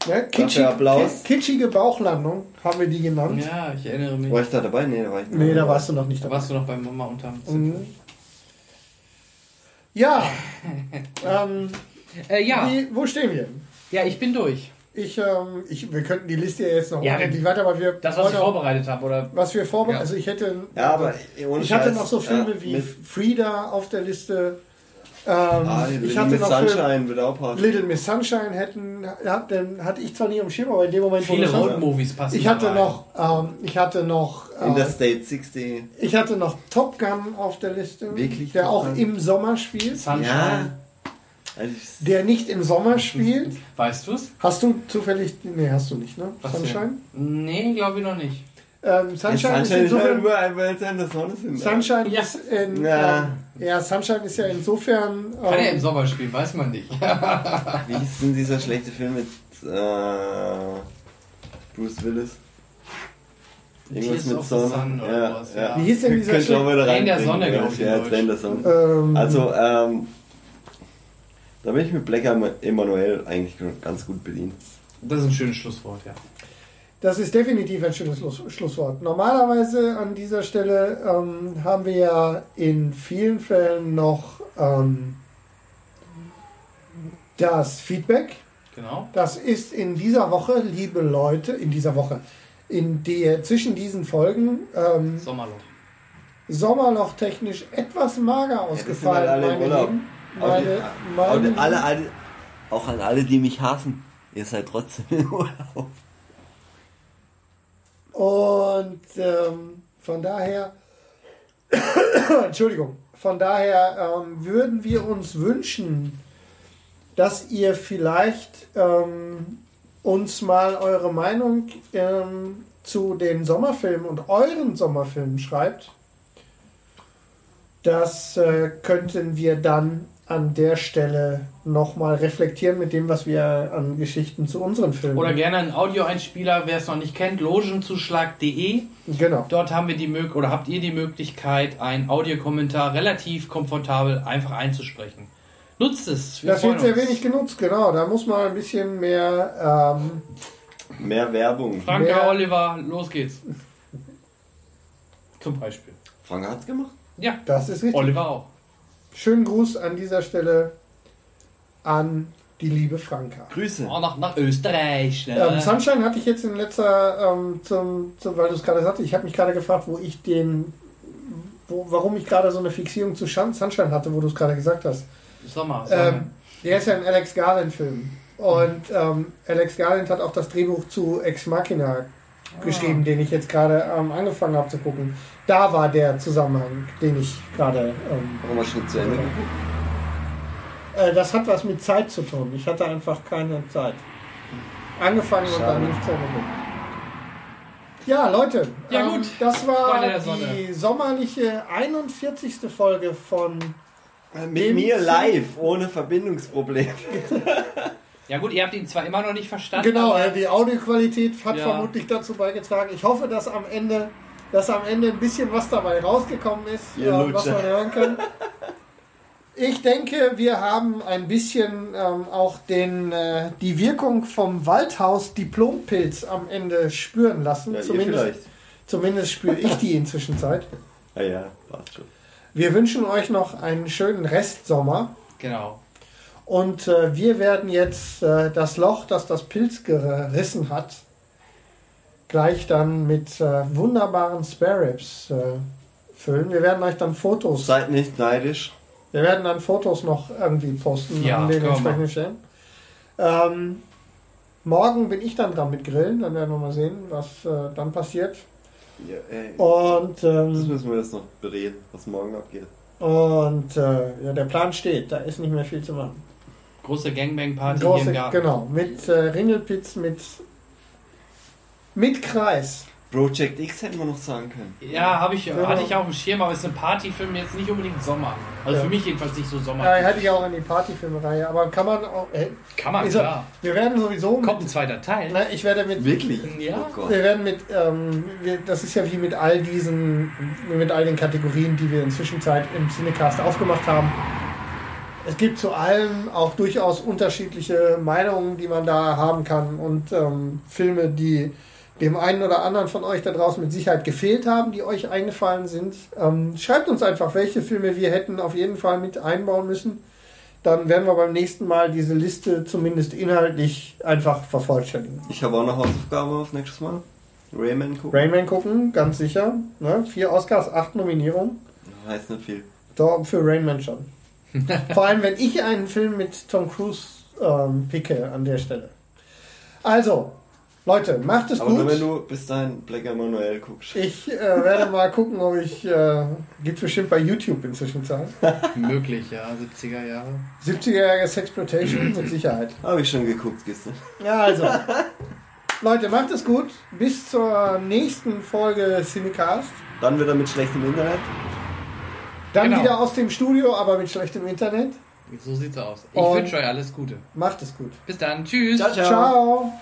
Ne? Kitschig, Applaus. ki- kitschige Bauchlandung haben wir die genannt. Ja, ich erinnere mich. War ich da dabei? Nee, da war ich nicht. Nee, da warst du noch nicht Da dabei. warst du noch bei Mama unterm Mhm. Ja. ähm, Äh, ja. wie, wo stehen wir? ja, ich bin durch. Ich, ähm, ich, wir könnten die Liste ja jetzt noch Ja, unendlich weiter, aber wir Das, was ich vorbereitet habe, oder? was wir vorbereitet, Ja. also ich hätte, Ja, aber ich hatte noch so Filme ja, wie Frida auf der Liste. Ähm, ah, ich hatte Miss noch Sunshine wird auch passen. Little Miss Sunshine hätten, ja, den hatte ich zwar nie am Schirm, aber in dem Moment, Viele Roadmovies passen. ich hatte rein. noch, ähm, ich hatte noch, äh, Interstate 60. ich hatte noch Top Gun auf der Liste, Wirklich der Top auch Gun? im Sommer spielt, Sunshine. Also ich, der nicht im Sommer spielt. Weißt du es? Hast du zufällig, nee, hast du nicht, ne? Was Sunshine? Nee, glaube ich noch nicht. Ähm, Sunshine, Sunshine ist ist insofern, in der Sonne sind. Sunshine Ja. ist in, Ja. ähm, ja, Sunshine ist ja insofern, Kann er im ähm, Sommer spielen, weiß man nicht. Wie hieß denn dieser schlechte Film mit äh, Bruce Willis? Irgendwas Tears mit of the Sonne. Sun oder ja, sowas, ja. ja. Wie hieß denn dieser da Tränen der Sonne, ja, glaub ich, Ja. Tränen der Sonne. ähm, Also, ähm, da bin ich mit Black Emanuel eigentlich ganz gut bedient. Das ist ein schönes Schlusswort, ja. Das ist definitiv ein schönes Schluss, Schlusswort. Normalerweise an dieser Stelle ähm, haben wir ja in vielen Fällen noch ähm, das Feedback. Genau. Das ist in dieser Woche, liebe Leute, in dieser Woche, in der zwischen diesen Folgen ähm, Sommerloch. Sommerloch technisch etwas mager ausgefallen, alle im meine Urlaub. Lieben. Meine, meine Und Lieben. alle, alle, auch an alle, die mich hassen. Ihr seid trotzdem im Urlaub. Und ähm, von daher, Entschuldigung, von daher ähm, würden wir uns wünschen, dass ihr vielleicht ähm, uns mal eure Meinung ähm, zu den Sommerfilmen und euren Sommerfilmen schreibt. Das äh, könnten wir dann an der Stelle nochmal reflektieren mit dem, was wir an Geschichten zu unseren Filmen. Oder gerne ein Audioeinspieler, wer es noch nicht kennt, logenzuschlag.de. Genau. Dort haben wir die Möglichkeit oder habt ihr die Möglichkeit, einen Audiokommentar relativ komfortabel einfach einzusprechen. Nutzt es. Wir Das wird sehr wenig genutzt, genau. Da muss man ein bisschen mehr. Ähm, Mehr Werbung. Franka, Wer- Oliver, los geht's. Zum Beispiel. Frank hat's gemacht? Ja, das ist richtig. Oliver auch. Schönen Gruß an dieser Stelle an die liebe Franka. Grüße. Auch nach, nach Österreich. Ne? Ähm, Sunshine hatte ich jetzt in letzter, ähm, zum, zum, weil du es gerade sagst, ich habe mich gerade gefragt, wo ich den, wo, warum ich gerade so eine Fixierung zu Sunshine hatte, wo du es gerade gesagt hast. Sommer. Sommer. Ähm, der ist ja ein Alex Garland-Film. Und ähm, Alex Garland hat auch das Drehbuch zu Ex Machina geschrieben, den ich jetzt gerade ähm, angefangen habe zu gucken. Da war der Zusammenhang, den ich gerade. Ähm, Warum hast du nicht zu Ende geguckt? äh, das hat was mit Zeit zu tun. Ich hatte einfach keine Zeit. Angefangen und Schade. dann nicht zu Ende. geguckt. Ja, Leute, Ja, ähm, gut. das war die sommerliche 41. Folge von Mit Dem mir live, ohne Verbindungsproblem. ja gut, ihr habt ihn zwar immer noch nicht verstanden. Genau, aber die Audioqualität hat Ja. vermutlich dazu beigetragen. Ich hoffe, dass am Ende, dass am Ende ein bisschen was dabei rausgekommen ist, Ihr äh, was man hören kann. Ich denke, wir haben ein bisschen ähm, auch den, äh, die Wirkung vom Waldhaus Diplompilz am Ende spüren lassen. Ja, zumindest, zumindest spüre ich die inzwischen Zeit. Ah ja, passt schon. Wir wünschen euch noch einen schönen Restsommer. Genau. Und äh, wir werden jetzt äh, das Loch, das das Pilz gerissen hat, gleich dann mit äh, wunderbaren Spare Ribs äh, füllen. Wir werden euch dann Fotos, Seid nicht neidisch. wir werden dann Fotos noch irgendwie posten Ja, an den entsprechenden Stellen. Ähm, morgen bin ich dann dran mit Grillen, dann werden wir mal sehen, was äh, dann passiert. Ja, ey. Und, Das ähm, müssen wir jetzt noch bereden, was morgen abgeht. und äh, ja, der Plan steht, da ist nicht mehr viel zu machen. Große Gangbang-Party hier Große, im Garten. genau, mit äh, Ringelpitz, mit, mit Kreis. Project X hätten wir noch sagen können. Ja, habe ich, Genau. hatte ich auf dem Schirm, aber es ist ein Partyfilm jetzt nicht unbedingt Sommer. Also Ja. für mich jedenfalls nicht so Sommer. Ja, hatte ich auch in die Partyfilmereihe, aber kann man auch. Äh, Kann man, er- klar. wir werden sowieso. Mit, Kommt ein zweiter Teil. na, ich werde mit. Wirklich? Ja. Oh. Wir werden mit, ähm, wir, das ist ja wie mit all diesen, mit all den Kategorien, die wir inzwischen Zeit im Cinecast aufgemacht haben. Es gibt zu allem auch durchaus unterschiedliche Meinungen, die man da haben kann und ähm, Filme, die dem einen oder anderen von euch da draußen mit Sicherheit gefehlt haben, die euch eingefallen sind. Ähm, schreibt uns einfach, welche Filme wir hätten auf jeden Fall mit einbauen müssen. Dann werden wir beim nächsten Mal diese Liste zumindest inhaltlich einfach vervollständigen. Ich habe auch noch Hausaufgabe auf nächstes Mal. Rayman gucken. Rayman gucken, ganz sicher. Ne? Vier Oscars, acht Nominierungen. Heißt nicht viel. So, für Rayman schon. Vor allem, wenn ich einen Film mit Tom Cruise ähm, picke an der Stelle. Also, Leute, macht es Aber gut. nur wenn du bis dahin Black Emanuel guckst. Ich äh, werde mal gucken, ob ich. Äh, Gibt bestimmt bei YouTube inzwischen Zeit. Möglich, ja, 70er Jahre. 70er-jährige Sexploitation mit Sicherheit. Habe ich schon geguckt gestern. Ja, also. Leute, macht es gut. Bis zur nächsten Folge Cinecast. Dann wieder mit schlechtem Internet. Dann Genau. wieder aus dem Studio, aber mit schlechtem Internet. So sieht's aus. Ich wünsche euch alles Gute. Macht es gut. Bis dann. Tschüss. Ciao, ciao. Ciao.